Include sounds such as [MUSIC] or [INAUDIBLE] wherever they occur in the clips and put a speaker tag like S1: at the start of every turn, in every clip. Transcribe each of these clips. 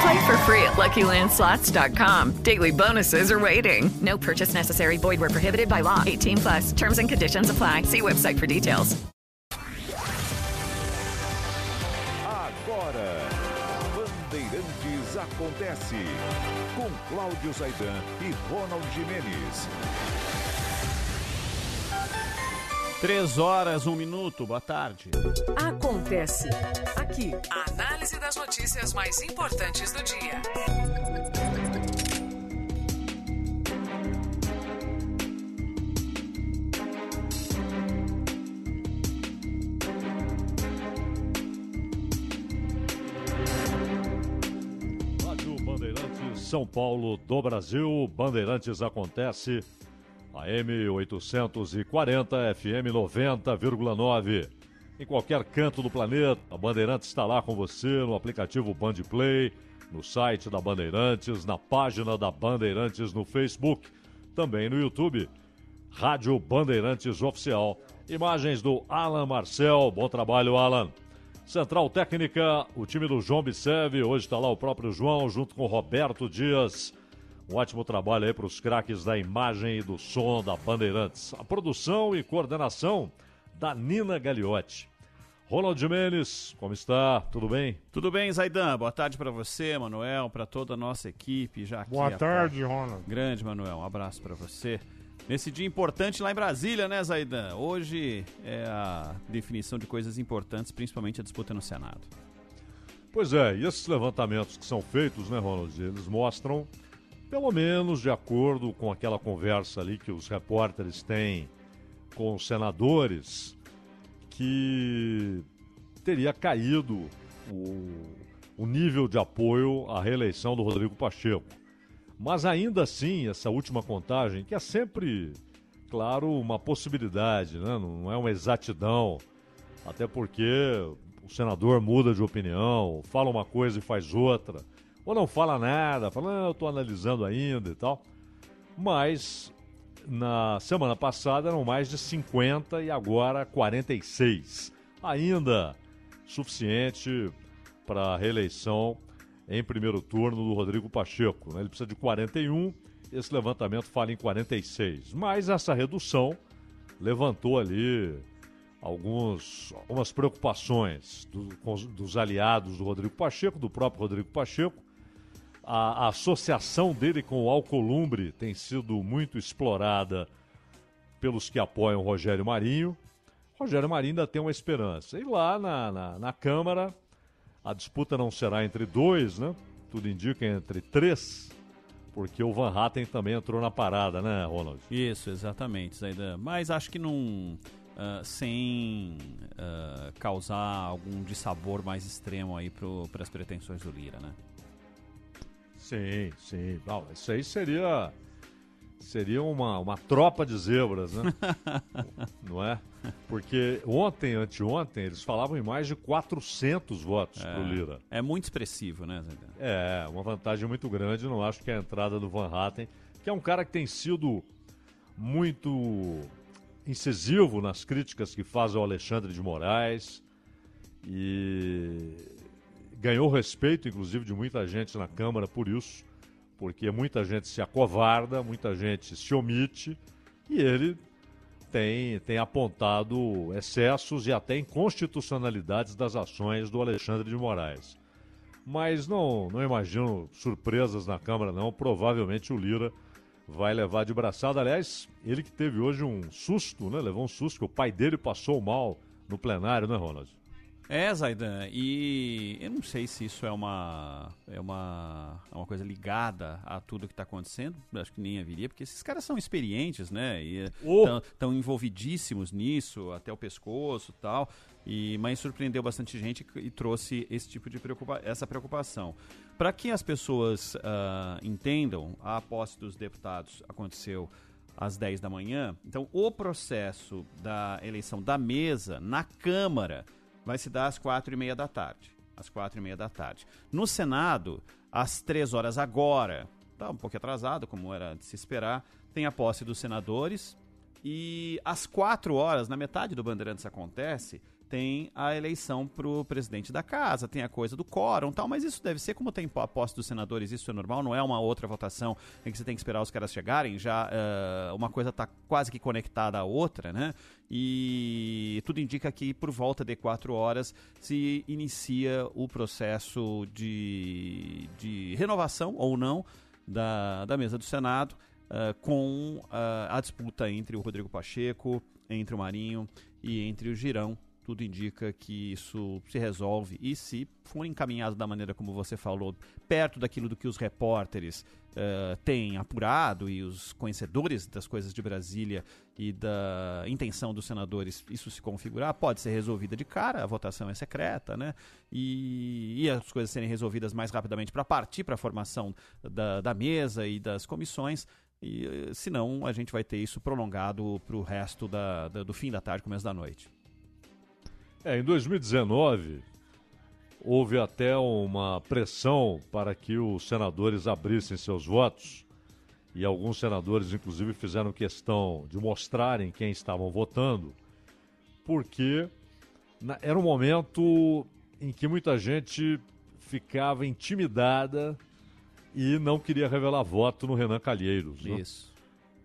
S1: Play for free at LuckyLandSlots.com. Daily bonuses are waiting. No purchase necessary. Void where prohibited by law. 18 plus. Terms and conditions apply. See website for details.
S2: Agora, Bandeirantes acontece com Cláudio Zaidan e Ronald Jimenez.
S3: Três horas, um minuto, boa tarde.
S4: Acontece aqui. A análise das notícias mais importantes do dia.
S5: Rádio Bandeirantes São Paulo do Brasil, Bandeirantes acontece, AM 840, FM 90,9. Em qualquer canto do planeta, a Bandeirantes está lá com você no aplicativo Bandplay, no site da Bandeirantes, na página da Bandeirantes no Facebook, também no YouTube. Rádio Bandeirantes Oficial. Imagens do Alan Marcel. Bom trabalho, Alan. Central Técnica, o time do João Biceve. Hoje está lá o próprio João, junto com Roberto Dias. Um ótimo trabalho aí para os craques da imagem e do som da Bandeirantes. A produção e coordenação da Nina Gagliotti. Ronald Jimenez, como está? Tudo bem?
S3: Tudo bem, Zaidan? Boa tarde para você, Manuel, para toda a nossa equipe. Já aqui
S6: Boa tarde, Ronald.
S3: Grande, Manuel. Um abraço para você. Nesse dia importante lá em Brasília, né, Zaidan? Hoje é a definição de coisas importantes, principalmente a disputa no Senado.
S5: Pois é, e esses levantamentos que são feitos, né, Ronald, eles mostram, pelo menos de acordo com aquela conversa ali que os repórteres têm com os senadores, que teria caído o, o nível de apoio à reeleição do Rodrigo Pacheco. Mas ainda assim, essa última contagem, que é sempre, claro, uma possibilidade, né? não é uma exatidão, até porque o senador muda de opinião, fala uma coisa e faz outra, ou não fala nada, fala, ah, eu estou analisando ainda e tal. Mas na semana passada eram mais de 50 e agora 46. Ainda suficiente para a reeleição em primeiro turno do Rodrigo Pacheco. né? Ele precisa de 41, esse levantamento fala em 46. Mas essa redução levantou ali alguns, algumas preocupações do- com os- dos aliados do Rodrigo Pacheco, do próprio Rodrigo Pacheco. A, associação dele com o Alcolumbre tem sido muito explorada pelos que apoiam Rogério Marinho. Rogério Marinho ainda tem uma esperança. E lá na, na, na Câmara, a disputa não será entre dois, né? Tudo indica entre três, porque o Van Hatten também entrou na parada, né, Ronald?
S3: Isso, exatamente, Zaidan. Mas acho que não. ah, sem ah, causar algum dissabor mais extremo aí para as pretensões do Lira, né?
S5: Sim, sim. Não, isso aí seria seria uma, uma tropa de zebras, né? [LAUGHS] Não é? Porque ontem, anteontem, eles falavam em mais de 400 votos pro Lira.
S3: É muito expressivo, né, Zaidan?
S5: É, uma vantagem muito grande. Não acho que a entrada do Van Hatten, que é um cara que tem sido muito incisivo nas críticas que faz ao Alexandre de Moraes e ganhou respeito, inclusive, de muita gente na Câmara por isso, porque muita gente se acovarda, muita gente se omite e ele tem, tem apontado excessos e até inconstitucionalidades das ações do Alexandre de Moraes. Mas não, não imagino surpresas na Câmara, não. Provavelmente o Lira vai levar de braçada. Aliás, ele que teve hoje um susto, né? Levou um susto, que o pai dele passou mal no plenário, né, Ronald?
S3: É, Zaidan, e eu não sei se isso é uma é uma, é uma coisa ligada a tudo que está acontecendo, acho que nem haveria, porque esses caras são experientes, né? E estão envolvidíssimos nisso, até o pescoço e tal. E, mas surpreendeu bastante gente e trouxe esse tipo de preocupa essa preocupação. Para que as pessoas uh, entendam, a posse dos deputados aconteceu às 10 da manhã. Então, o processo da eleição da mesa na Câmara vai se dar às quatro e meia da tarde. Às quatro e meia da tarde. No Senado, às três horas agora, está um pouco atrasado, como era de se esperar, tem a posse dos senadores. E às quatro horas, na metade do Bandeirantes acontece, tem a eleição para o presidente da casa, tem a coisa do quórum tal, mas isso deve ser como tem a posse dos senadores, isso é normal, não é uma outra votação em que você tem que esperar os caras chegarem, já uh, uma coisa está quase que conectada à outra, né? E tudo indica que por volta de quatro horas se inicia o processo de, de renovação ou não da, da mesa do Senado. Uh, com uh, a disputa entre o Rodrigo Pacheco, entre o Marinho e entre o Girão, tudo indica que isso se resolve e se for encaminhado da maneira como você falou, perto daquilo do que os repórteres uh, têm apurado e os conhecedores das coisas de Brasília e da intenção dos senadores isso se configurar, pode ser resolvida de cara, a votação é secreta, né? E, e as coisas serem resolvidas mais rapidamente para partir para a formação da, da mesa e das comissões. E eh, senão a gente vai ter isso prolongado para o resto da, da, do fim da tarde, começo da noite.
S5: É, em 2019, houve até uma pressão para que os senadores abrissem seus votos. E alguns senadores, inclusive, fizeram questão de mostrarem quem estavam votando, porque era um momento em que muita gente ficava intimidada e não queria revelar voto no Renan Calheiros. Né?
S3: Isso.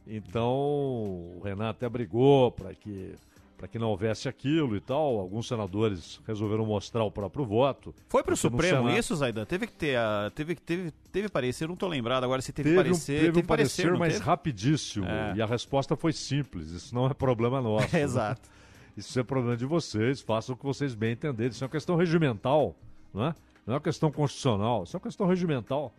S5: Então, o Renan até brigou para que para que não houvesse aquilo e tal. Alguns senadores resolveram mostrar o próprio voto.
S3: Foi para o Supremo isso, Zaidan? Teve que ter, uh, teve, teve, teve parecer, não estou lembrado agora se teve,
S5: teve
S3: parecer.
S5: Um, teve, teve um parecer, parecer mas teve? rapidíssimo. É. E a resposta foi simples. Isso não é problema nosso. [LAUGHS]
S3: Exato.
S5: Isso é problema de vocês. Façam o que vocês bem entenderem. Isso é uma questão regimental, não é? Não é uma questão constitucional. Isso é uma questão regimental.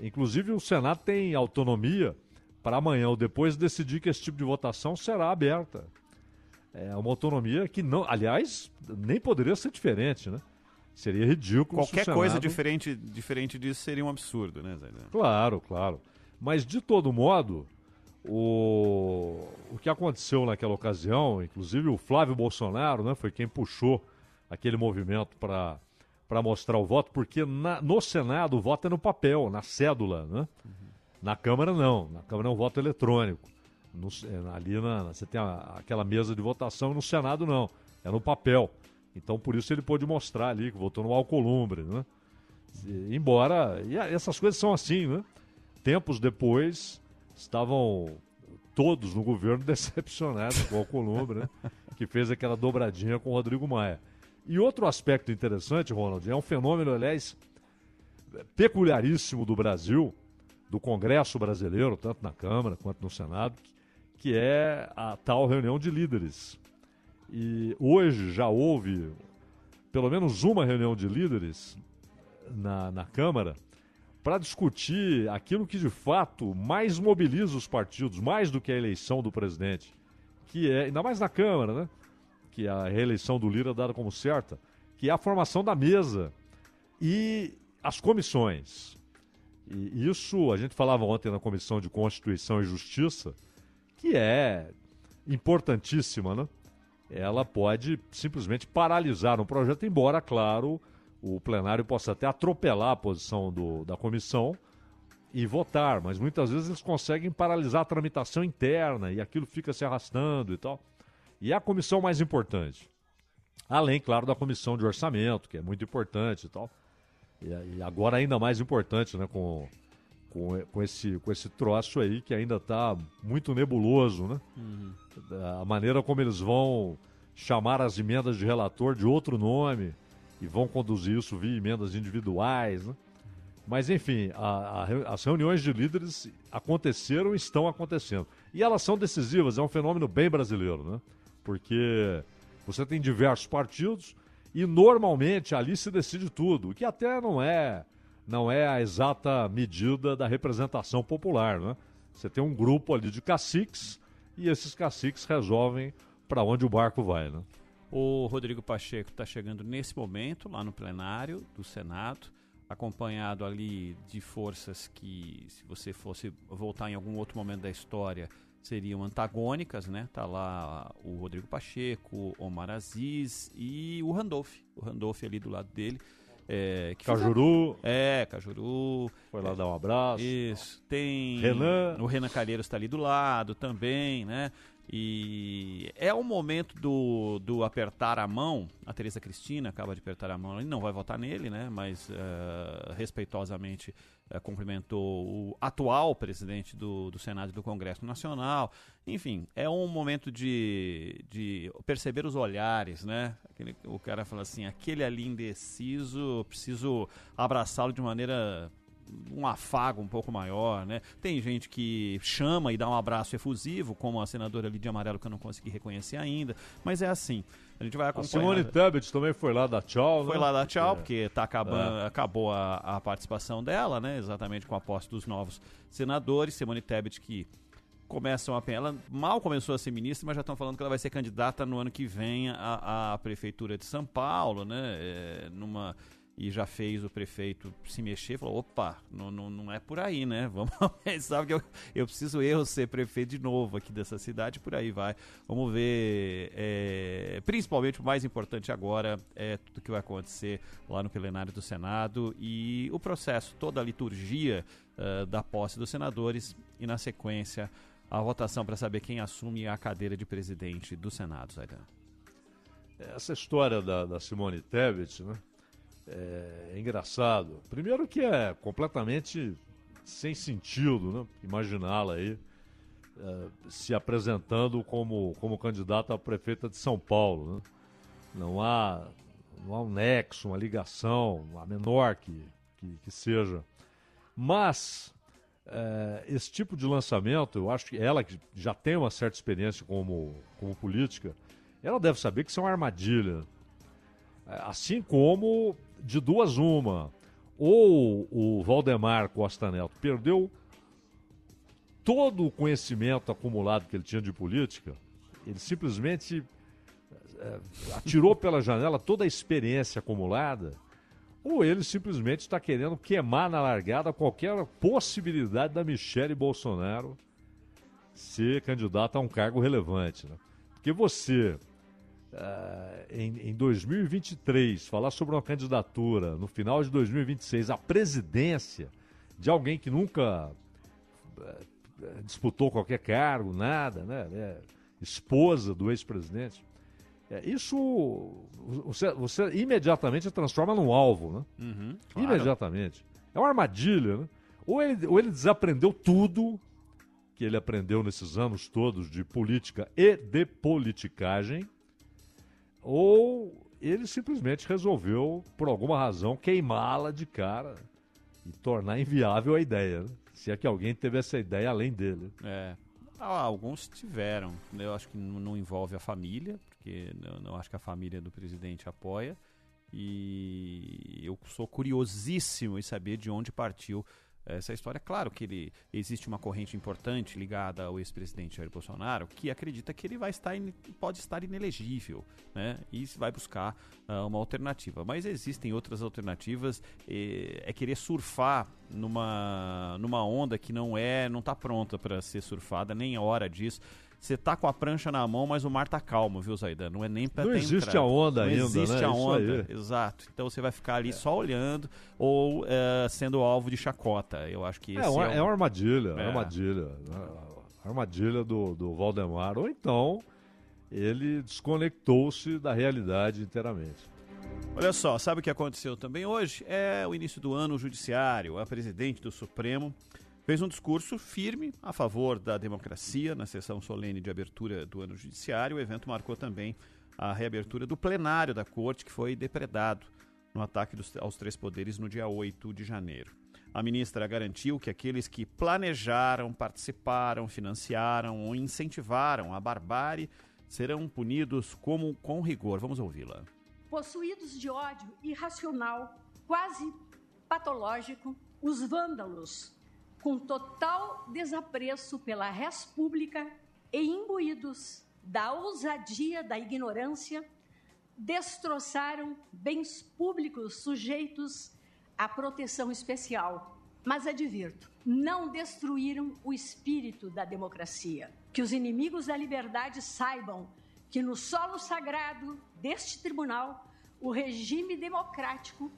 S5: Inclusive, o Senado tem autonomia para amanhã ou depois decidir que esse tipo de votação será aberta. É uma autonomia que não, aliás, nem poderia ser diferente, né? Seria ridículo.
S3: Qualquer coisa diferente, diferente disso seria um absurdo, né, Zé?
S5: Claro, claro. Mas de todo modo, o, o que aconteceu naquela ocasião, inclusive o Flávio Bolsonaro, né, foi quem puxou aquele movimento para para mostrar o voto, porque na, no Senado o voto é no papel, na cédula, né? Uhum. Na Câmara não, na Câmara é um voto eletrônico. No, é, ali na, você tem a, aquela mesa de votação no Senado não, é no papel. Então por isso ele pôde mostrar ali que votou no Alcolumbre, né? E, embora, e essas coisas são assim, né? Tempos depois estavam todos no governo [LAUGHS] decepcionados com o Alcolumbre, né? Que fez aquela dobradinha com o Rodrigo Maia. E outro aspecto interessante, Ronald, é um fenômeno, aliás, peculiaríssimo do Brasil, do Congresso brasileiro, tanto na Câmara quanto no Senado, que é a tal reunião de líderes. E hoje já houve pelo menos uma reunião de líderes na, na Câmara para discutir aquilo que de fato mais mobiliza os partidos, mais do que a eleição do presidente, que é, ainda mais na Câmara, né? Que a reeleição do Lira é dada como certa, que é a formação da mesa e as comissões. E isso a gente falava ontem na Comissão de Constituição e Justiça que é importantíssima, né? Ela pode simplesmente paralisar um projeto, embora, claro, o plenário possa até atropelar a posição do, da comissão e votar, mas muitas vezes eles conseguem paralisar a tramitação interna e aquilo fica se arrastando e tal. E é a comissão mais importante. Além, claro, da comissão de orçamento, que é muito importante e tal. E, e agora ainda mais importante, né, com com, com, esse, com esse troço aí que ainda está muito nebuloso, né? Uhum. A maneira como eles vão chamar as emendas de relator de outro nome e vão conduzir isso via emendas individuais, né? Mas, enfim, a, a, as reuniões de líderes aconteceram e estão acontecendo. E elas são decisivas, é um fenômeno bem brasileiro, né? Porque você tem diversos partidos e normalmente ali se decide tudo, o que até não é, não é a exata medida da representação popular, né? Você tem um grupo ali de caciques e esses caciques resolvem para onde o barco vai, né?
S3: O Rodrigo Pacheco está chegando nesse momento lá no plenário do Senado acompanhado ali de forças que, se você fosse voltar em algum outro momento da história, seriam antagônicas, né? Tá lá o Rodrigo Pacheco, Omar Aziz e o Randolph. O Randolph ali do lado dele. É,
S5: Cajuru.
S3: É, Cajuru.
S5: Foi lá é, dar um abraço.
S3: Isso. Tem.
S5: Renan.
S3: O Renan Calheiros está ali do lado também, né? E é o momento do, do apertar a mão. A Tereza Cristina acaba de apertar a mão. Não vai votar nele, né? Mas uh, respeitosamente uh, cumprimentou o atual presidente do, do Senado e do Congresso Nacional. Enfim, é um momento de, de perceber os olhares, né? Aquele, o cara fala assim: aquele ali indeciso, preciso abraçá-lo de maneira um afago um pouco maior, né? Tem gente que chama e dá um abraço efusivo, como a senadora Lidia Amarelo, que eu não consegui reconhecer ainda, mas é assim. A gente vai acompanhar.
S5: A Simone Tebet também foi lá dar tchau,
S3: Foi né? lá dar tchau, é. porque tá acabando, é. acabou a, a, participação dela, né? Exatamente com a posse dos novos senadores. Simone Tebet que começam a ela mal começou a ser ministra, mas já estão falando que ela vai ser candidata no ano que vem à, à prefeitura de São Paulo, né? É, numa e já fez o prefeito se mexer, falou, opa, não, não, não é por aí, né? [LAUGHS] Vamos pensar que eu, eu preciso eu ser prefeito de novo aqui dessa cidade, por aí vai. Vamos ver, é, principalmente o mais importante agora é tudo que vai acontecer lá no plenário do Senado e o processo, toda a liturgia uh, da posse dos senadores e na sequência a votação para saber quem assume a cadeira de presidente do Senado, Zaidan.
S5: Essa história da, da Simone Tebet, né? É, é engraçado. Primeiro que é completamente sem sentido, né? Imaginá-la aí é, se apresentando como, como candidata a prefeita de São Paulo. Né? Não, há, não há um nexo, uma ligação, a menor que, que, que seja. Mas é, esse tipo de lançamento, eu acho que ela que já tem uma certa experiência como, como política, ela deve saber que isso é uma armadilha. Assim como de duas uma. Ou o Valdemar Costa Neto perdeu todo o conhecimento acumulado que ele tinha de política, ele simplesmente é, atirou pela janela toda a experiência acumulada, ou ele simplesmente está querendo queimar na largada qualquer possibilidade da Michele Bolsonaro ser candidata a um cargo relevante. Né? Porque você uh, em, em 2023 falar sobre uma candidatura no final de 2026 à presidência de alguém que nunca uh, disputou qualquer cargo, nada, né? É esposa do ex-presidente. É, isso você, você, imediatamente transforma num alvo, né?
S3: Uhum, claro.
S5: Imediatamente. É uma armadilha, né? Ou ele, ou ele desaprendeu tudo que ele aprendeu nesses anos todos de política e de politicagem, ou ele simplesmente resolveu, por alguma razão, queimá-la de cara e tornar inviável a ideia. Né? Se é que alguém teve essa ideia além dele.
S3: É. Ah, alguns tiveram. Eu acho que não envolve a família, porque eu não acho que a família do presidente apoia. E eu sou curiosíssimo em saber de onde partiu essa história. Claro que ele, existe uma corrente importante ligada ao ex-presidente Jair Bolsonaro que acredita que ele vai estar pode estar inelegível, né? E vai buscar uh, uma alternativa. Mas existem outras alternativas. E, é querer surfar numa, numa onda que não é, não está pronta para ser surfada, nem a hora disso. Você tá com a prancha na mão, mas o mar tá calmo, viu, Zaidan? Não é nem pra
S5: Não existe a onda
S3: Não
S5: ainda,
S3: existe
S5: né?
S3: a onda, exato. Então você vai ficar ali é. só olhando ou é, sendo alvo de chacota. Eu acho que
S5: é, uma, é, um... é uma armadilha, é. armadilha. Né? armadilha do, do Valdemar. Ou então ele desconectou-se da realidade inteiramente.
S3: Olha só, sabe o que aconteceu também hoje? É o início do ano judiciário. A presidente do Supremo fez um discurso firme a favor da democracia na sessão solene de abertura do ano judiciário. O evento marcou também a reabertura do plenário da corte, que foi depredado no ataque dos, aos três poderes no dia 8 de janeiro. A ministra garantiu que aqueles que planejaram, participaram, financiaram ou incentivaram a barbárie serão punidos como com rigor. Vamos ouvi-la.
S6: Possuídos de ódio irracional, quase patológico, os vândalos, com total desapreço pela res pública e imbuídos da ousadia da ignorância, destroçaram bens públicos sujeitos à proteção especial. Mas advirto, não destruíram o espírito da democracia. Que os inimigos da liberdade saibam que no solo sagrado deste tribunal, o regime democrático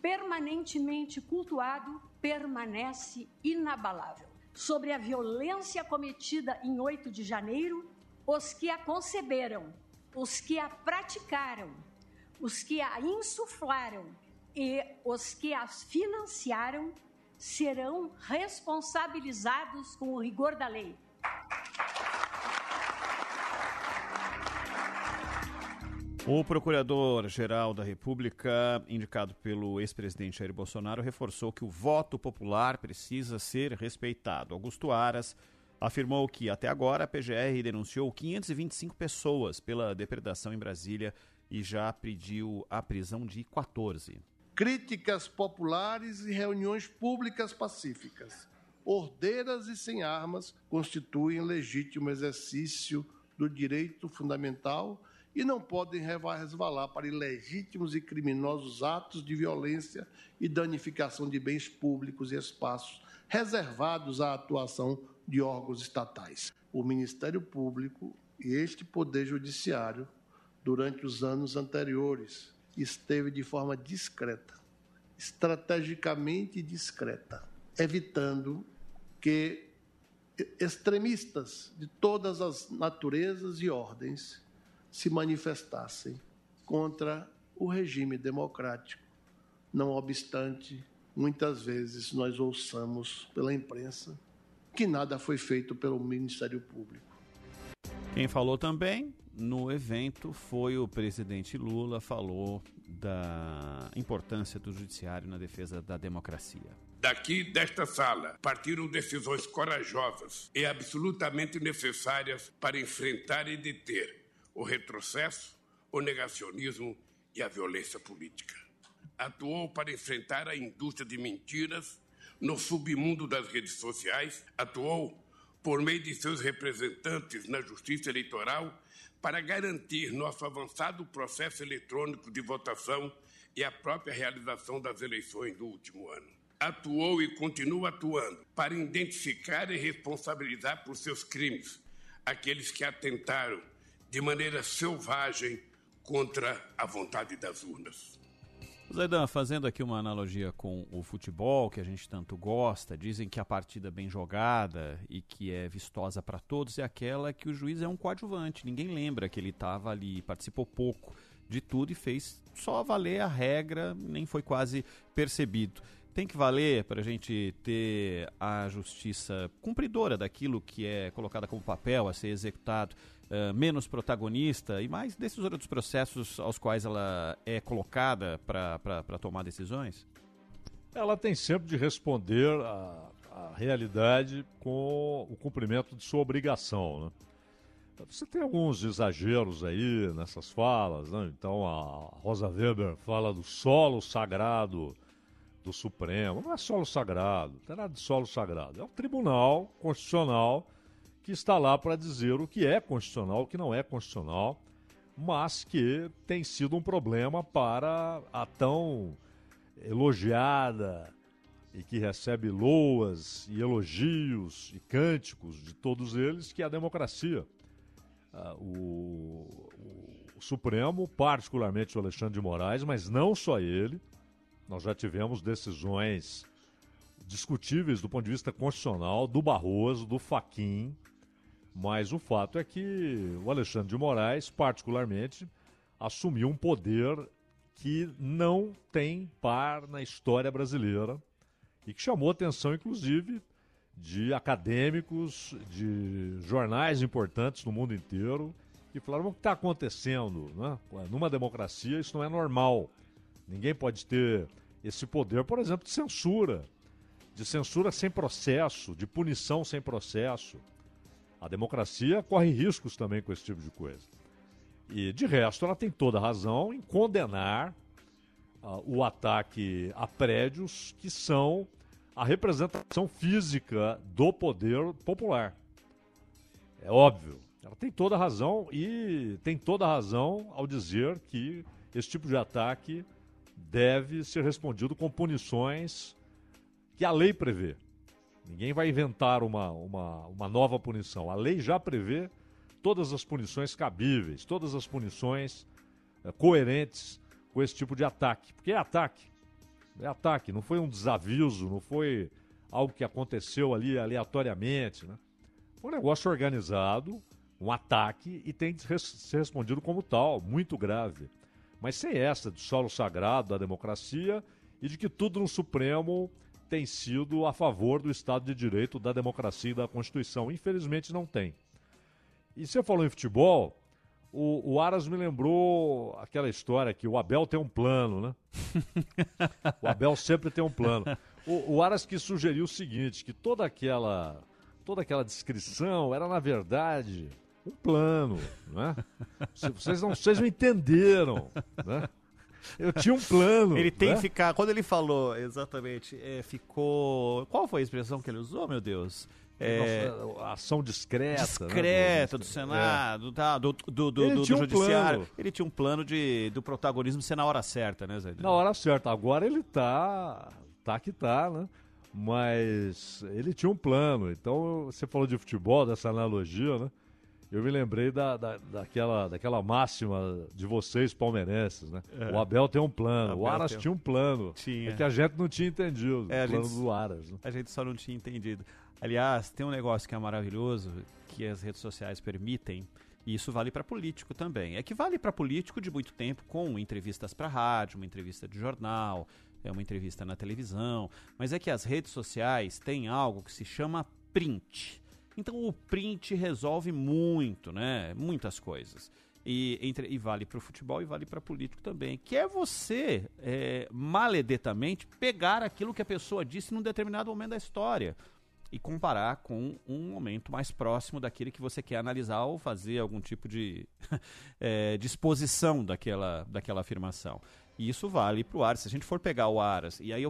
S6: permanentemente cultuado permanece inabalável. Sobre a violência cometida em 8 de janeiro, os que a conceberam, os que a praticaram, os que a insuflaram e os que as financiaram serão responsabilizados com o rigor da lei.
S3: O procurador-geral da República, indicado pelo ex-presidente Jair Bolsonaro, reforçou que o voto popular precisa ser respeitado. Augusto Aras afirmou que, até agora, a PGR denunciou 525 pessoas pela depredação em Brasília e já pediu a prisão de 14.
S7: Críticas populares e reuniões públicas pacíficas, ordeiras e sem armas, constituem legítimo exercício do direito fundamental e não podem resvalar para ilegítimos e criminosos atos de violência e danificação de bens públicos e espaços reservados à atuação de órgãos estatais. O Ministério Público e este Poder Judiciário, durante os anos anteriores, esteve de forma discreta, estrategicamente discreta, evitando que extremistas de todas as naturezas e ordens se manifestassem contra o regime democrático. Não obstante, muitas vezes nós ouçamos pela imprensa que nada foi feito pelo Ministério Público.
S3: Quem falou também no evento foi o presidente Lula, falou da importância do judiciário na defesa da democracia.
S8: Daqui desta sala partiram decisões corajosas e absolutamente necessárias para enfrentar e deter o retrocesso, o negacionismo e a violência política. Atuou para enfrentar a indústria de mentiras no submundo das redes sociais, atuou por meio de seus representantes na Justiça Eleitoral para garantir nosso avançado processo eletrônico de votação e a própria realização das eleições do último ano. Atuou e continua atuando para identificar e responsabilizar por seus crimes aqueles que atentaram de maneira selvagem contra a vontade das urnas.
S3: Zaidan, fazendo aqui uma analogia com o futebol, que a gente tanto gosta, dizem que a partida bem jogada e que é vistosa para todos é aquela que o juiz é um coadjuvante. Ninguém lembra que ele estava ali, participou pouco de tudo e fez só valer a regra, nem foi quase percebido tem que valer para a gente ter a justiça cumpridora daquilo que é colocada como papel a ser executado, uh, menos protagonista e mais desses outros processos aos quais ela é colocada para tomar decisões?
S5: Ela tem sempre de responder à, à realidade com o cumprimento de sua obrigação. Né? Você tem alguns exageros aí nessas falas, né? Então a Rosa Weber fala do solo sagrado do Supremo. Não é solo sagrado, não tem nada de solo sagrado. É um tribunal constitucional que está lá para dizer o que é constitucional, o que não é constitucional, mas que tem sido um problema para a tão elogiada e que recebe loas e elogios e cânticos de todos eles, que é a democracia. Ah, o, o, Supremo, particularmente o Alexandre de Moraes, mas não só ele, nós já tivemos decisões discutíveis do ponto de vista constitucional do Barroso, do Faquim, mas o fato é que o Alexandre de Moraes, particularmente, assumiu um poder que não tem par na história brasileira e que chamou atenção, inclusive, de acadêmicos, de jornais importantes no mundo inteiro, que falaram o que está acontecendo. Né? Numa democracia isso não é normal. Ninguém pode ter esse poder, por exemplo, de censura. de censura sem processo, de punição sem processo. A democracia corre riscos também com esse tipo de coisa. E, de resto, ela tem toda razão em condenar uh, o ataque a prédios que são a representação física do poder popular. É óbvio. Ela tem toda razão e tem toda a razão ao dizer que esse tipo de ataque deve ser respondido com punições que a lei prevê. Ninguém vai inventar uma, uma, uma nova punição. A lei já prevê todas as punições cabíveis, todas as punições é, coerentes com esse tipo de ataque. Porque é ataque. É ataque, não foi um desaviso, não foi algo que aconteceu ali aleatoriamente. Né? Foi um negócio organizado, um ataque, e tem de ser respondido como tal, muito grave. Mas sem essa de solo sagrado da democracia e de que tudo no Supremo tem sido a favor do Estado de Direito, da democracia e da Constituição. Infelizmente não tem. E você falou em futebol, o, o, Aras me lembrou aquela história que o Abel tem um plano, né? [LAUGHS] o Abel sempre tem um plano. O, o Aras que sugeriu o seguinte, que toda aquela, toda aquela descrição era, na verdade, um plano, né? Vocês não, vocês não entenderam, né? Eu tinha um plano.
S3: Ele tem
S5: né?
S3: que ficar. Quando ele falou, exatamente, é, ficou. Qual foi a expressão que ele usou, meu Deus?
S5: É, Nossa, ação discreta.
S3: Discreta né? do Senado, é. tá, do, do, do, do, do Judiciário. Um ele tinha um plano de, do protagonismo ser na hora certa, né, Zé?
S5: Na hora certa. Agora ele tá. Tá que tá, né? Mas ele tinha um plano. Então, você falou de futebol, dessa analogia, né? Eu me lembrei da, da, daquela, daquela máxima de vocês palmeirenses, né? É. O Abel tem um plano, o, o Aras tem... tinha um plano. Tinha. É que a gente não tinha entendido é, o plano gente, do Aras. Né?
S3: A gente só não tinha entendido. Aliás, tem um negócio que é maravilhoso, que as redes sociais permitem, e isso vale para político também. É que vale para político de muito tempo, com entrevistas para rádio, uma entrevista de jornal, é uma entrevista na televisão, mas é que as redes sociais têm algo que se chama print. Então o print resolve muito, né? Muitas coisas. E, entre, e vale para o futebol e vale para político também. Que é você, é, maledetamente, pegar aquilo que a pessoa disse num determinado momento da história e comparar com um momento mais próximo daquele que você quer analisar ou fazer algum tipo de [LAUGHS] é, disposição daquela, daquela afirmação. E isso vale para o Aras. Se a gente for pegar o Aras, e aí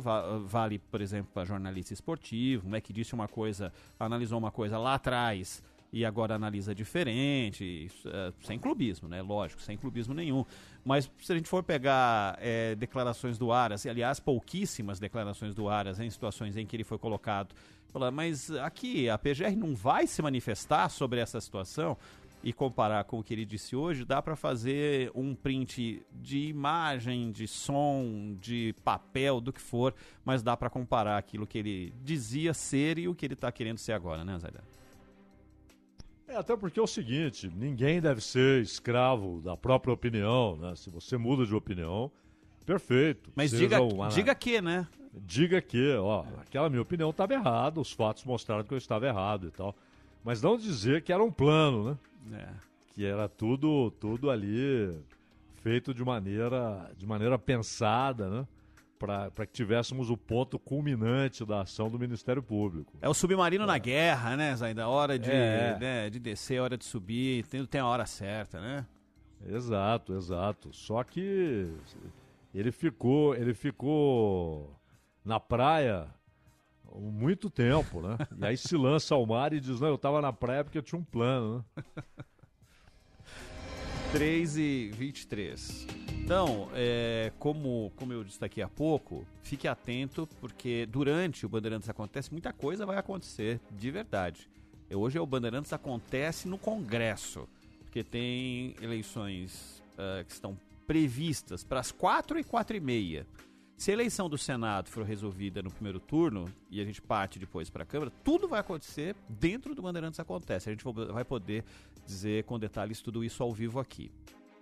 S3: vale, por exemplo, para jornalista esportivo, né, que disse uma coisa, analisou uma coisa lá atrás e agora analisa diferente, é, sem clubismo, né? Lógico, sem clubismo nenhum. Mas se a gente for pegar é, declarações do Aras, e aliás, pouquíssimas declarações do Aras em situações em que ele foi colocado Falar, mas aqui a PGR não vai se manifestar sobre essa situação e comparar com o que ele disse hoje, dá para fazer um print de imagem, de som, de papel, do que for, mas dá para comparar aquilo que ele dizia ser e o que ele está querendo ser agora, né, Zé?
S5: É, até porque é o seguinte, ninguém deve ser escravo da própria opinião, né? Se você muda de opinião, perfeito.
S3: Mas diga, uma... diga que, né?
S5: diga que, ó, aquela minha opinião estava errada, os fatos mostraram que eu estava errado e tal. Mas não dizer que era um plano, né? É. Que era tudo, tudo ali feito de maneira, de maneira pensada, né? Para que tivéssemos o ponto culminante da ação do Ministério Público.
S3: É o submarino é. na guerra, né, Zaida? Hora de, é. né, de descer, hora de subir, tem, tem a hora certa, né?
S5: Exato, exato. Só que ele ficou, ele ficou na praia muito tempo, né? E aí se lança ao mar e diz, não, eu estava na praia porque eu tinha um plano, né?
S3: 3 e 23. Então, é, como, como eu daqui a pouco, fique atento, porque durante o Bandeirantes Acontece, muita coisa vai acontecer, de verdade. Hoje é o Bandeirantes Acontece no Congresso, porque tem eleições uh, que estão previstas para as 4 e 4 e meia. Se a eleição do Senado for resolvida no primeiro turno e a gente parte depois para a Câmara, tudo vai acontecer dentro do Bandeirantes Acontece. A gente vai poder dizer com detalhes tudo isso ao vivo aqui.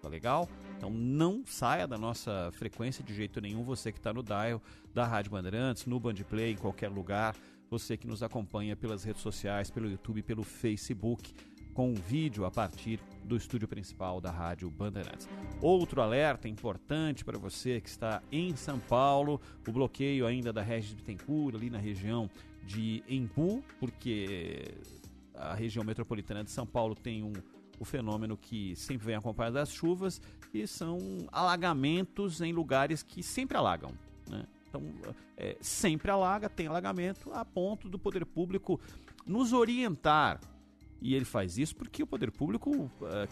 S3: Tá legal? Então não saia da nossa frequência de jeito nenhum, você que está no dial da Rádio Bandeirantes, no Bandplay, em qualquer lugar, você que nos acompanha pelas redes sociais, pelo YouTube, pelo Facebook, com vídeo a partir do estúdio principal da Rádio Bandeirantes. Outro alerta importante para você que está em São Paulo, o bloqueio ainda da Regis Bittencourt, ali na região de Embu, porque a região metropolitana de São Paulo tem um o fenômeno que sempre vem acompanhado das chuvas e são alagamentos em lugares que sempre alagam. Né? Então, é, sempre alaga, tem alagamento, a ponto do poder público nos orientar. E ele faz isso porque o poder público uh,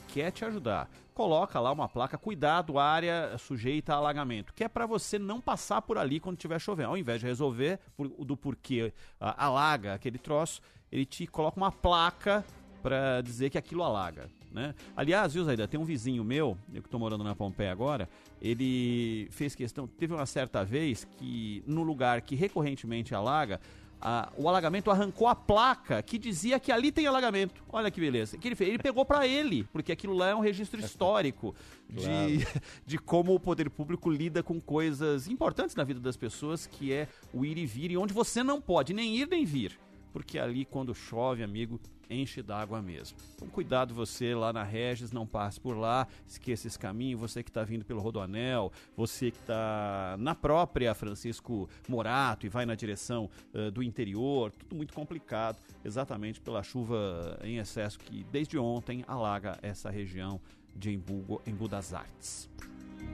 S3: quer te ajudar. Coloca lá uma placa, cuidado, área sujeita a alagamento, que é para você não passar por ali quando estiver chovendo. Ao invés de resolver por, do porquê uh, alaga aquele troço, ele te coloca uma placa para dizer que aquilo alaga. Né? Aliás, viu, Zaida, tem um vizinho meu, eu que estou morando na Pompeia agora, ele fez questão, teve uma certa vez que no lugar que recorrentemente alaga, a, o alagamento arrancou a placa que dizia que ali tem alagamento. Olha que beleza. que ele fez? Ele pegou para ele, porque aquilo lá é um registro histórico de, claro. [LAUGHS] de como o poder público lida com coisas importantes na vida das pessoas, que é o ir e vir, e onde você não pode nem ir nem vir porque ali quando chove, amigo, enche d'água mesmo. Então cuidado você lá na Regis, não passe por lá, esqueça esse caminho, você que está vindo pelo Rodoanel, você que está na própria Francisco Morato e vai na direção uh, do interior, tudo muito complicado, exatamente pela chuva em excesso que desde ontem alaga essa região de Embu, Embu das Artes.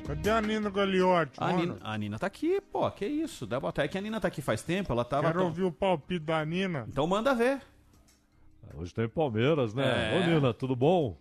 S9: Cadê a Nina Gagliotti?
S3: A Nina, a Nina tá aqui, pô, que isso. Dá botar. É que a Nina tá aqui faz tempo, ela tava.
S9: Quero ouvir o palpite da Nina.
S3: Então manda ver.
S5: Hoje tem Palmeiras, né?
S3: É.
S5: Ô Nina, tudo bom?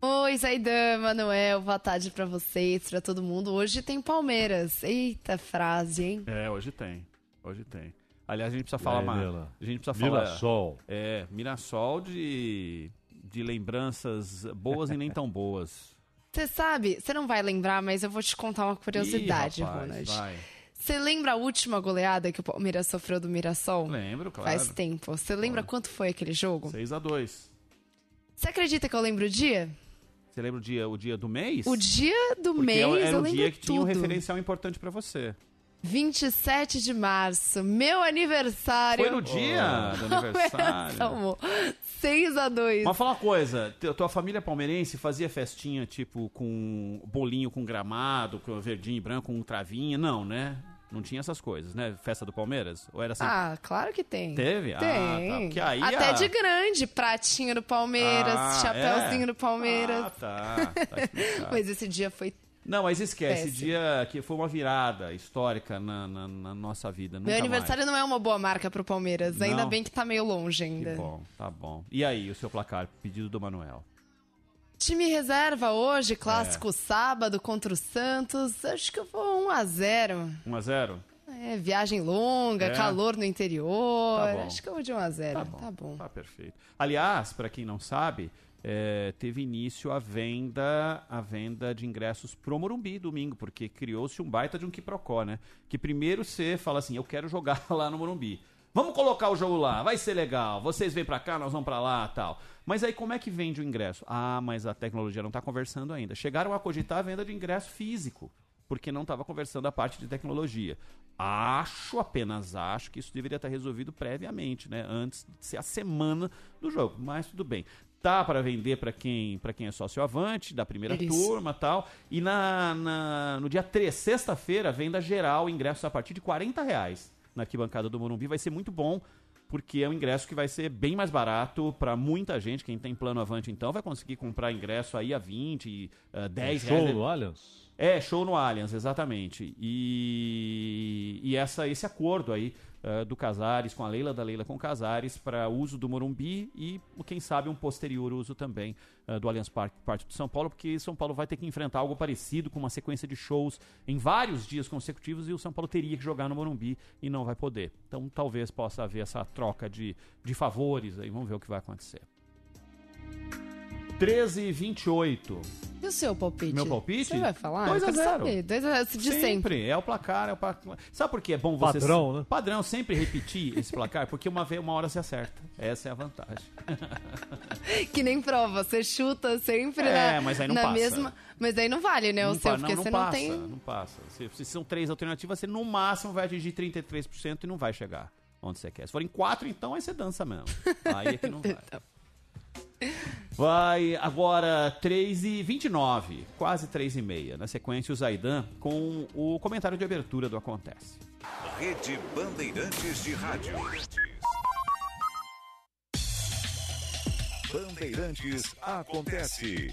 S10: Oi, Zaidan, Manuel, boa tarde pra vocês, pra todo mundo. Hoje tem Palmeiras. Eita frase, hein?
S3: É, hoje tem. Hoje tem. Aliás, a gente precisa falar mais. A gente precisa falar.
S5: Mirassol.
S3: É, Mirassol de, de lembranças boas e nem tão boas.
S10: Você sabe, você não vai lembrar, mas eu vou te contar uma curiosidade,
S3: Ih, rapaz,
S10: Ronald.
S3: vai.
S10: Você lembra a última goleada que o Palmeiras sofreu do Mirassol?
S3: Lembro, claro.
S10: Faz tempo. Você lembra quanto foi aquele jogo?
S3: 6 a 2
S10: Você acredita que eu lembro o dia?
S3: Você lembra o dia, o dia do mês?
S10: O dia do
S3: Porque
S10: mês,
S3: era
S10: eu
S3: o
S10: lembro
S3: dia que tinha um
S10: tudo.
S3: referencial importante pra você.
S10: 27 de março, meu aniversário.
S3: Foi no dia do aniversário. [LAUGHS]
S10: Palmeiras 6 a 2
S3: Mas fala uma coisa, tua família palmeirense fazia festinha, tipo, com bolinho com gramado, com verdinho e branco, com travinha? Não, né? Não tinha essas coisas, né? Festa do Palmeiras? Ou era assim?
S10: Ah, claro que tem.
S3: Teve? Ah,
S10: Tem.
S3: tá. Porque aí
S10: Até
S3: a-
S10: de grande, pratinho do Palmeiras,
S3: Ah,
S10: chapéuzinho
S3: é?
S10: do Palmeiras.
S3: Ah, tá. tá. [LAUGHS]
S10: Mas esse dia foi
S3: Não, mas esquece, esse
S10: Péssimo.
S3: dia que foi uma virada histórica na, na- na nossa vida.
S10: Meu
S3: nunca
S10: aniversário não é uma boa marca pro Palmeiras. Ainda
S3: Não?
S10: bem que tá meio longe
S3: mais.
S10: ainda.
S3: Que bom, tá bom. E aí, o seu placar, pedido do Manuel?
S10: Time reserva hoje, clássico
S3: É.
S10: sábado contra o Santos. Acho que eu vou 1 a 0
S3: 1 a 0
S10: É, viagem longa,
S3: É.
S10: calor no interior.
S3: Tá.
S10: Acho que eu vou de 1 a 0
S3: Tá bom.
S10: Tá bom.
S3: Tá perfeito. Aliás, para quem não sabe, é, teve início a venda, a venda de ingressos pro Morumbi domingo, porque criou-se um baita de um quiprocó, né? Que primeiro você fala assim, eu quero jogar [LAUGHS] lá no Morumbi. Vamos colocar o jogo lá, vai ser legal. Vocês vêm pra cá, nós vamos pra lá, tal. Mas aí como é que vende o ingresso? Ah, mas a tecnologia não tá conversando ainda. Chegaram a cogitar a venda de ingresso físico, porque não estava conversando a parte de tecnologia. Acho, apenas acho que isso deveria estar resolvido previamente, né? Antes de ser a semana do jogo. Mas tudo bem. Tá para vender para quem, pra quem é sócio avante, da primeira
S10: Isso.
S3: turma tal. E na, na- no dia 3, sexta-feira, venda geral, ingressos a partir de 40 reais na arquibancada do Morumbi. Vai ser muito bom, porque é um ingresso que vai ser bem mais barato para muita gente. Quem tem plano avante, então, vai conseguir comprar ingresso aí a 20, uh, 10
S5: Show
S3: reais.
S5: no Allianz?
S3: É, show no Allianz, exatamente. E, e essa, esse acordo aí eh, do Casares com a Leila da Leila com Casares para uso do Morumbi e, quem sabe, um posterior uso também eh, do Allianz Parque parte de São Paulo, porque São Paulo vai ter que enfrentar algo parecido com uma sequência de shows em vários dias consecutivos e o São Paulo teria que jogar no Morumbi e não vai poder. Então talvez possa haver essa troca de, de favores aí, vamos ver o que vai acontecer. 13 e 28.
S10: E o seu palpite?
S3: Meu palpite?
S10: Você vai falar?
S3: 2
S10: Eu
S3: a
S10: quero
S3: 0.
S10: saber. 2 a 0 de sempre.
S3: É o placar, é o placar. Sabe por que é bom você...
S5: Padrão, né?
S3: Padrão, sempre repetir esse placar, porque uma, vez, uma hora você acerta. Essa é a vantagem. [LAUGHS]
S10: Que nem prova. Você chuta sempre
S3: É,
S10: na,
S3: mas aí não
S10: na
S3: passa.
S10: mesma. Mas aí não vale, né? o
S3: Não
S10: seu,
S3: pa-
S10: porque
S3: não,
S10: você
S3: não
S10: não
S3: passa,
S10: tem.
S3: não passa. Se, se são três alternativas, você no máximo vai atingir 33% e não vai chegar onde você quer. Se forem quatro, então aí você dança mesmo. Aí é que não [LAUGHS] vai. Vai agora 3 e 29 quase 3 e meia. Na sequência, o Zaidan com o comentário de abertura do Acontece.
S2: Rede Bandeirantes de Rádio. Bandeirantes acontece.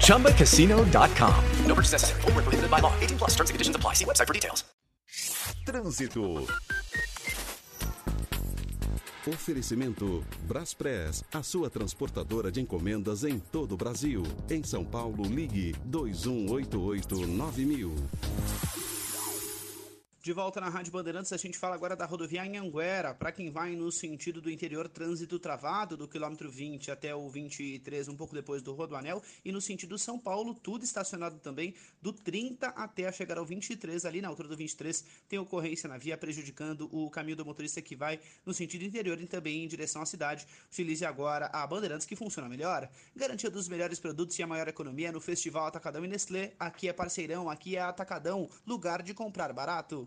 S11: ChumbaCasino.com.
S12: No purchase necessary. Void were prohibited by law. 18 plus. Terms and conditions apply. See website for details.
S2: Trânsito.
S13: Oferecimento Braspress, a sua transportadora de encomendas em todo o Brasil. Em São Paulo, ligue 2188-9000.
S14: De volta na Rádio Bandeirantes, a gente fala agora da rodovia Anhanguera. Para quem vai no sentido do interior, trânsito travado do quilômetro 20 até o 23, um pouco depois do Rodoanel. E no sentido São Paulo, tudo estacionado também do 30 até chegar ao 23. Ali na altura do 23, tem ocorrência na via prejudicando o caminho do motorista que vai no sentido interior e também em direção à cidade. Utilize agora a Bandeirantes que funciona melhor. Garantia dos melhores produtos e a maior economia no Festival Atacadão e Nestlé. Aqui é parceirão, aqui é Atacadão, lugar de comprar barato.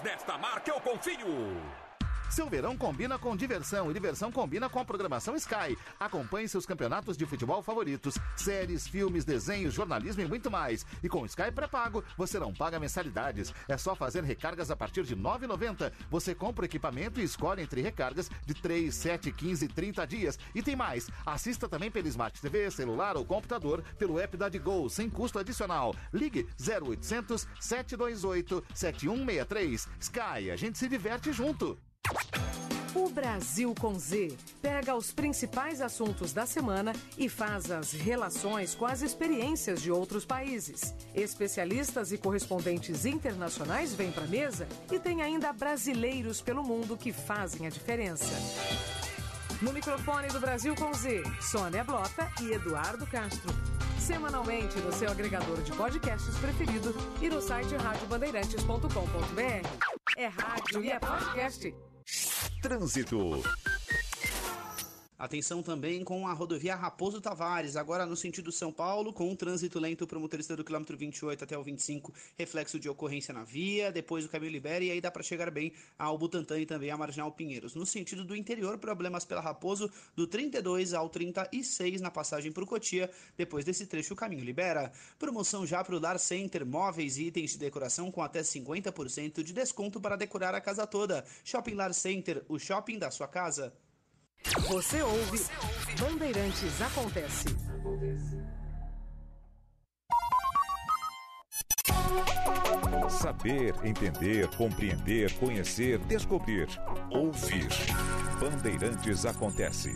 S15: nesta marca eu confio.
S16: Seu verão combina com diversão e diversão combina com a programação Sky. Acompanhe seus campeonatos de futebol favoritos, séries, filmes, desenhos, jornalismo e muito mais. E com Sky pré-pago, você não paga mensalidades. É só fazer recargas a partir de R$ 9,90. Você compra o equipamento e escolhe entre recargas de 3, 7, 15 e 30 dias. E tem mais. Assista também pela Smart TV, celular ou computador pelo app da Digol, sem custo adicional. Ligue 0800 728 7163. Sky, a gente se diverte junto.
S4: O Brasil com Z pega os principais assuntos da semana e faz as relações com as experiências de outros países. Especialistas e correspondentes internacionais vêm para a mesa e tem ainda brasileiros pelo mundo que fazem a diferença. No microfone do Brasil com Z, Sônia Blota e Eduardo Castro. Semanalmente no seu agregador de podcasts preferido e no site radiobandeirantes.com.br. É rádio e é podcast.
S2: Trânsito.
S14: Atenção também com a rodovia Raposo Tavares, agora no sentido São Paulo, com um trânsito lento para o motorista do quilômetro 28 até o 25, reflexo de ocorrência na via, depois o caminho libera e aí dá para chegar bem ao Butantã e também à Marginal Pinheiros. No sentido do interior, problemas pela Raposo, do 32 ao 36 na passagem para o Cotia, depois desse trecho o caminho libera. Promoção já para o Lar Center, móveis e itens de decoração com até 50% de desconto para decorar a casa toda. Shopping Lar Center, o shopping da sua casa.
S4: Você ouve, Bandeirantes Acontece.
S2: Saber, entender, compreender, conhecer, descobrir. Ouvir. Bandeirantes acontece.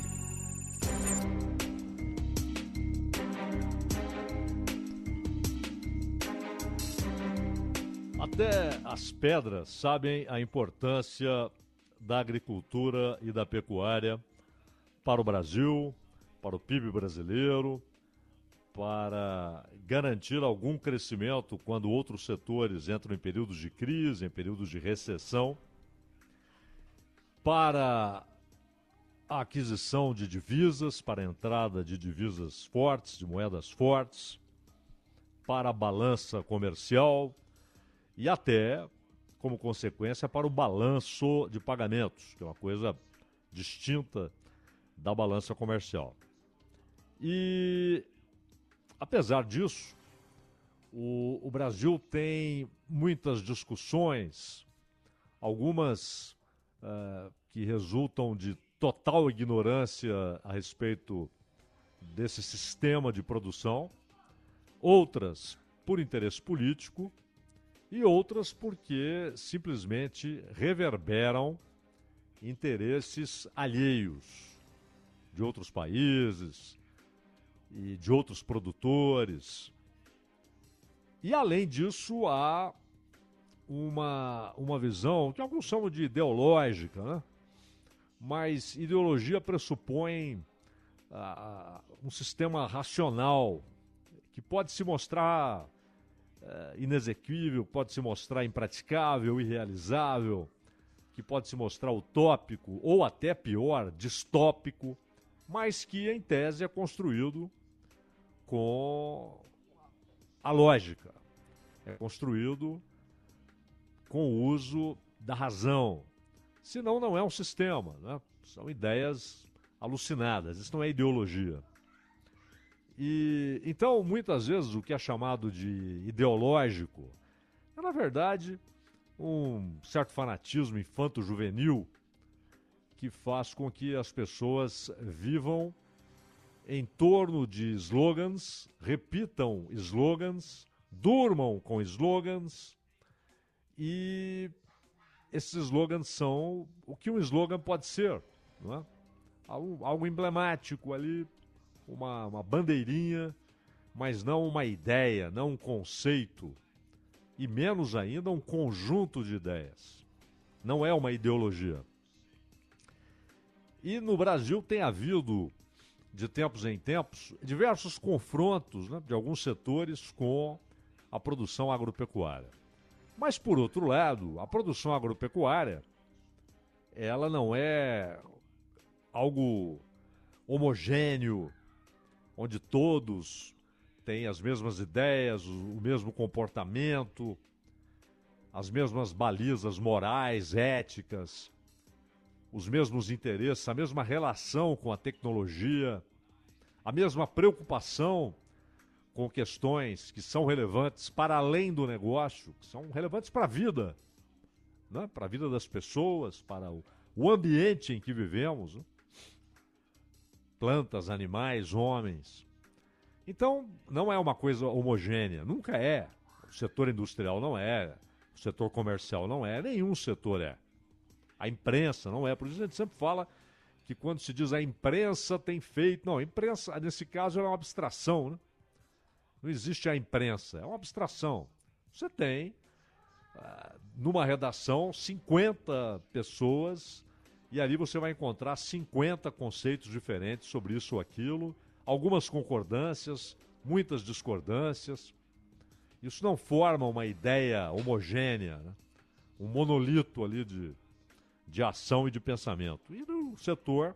S5: Até as pedras sabem a importância da agricultura e da pecuária para o Brasil, para o PIB brasileiro, para garantir algum crescimento quando outros setores entram em períodos de crise, em períodos de recessão, para a aquisição de divisas, para a entrada de divisas fortes, de moedas fortes, para a balança comercial e até, como consequência, para o balanço de pagamentos, que é uma coisa distinta da balança comercial. E, apesar disso, o, o Brasil tem muitas discussões, algumas uh, que resultam de total ignorância a respeito desse sistema de produção, outras por interesse político e outras porque simplesmente reverberam interesses alheios de outros países e de outros produtores. E além disso, há uma, uma visão que alguns chamam de ideológica, né? mas ideologia pressupõe uh, um sistema racional que pode se mostrar uh, inexequível, pode se mostrar impraticável, irrealizável, que pode se mostrar utópico ou até pior, distópico, mas que em tese é construído com a lógica, é construído com o uso da razão. Senão não é um sistema, né? são ideias alucinadas, isso não é ideologia. E então, muitas vezes, o que é chamado de ideológico é, na verdade, um certo fanatismo infanto-juvenil que faz com que as pessoas vivam em torno de slogans, repitam slogans, durmam com slogans e esses slogans são o que um slogan pode ser, não é? algo, algo emblemático ali, uma, uma bandeirinha, mas não uma ideia, não um conceito, e menos ainda um conjunto de ideias. Não é uma ideologia. E no Brasil tem havido, de tempos em tempos, diversos confrontos né, de alguns setores com a produção agropecuária. Mas, por outro lado, a produção agropecuária ela não é algo homogêneo, onde todos têm as mesmas ideias, o mesmo comportamento, as mesmas balizas morais, éticas, os mesmos interesses, a mesma relação com a tecnologia, a mesma preocupação com questões que são relevantes para além do negócio, que são relevantes para a vida, né? para a vida das pessoas, para o, ambiente em que vivemos. Né? plantas, animais, homens. Então, não é uma coisa homogênea, nunca é. O setor industrial não é, o setor comercial não é, nenhum setor é. A imprensa não é, por isso a gente sempre fala que quando se diz a imprensa tem feito. Não, a imprensa, nesse caso, é uma abstração, né? Não existe a imprensa, é uma abstração. Você tem, ah, numa redação, 50 pessoas e ali você vai encontrar 50 conceitos diferentes sobre isso ou aquilo, algumas concordâncias, muitas discordâncias. Isso não forma uma ideia homogênea, né? um monolito ali de, de ação e de pensamento. E no setor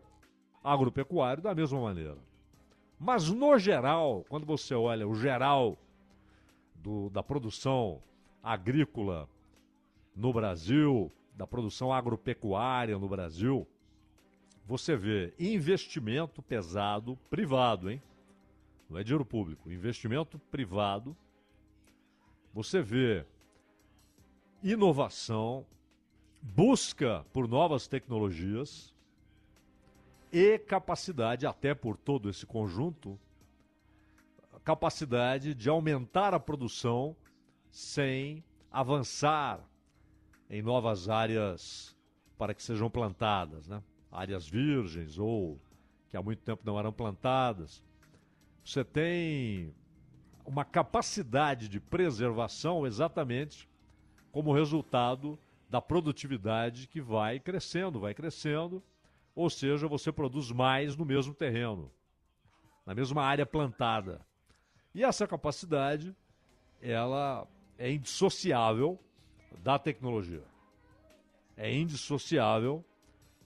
S5: agropecuário, da mesma maneira. Mas, no geral, quando você olha o geral do, da produção agrícola no Brasil, da produção agropecuária no Brasil, você vê investimento pesado privado, hein? Não é dinheiro público, investimento privado. Você vê inovação, busca por novas tecnologias e capacidade, até por todo esse conjunto, capacidade de aumentar a produção sem avançar em novas áreas para que sejam plantadas, né? áreas virgens ou que há muito tempo não eram plantadas. Você tem uma capacidade de preservação exatamente como resultado da produtividade que vai crescendo, vai crescendo, ou seja, você produz mais no mesmo terreno, na mesma área plantada. E essa capacidade, ela é indissociável da tecnologia. É indissociável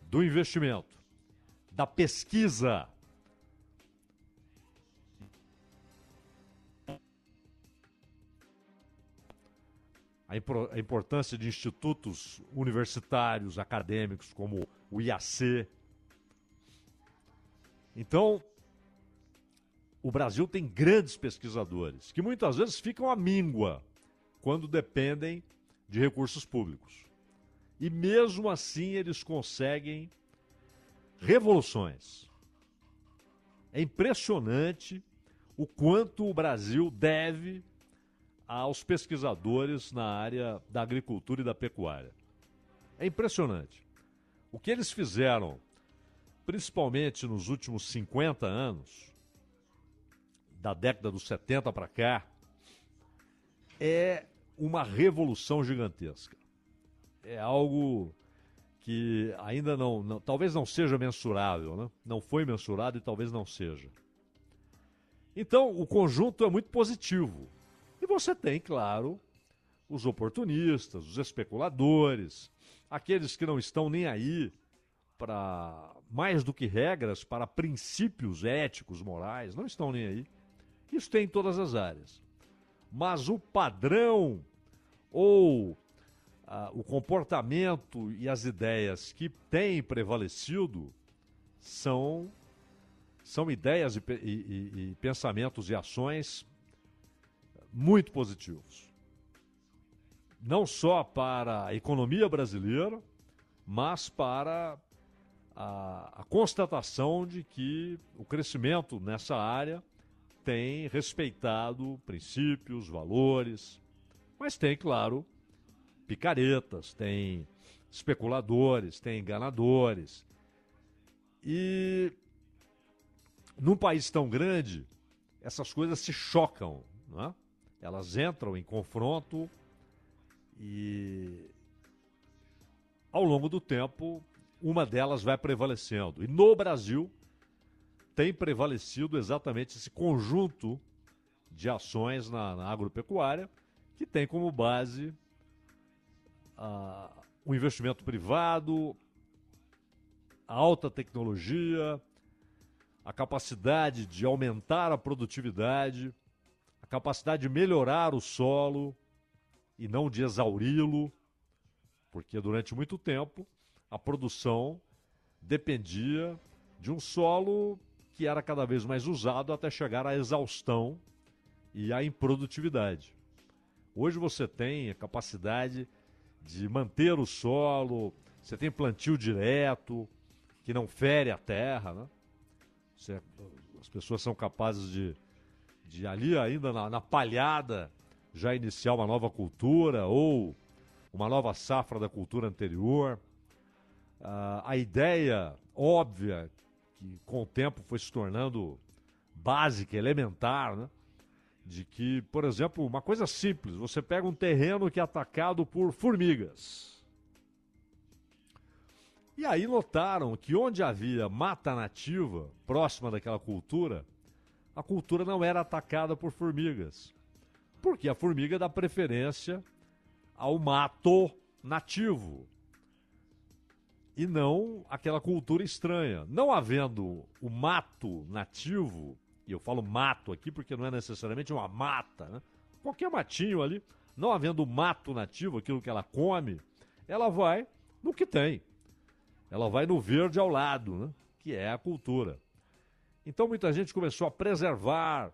S5: do investimento, da pesquisa. A, impor- a importância de institutos universitários, acadêmicos, como o IAC. Então, o Brasil tem grandes pesquisadores que muitas vezes ficam à míngua quando dependem de recursos públicos. E mesmo assim eles conseguem revoluções. É impressionante o quanto o Brasil deve aos pesquisadores na área da agricultura e da pecuária. É impressionante. O que eles fizeram, principalmente nos últimos 50 anos, da década dos 70 para cá, é uma revolução gigantesca. É algo que ainda não, não- talvez não seja mensurável, né? Não foi mensurado e talvez não seja. Então, o conjunto é muito positivo. E você tem, claro, os oportunistas, os especuladores, aqueles que não estão nem aí para mais do que regras, para princípios éticos, morais, não estão nem aí. Isso tem em todas as áreas. Mas o padrão ou ah, o comportamento e as ideias que têm prevalecido são, são ideias e, e- e- e pensamentos e ações muito positivos. Não só para a economia brasileira, mas para a, a constatação de que o crescimento nessa área tem respeitado princípios, valores, mas tem, claro, picaretas, tem especuladores, tem enganadores. E num país tão grande, essas coisas se chocam, não é? Elas entram em confronto e ao longo do tempo uma delas vai prevalecendo. E no Brasil tem prevalecido exatamente esse conjunto de ações na, na agropecuária que tem como base o investimento privado, a alta tecnologia, a capacidade de aumentar a produtividade, capacidade de melhorar o solo e não de exauri-lo, porque durante muito tempo a produção dependia de um solo que era cada vez mais usado até chegar à exaustão e à improdutividade. Hoje você tem a capacidade de manter o solo, você tem plantio direto, que não fere a terra, né? Você- as pessoas são capazes de, de ali ainda na, na palhada já iniciar uma nova cultura ou uma nova safra da cultura anterior. Ah, a ideia óbvia que com o tempo foi se tornando básica, elementar, né? de que, por exemplo, uma coisa simples, você pega um terreno que é atacado por formigas. E aí notaram que onde havia mata nativa, próxima daquela cultura, a cultura não era atacada por formigas. Porque a formiga dá preferência ao mato nativo e não aquela cultura estranha. Não havendo o mato nativo, e eu falo mato aqui porque não é necessariamente uma mata, né? qualquer matinho ali, não havendo o mato nativo, aquilo que ela come, ela vai no que tem. Ela vai no verde ao lado, né? que é a cultura. Então muita gente começou a preservar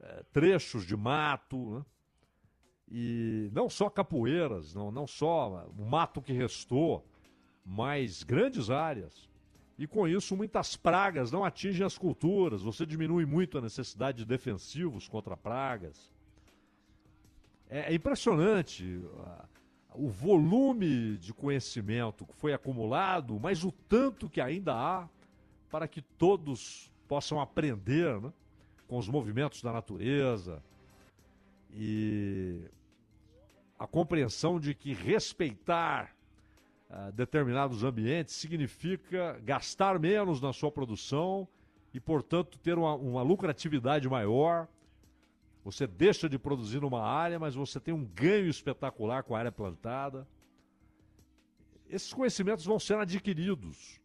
S5: eh, trechos de mato, né? e não só capoeiras, não, não só o mato que restou, mas grandes áreas. E com isso, muitas pragas não atingem as culturas, você diminui muito a necessidade de defensivos contra pragas. É, é impressionante ah, o volume de conhecimento que foi acumulado, mas o tanto que ainda há para que todos possam aprender né, com os movimentos da natureza e a compreensão de que respeitar ah, determinados ambientes significa gastar menos na sua produção e, portanto, ter uma, uma lucratividade maior. Você deixa de produzir numa área, mas você tem um ganho espetacular com a área plantada. Esses conhecimentos vão ser adquiridos.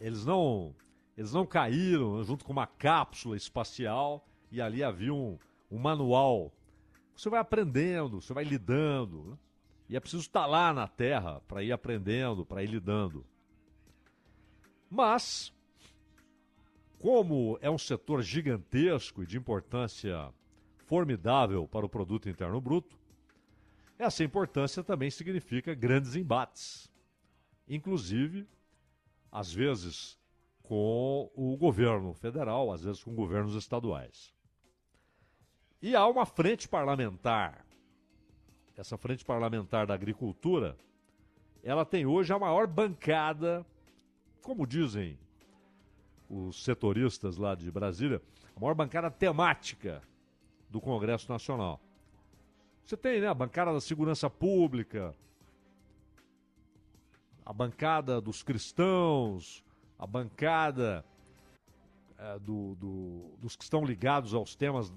S5: Eles não, eles não caíram junto com uma cápsula espacial e ali havia um, um manual você vai aprendendo, você vai lidando. Né? E é preciso estar lá na terra para ir aprendendo, para ir lidando. Mas, como é um setor gigantesco e de importância formidável para o produto interno bruto, essa importância também significa grandes embates. Inclusive, às vezes com o governo federal, às vezes com governos estaduais. E há uma frente parlamentar. Essa frente parlamentar da agricultura, ela tem hoje a maior bancada, como dizem os setoristas lá de Brasília, a maior bancada temática do Congresso Nacional. Você tem né, a bancada da segurança pública, a bancada dos cristãos, a bancada é, do, do, dos que estão ligados aos temas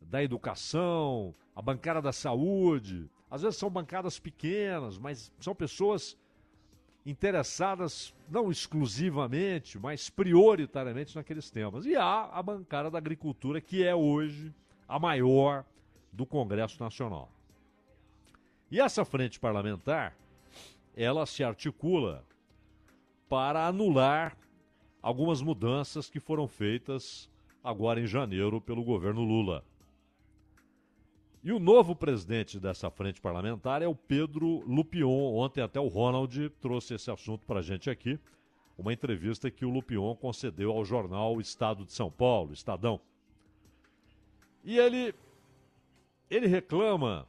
S5: da educação, a bancada da saúde. Às vezes são bancadas pequenas, mas são pessoas interessadas não exclusivamente, mas prioritariamente naqueles temas. E há a bancada da agricultura, que é hoje a maior do Congresso Nacional. E essa frente parlamentar, ela se articula para anular algumas mudanças que foram feitas agora em janeiro pelo governo Lula. E o novo presidente dessa frente parlamentar é o Pedro Lupion. Ontem até o Ronald trouxe esse assunto para a gente aqui. Uma entrevista que o Lupion concedeu ao jornal Estado de São Paulo, Estadão. E ele, ele reclama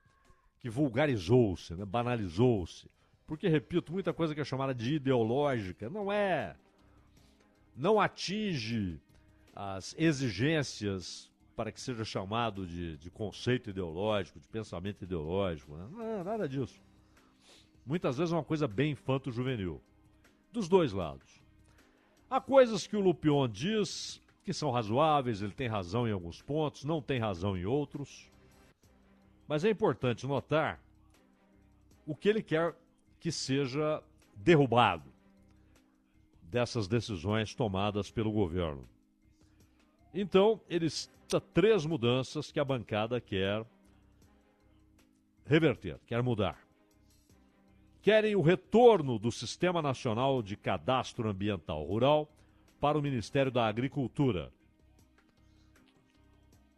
S5: que vulgarizou-se, né? banalizou-se. Porque, repito, muita coisa que é chamada de ideológica não é. não atinge as exigências para que seja chamado de, de conceito ideológico, de pensamento ideológico. Né? Não, nada disso. Muitas vezes é uma coisa bem infanto-juvenil. Dos dois lados. Há coisas que o Lupion diz que são razoáveis, ele tem razão em alguns pontos, não tem razão em outros. Mas é importante notar o que ele quer que seja derrubado dessas decisões tomadas pelo governo. Então, ele cita três mudanças que a bancada quer reverter, quer mudar. Querem o retorno do Sistema Nacional de Cadastro Ambiental Rural para o Ministério da Agricultura.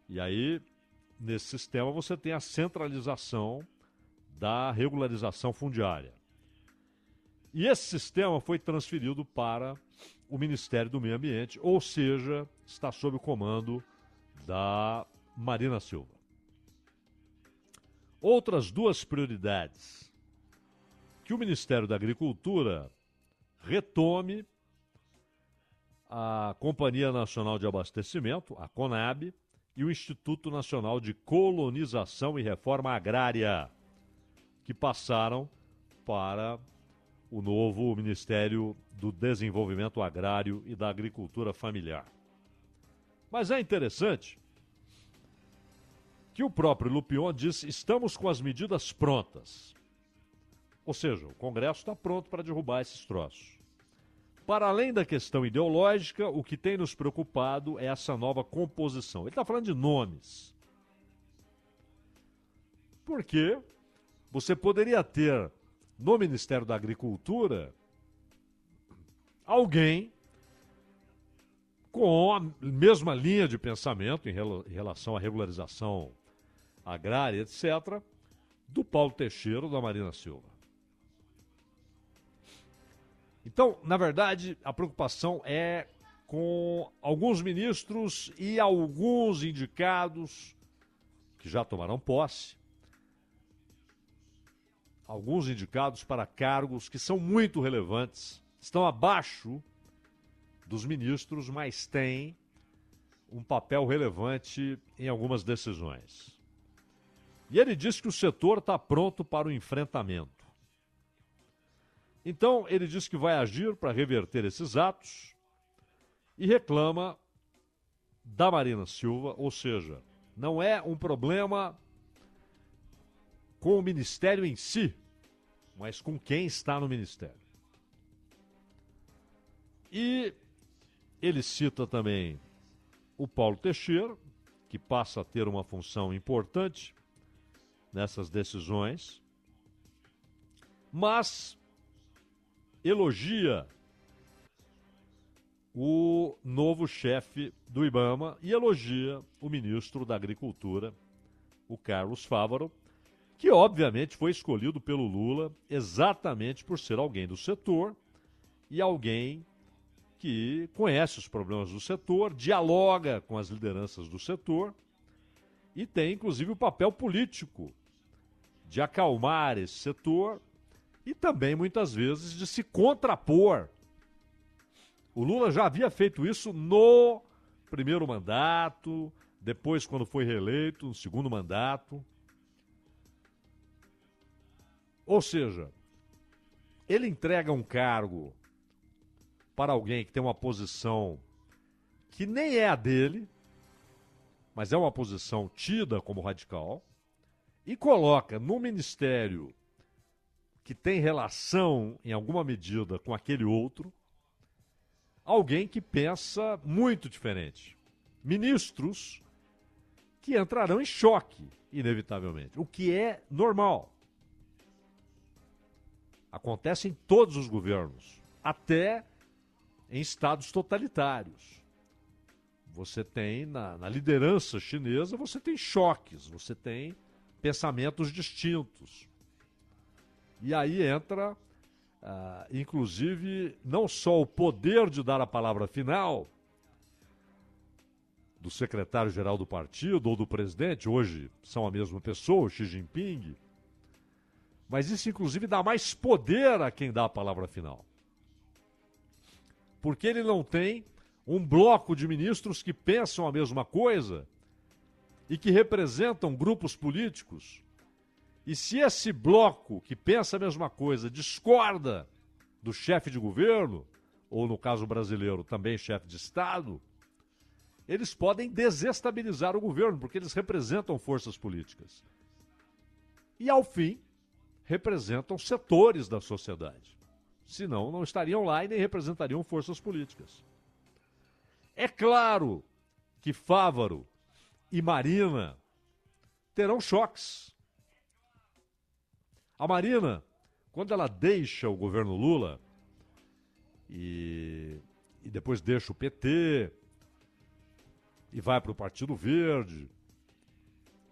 S5: E aí, nesse sistema, você tem a centralização da regularização fundiária. E esse sistema foi transferido para o Ministério do Meio Ambiente, ou seja, está sob o comando da Marina Silva. Outras duas prioridades: que o Ministério da Agricultura retome a Companhia Nacional de Abastecimento, a CONAB, e o Instituto Nacional de Colonização e Reforma Agrária, que passaram para o novo Ministério do Desenvolvimento Agrário e da Agricultura Familiar. Mas é interessante que o próprio Lupion disse: estamos com as medidas prontas. Ou seja, o Congresso está pronto para derrubar esses troços. Para além da questão ideológica, o que tem nos preocupado é essa nova composição. Ele está falando de nomes. Porque você poderia ter no Ministério da Agricultura alguém com a mesma linha de pensamento em rela- em relação à regularização agrária, etc., do Paulo Teixeira ou da Marina Silva. Então, na verdade, a preocupação é com alguns ministros e alguns indicados que já tomaram posse, alguns indicados para cargos que são muito relevantes, estão abaixo dos ministros, mas têm um papel relevante em algumas decisões. E ele diz que o setor está pronto para o enfrentamento. Então, ele diz que vai agir para reverter esses atos e reclama da Marina Silva, ou seja, não é um problema com o ministério em si, mas com quem está no ministério. E ele cita também o Paulo Teixeira, que passa a ter uma função importante nessas decisões, mas elogia o novo chefe do Ibama e elogia o ministro da Agricultura, o Carlos Fávaro, que obviamente foi escolhido pelo Lula exatamente por ser alguém do setor e alguém que conhece os problemas do setor, dialoga com as lideranças do setor e tem inclusive o papel político de acalmar esse setor e também muitas vezes de se contrapor. O Lula já havia feito isso no primeiro mandato, depois, quando foi reeleito, no segundo mandato. Ou seja, ele entrega um cargo para alguém que tem uma posição que nem é a dele, mas é uma posição tida como radical, e coloca no ministério que tem relação, em alguma medida, com aquele outro, alguém que pensa muito diferente. Ministros que entrarão em choque, inevitavelmente, o que é normal. Acontece em todos os governos, até em estados totalitários. Você tem, na, na liderança chinesa, você tem choques, você tem pensamentos distintos. E aí entra, ah, inclusive, não só o poder de dar a palavra final do secretário-geral do partido ou do presidente, hoje são a mesma pessoa, Xi Jinping, mas isso, inclusive, dá mais poder a quem dá a palavra final. Porque ele não tem um bloco de ministros que pensam a mesma coisa e que representam grupos políticos. E se esse bloco que pensa a mesma coisa discorda do chefe de governo, ou no caso brasileiro, também chefe de Estado, eles podem desestabilizar o governo, porque eles representam forças políticas. E, ao fim, representam setores da sociedade. Senão, não estariam lá e nem representariam forças políticas. É claro que Fávaro e Marina terão choques. A Marina, quando ela deixa o governo Lula e, e depois deixa o PT e vai para o Partido Verde,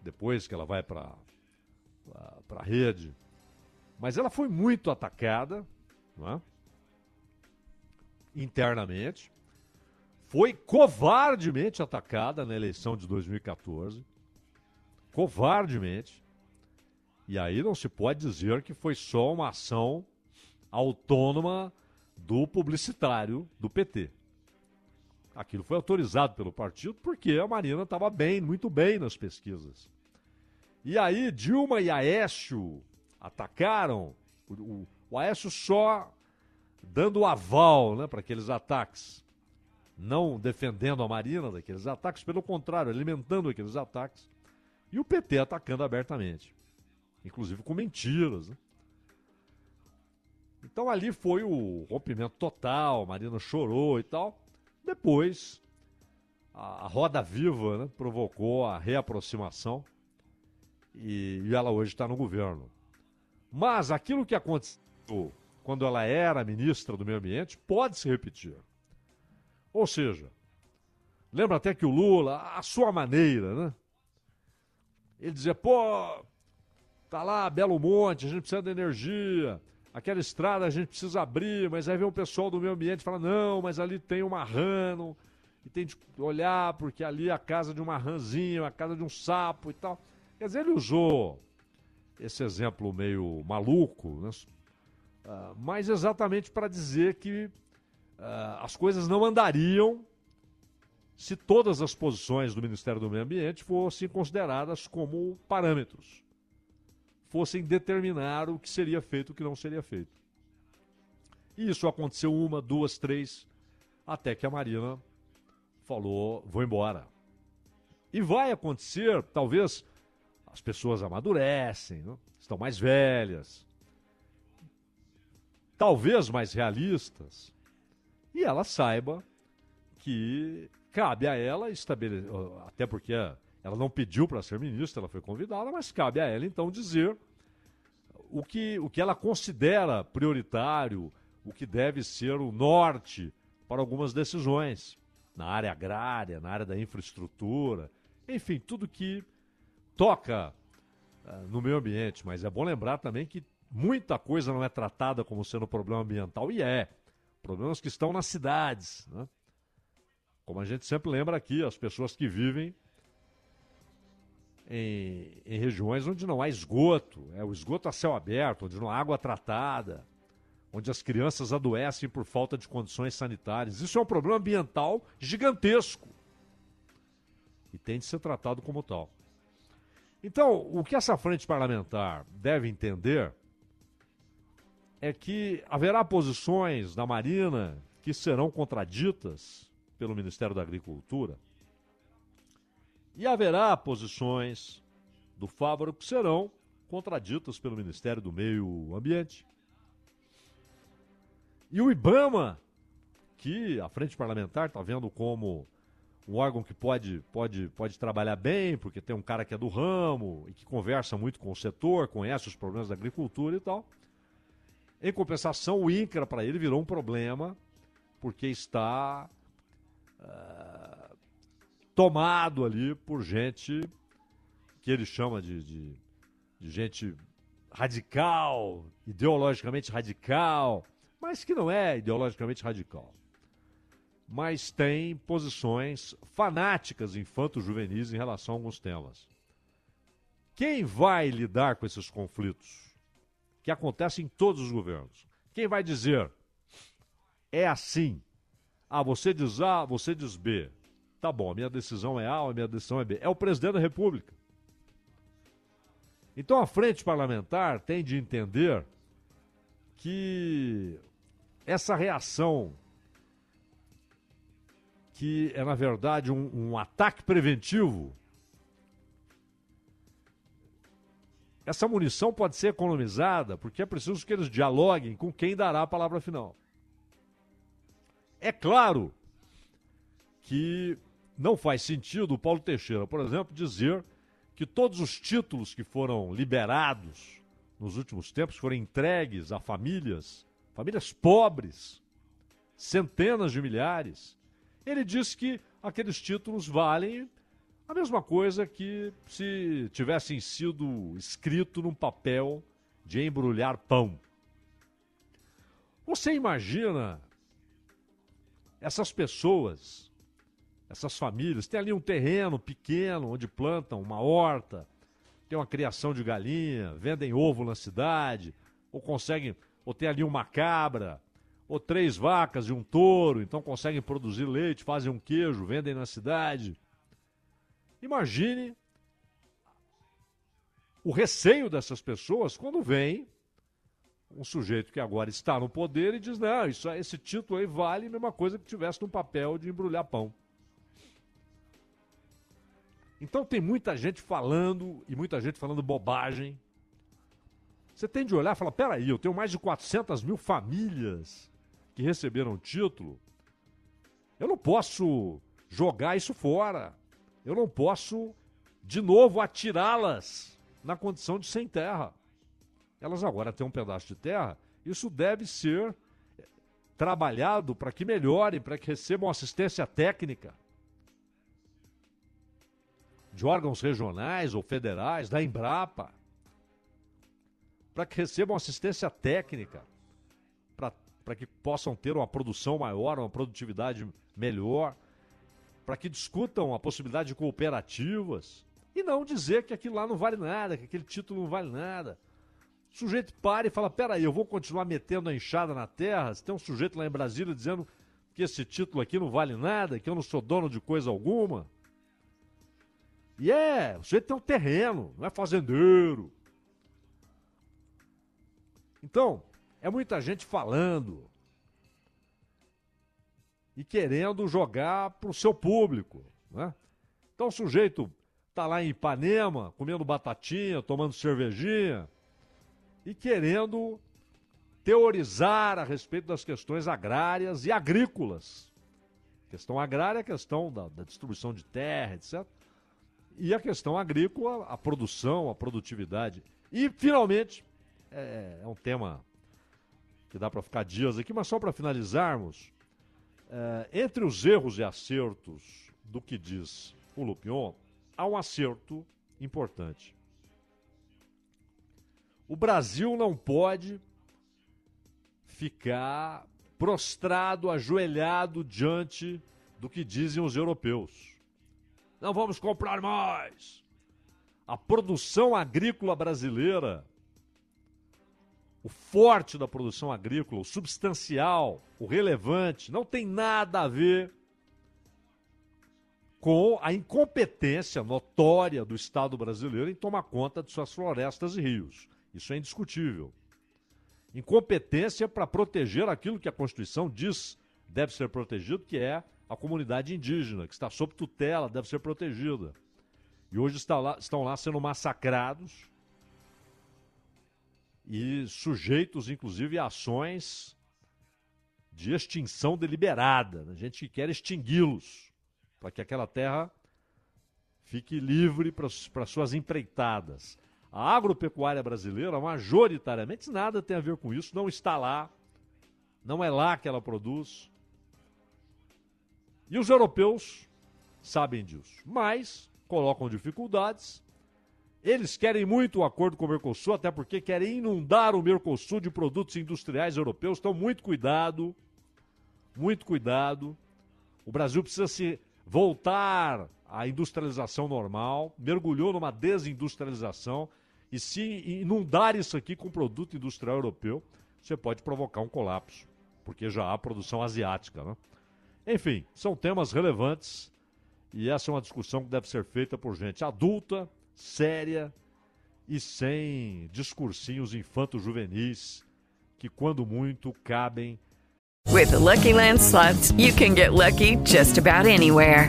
S5: depois que ela vai para a rede, mas ela foi muito atacada é? internamente, foi covardemente atacada na eleição de 2014. Covardemente. E aí não se pode dizer que foi só uma ação autônoma do publicitário do PT. Aquilo foi autorizado pelo partido porque a Marina estava bem, muito bem nas pesquisas. E aí Dilma e Aécio atacaram, o, o, Aécio só dando aval né, para aqueles ataques não defendendo a Marina daqueles ataques, pelo contrário, alimentando aqueles ataques, e o PT atacando abertamente, inclusive com mentiras. Né? Então ali foi o rompimento total, Marina chorou e tal. Depois, a, a roda viva né, provocou a reaproximação e, e ela hoje está no governo. Mas aquilo que aconteceu quando ela era ministra do Meio Ambiente pode se repetir. Ou seja, Lembra até que o Lula, a sua maneira, né? Ele dizia, pô, tá lá Belo Monte, a gente precisa de energia. Aquela estrada a gente precisa abrir, mas aí vem o pessoal do meio ambiente e fala, não, mas ali tem uma rã, e tem de olhar, porque ali é a casa de uma rãzinha, a casa de um sapo e tal. Quer dizer, ele usou esse exemplo meio maluco, né? Uh, mas exatamente para dizer que uh, as coisas não andariam se todas as posições do Ministério do Meio Ambiente fossem consideradas como parâmetros, fossem determinar o que seria feito e o que não seria feito. E isso aconteceu uma, duas, três, até que a Marina falou: vou embora. E vai acontecer, talvez as pessoas amadurecem, não? estão mais velhas, talvez mais realistas, e ela saiba que cabe a ela estabelecer, até porque ela não pediu para ser ministra, ela foi convidada, mas cabe a ela então dizer o que, o que ela considera prioritário, o que deve ser o norte para algumas decisões na área agrária, na área da infraestrutura, enfim, tudo que toca uh, no meio ambiente. Mas é bom lembrar também que muita coisa não é tratada como sendo problema ambiental, e é. Problemas que estão nas cidades. Né? Como a gente sempre lembra aqui, as pessoas que vivem em, em regiões onde não há esgoto, é o esgoto a céu aberto, onde não há água tratada, onde as crianças adoecem por falta de condições sanitárias. Isso é um problema ambiental gigantesco e tem de ser tratado como tal. Então, o que essa frente parlamentar deve entender é que haverá posições da Marina que serão contraditas pelo Ministério da Agricultura e haverá posições do Fávaro que serão contraditas pelo Ministério do Meio Ambiente. E o IBAMA, que a Frente Parlamentar está vendo como um órgão que pode, pode, pode trabalhar bem, porque tem um cara que é do ramo e que conversa muito com o setor, conhece os problemas da agricultura e tal. Em compensação, o INCRA para ele virou um problema, porque está uh, tomado ali por gente que ele chama de, de, de gente radical, ideologicamente radical, mas que não é ideologicamente radical. Mas tem posições fanáticas infanto-juvenis em relação a alguns temas. Quem vai lidar com esses conflitos? Que acontecem em todos os governos. Quem vai dizer é assim? Ah, você diz A, você diz B. Tá bom, a minha decisão é A, a minha decisão é B. É o presidente da República. Então a frente parlamentar tem de entender que essa reação, que é na verdade um, um ataque preventivo, essa munição pode ser economizada porque é preciso que eles dialoguem com quem dará a palavra final. É claro que não faz sentido o Paulo Teixeira, por exemplo, dizer que todos os títulos que foram liberados nos últimos tempos foram entregues a famílias famílias pobres, centenas de milhares. Ele disse que aqueles títulos valem a mesma coisa que se tivessem sido escrito num papel de embrulhar pão. Você imagina essas pessoas, essas famílias, tem ali um terreno pequeno onde plantam uma horta, tem uma criação de galinha, vendem ovo na cidade, ou conseguem ou tem ali uma cabra, ou três vacas e um touro, então conseguem produzir leite, fazem um queijo, vendem na cidade. Imagine o receio dessas pessoas quando vem um sujeito que agora está no poder e diz: não, isso, esse título aí vale a mesma coisa que tivesse num papel de embrulhar pão. Então tem muita gente falando e muita gente falando bobagem você tem de olhar e falar: peraí, eu tenho mais de 400 mil famílias que receberam título. Eu não posso jogar isso fora. Eu não posso, de novo, atirá-las na condição de sem terra. Elas agora têm um pedaço de terra. Isso deve ser trabalhado para que melhorem, para que recebam assistência técnica. De órgãos regionais ou federais, da Embrapa, para que recebam assistência técnica, para que possam ter uma produção maior, uma produtividade melhor, para que discutam a possibilidade de cooperativas e não dizer que aquilo lá não vale nada, que aquele título não vale nada. O sujeito para e fala: peraí, eu vou continuar metendo a enxada na terra. Se tem um sujeito lá em Brasília dizendo que esse título aqui não vale nada, que eu não sou dono de coisa alguma. E é, sujeito tem um terreno, não é fazendeiro. Então, é muita gente falando e querendo jogar para o seu público. Né? Então o sujeito está lá em Ipanema, comendo batatinha, tomando cervejinha e querendo teorizar a respeito das questões agrárias e agrícolas. Questão agrária é questão da, da distribuição de terra, etc. E a questão agrícola, a produção, a produtividade. E, finalmente, é, é um tema que dá para ficar dias aqui, mas só para finalizarmos, é, entre os erros e acertos do que diz o Lupion, há um acerto importante. O Brasil não pode ficar prostrado, ajoelhado diante do que dizem os europeus. Não vamos comprar mais. A produção agrícola brasileira, o forte da produção agrícola, o substancial, o relevante, não tem nada a ver com a incompetência notória do Estado brasileiro em tomar conta de suas florestas e rios. Isso é indiscutível. Incompetência para proteger aquilo que a Constituição diz deve ser protegido, que é a comunidade indígena, que está sob tutela, deve ser protegida. E hoje está lá, estão lá sendo massacrados e sujeitos, inclusive, a ações de extinção deliberada. A gente quer extingui-los para que aquela terra fique livre para suas empreitadas. A agropecuária brasileira, majoritariamente, nada tem a ver com isso, não está lá, não é lá que ela produz. E os europeus sabem disso, mas colocam dificuldades. Eles querem muito o acordo com o Mercosul, até porque querem inundar o Mercosul de produtos industriais europeus. Então, muito cuidado, muito cuidado. O Brasil precisa se voltar à industrialização normal, mergulhou numa desindustrialização e se inundar isso aqui com produto industrial europeu, você pode provocar um colapso, porque já há produção asiática. Né? Enfim, são temas relevantes e essa é uma discussão que deve ser feita por gente adulta, séria e sem discursinhos infanto-juvenis que, quando muito, cabem.
S1: With the Lucky Land slots, you can get lucky just about anywhere.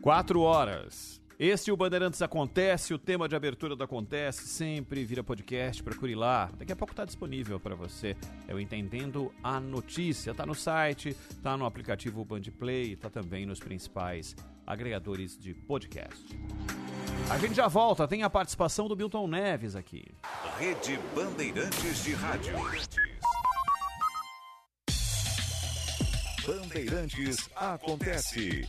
S3: Quatro horas. Este o Bandeirantes Acontece, o tema de abertura do Acontece sempre vira podcast, procure lá. Daqui a pouco está disponível para você. É o Entendendo a Notícia. Está no site, está no aplicativo Bandplay, está também nos principais agregadores de podcast. A gente já volta, tem a participação do Milton Neves aqui.
S2: Rede Bandeirantes de Rádio. Bandeirantes acontece.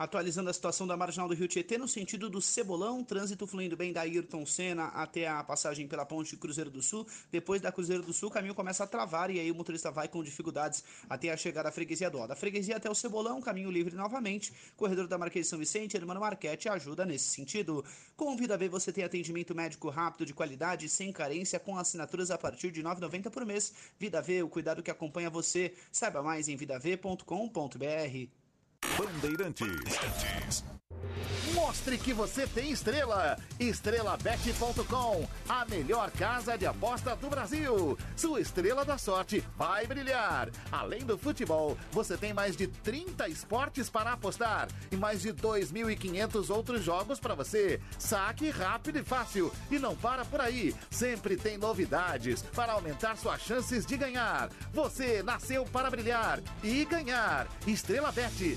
S14: Atualizando a situação da marginal do Rio Tietê no sentido do Cebolão, trânsito fluindo bem da Ayrton Senna até a passagem pela ponte Cruzeiro do Sul. Depois da Cruzeiro do Sul, o caminho começa a travar e aí o motorista vai com dificuldades até a chegada à freguesia do Ó. Da freguesia até o Cebolão, caminho livre novamente. Corredor da Marquês de São Vicente, Hermano Marquete ajuda nesse sentido. Com Vida V você tem atendimento médico rápido, de qualidade, sem carência, com assinaturas a partir de R$ 9,90 por mês. Vida V, o cuidado que acompanha você. Saiba mais em vidav.com.br.
S2: Bandeirantes.
S16: Mostre que você tem estrela. Estrelabet.com, a melhor casa de aposta do Brasil. Sua estrela da sorte vai brilhar. Além do futebol, você tem mais de 30 esportes para apostar e mais de 2.500 outros jogos para você. Saque rápido e fácil. E não para por aí. Sempre tem novidades para aumentar suas chances de ganhar. Você nasceu para brilhar e ganhar. Estrela Bet.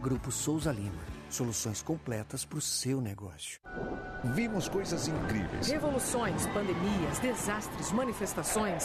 S17: Grupo Souza Lima. Soluções completas para o seu negócio.
S18: Vimos coisas incríveis.
S4: Revoluções, pandemias, desastres, manifestações,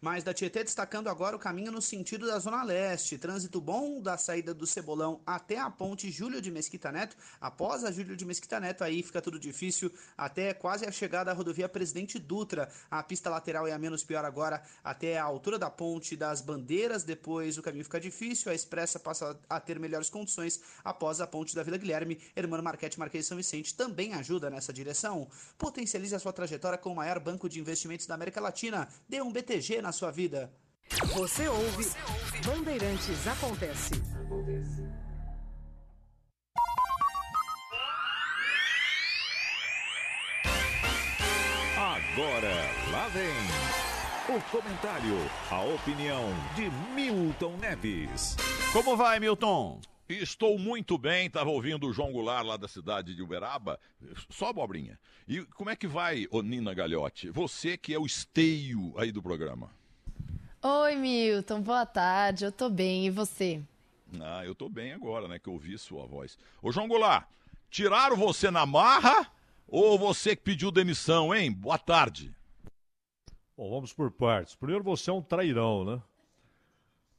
S14: Mais da Tietê destacando agora o caminho no sentido da Zona Leste. Trânsito bom da saída do Cebolão até a ponte Júlio de Mesquita Neto. Após a Júlio de Mesquita Neto, aí fica tudo difícil até quase a chegada à rodovia Presidente Dutra. A pista lateral é a menos pior agora até a altura da ponte das Bandeiras. Depois o caminho fica difícil. A expressa passa a ter melhores condições após a ponte da Vila Guilherme. Hermano Marquete Marquês São Vicente também ajuda nessa direção. Potencialize a sua trajetória com o maior banco de investimentos da América Latina. Dê um BTG na sua vida.
S4: Você ouve, Bandeirantes Acontece.
S18: Agora, lá vem o comentário, a opinião de Milton Neves.
S3: Como vai, Milton?
S19: Estou muito bem, estava ouvindo o João Goulart lá da cidade de Uberaba, só abobrinha. E como é que vai, ô Nina Galhote? Você que é o esteio aí do programa.
S10: Oi, Milton, boa tarde. Eu tô bem, e você?
S19: Ah, eu tô bem agora, né, que eu ouvi sua voz. Ô João Goulart, tiraram você na marra ou você que pediu demissão, hein? Boa tarde.
S5: Bom, vamos por partes. Primeiro, você é um trairão, né?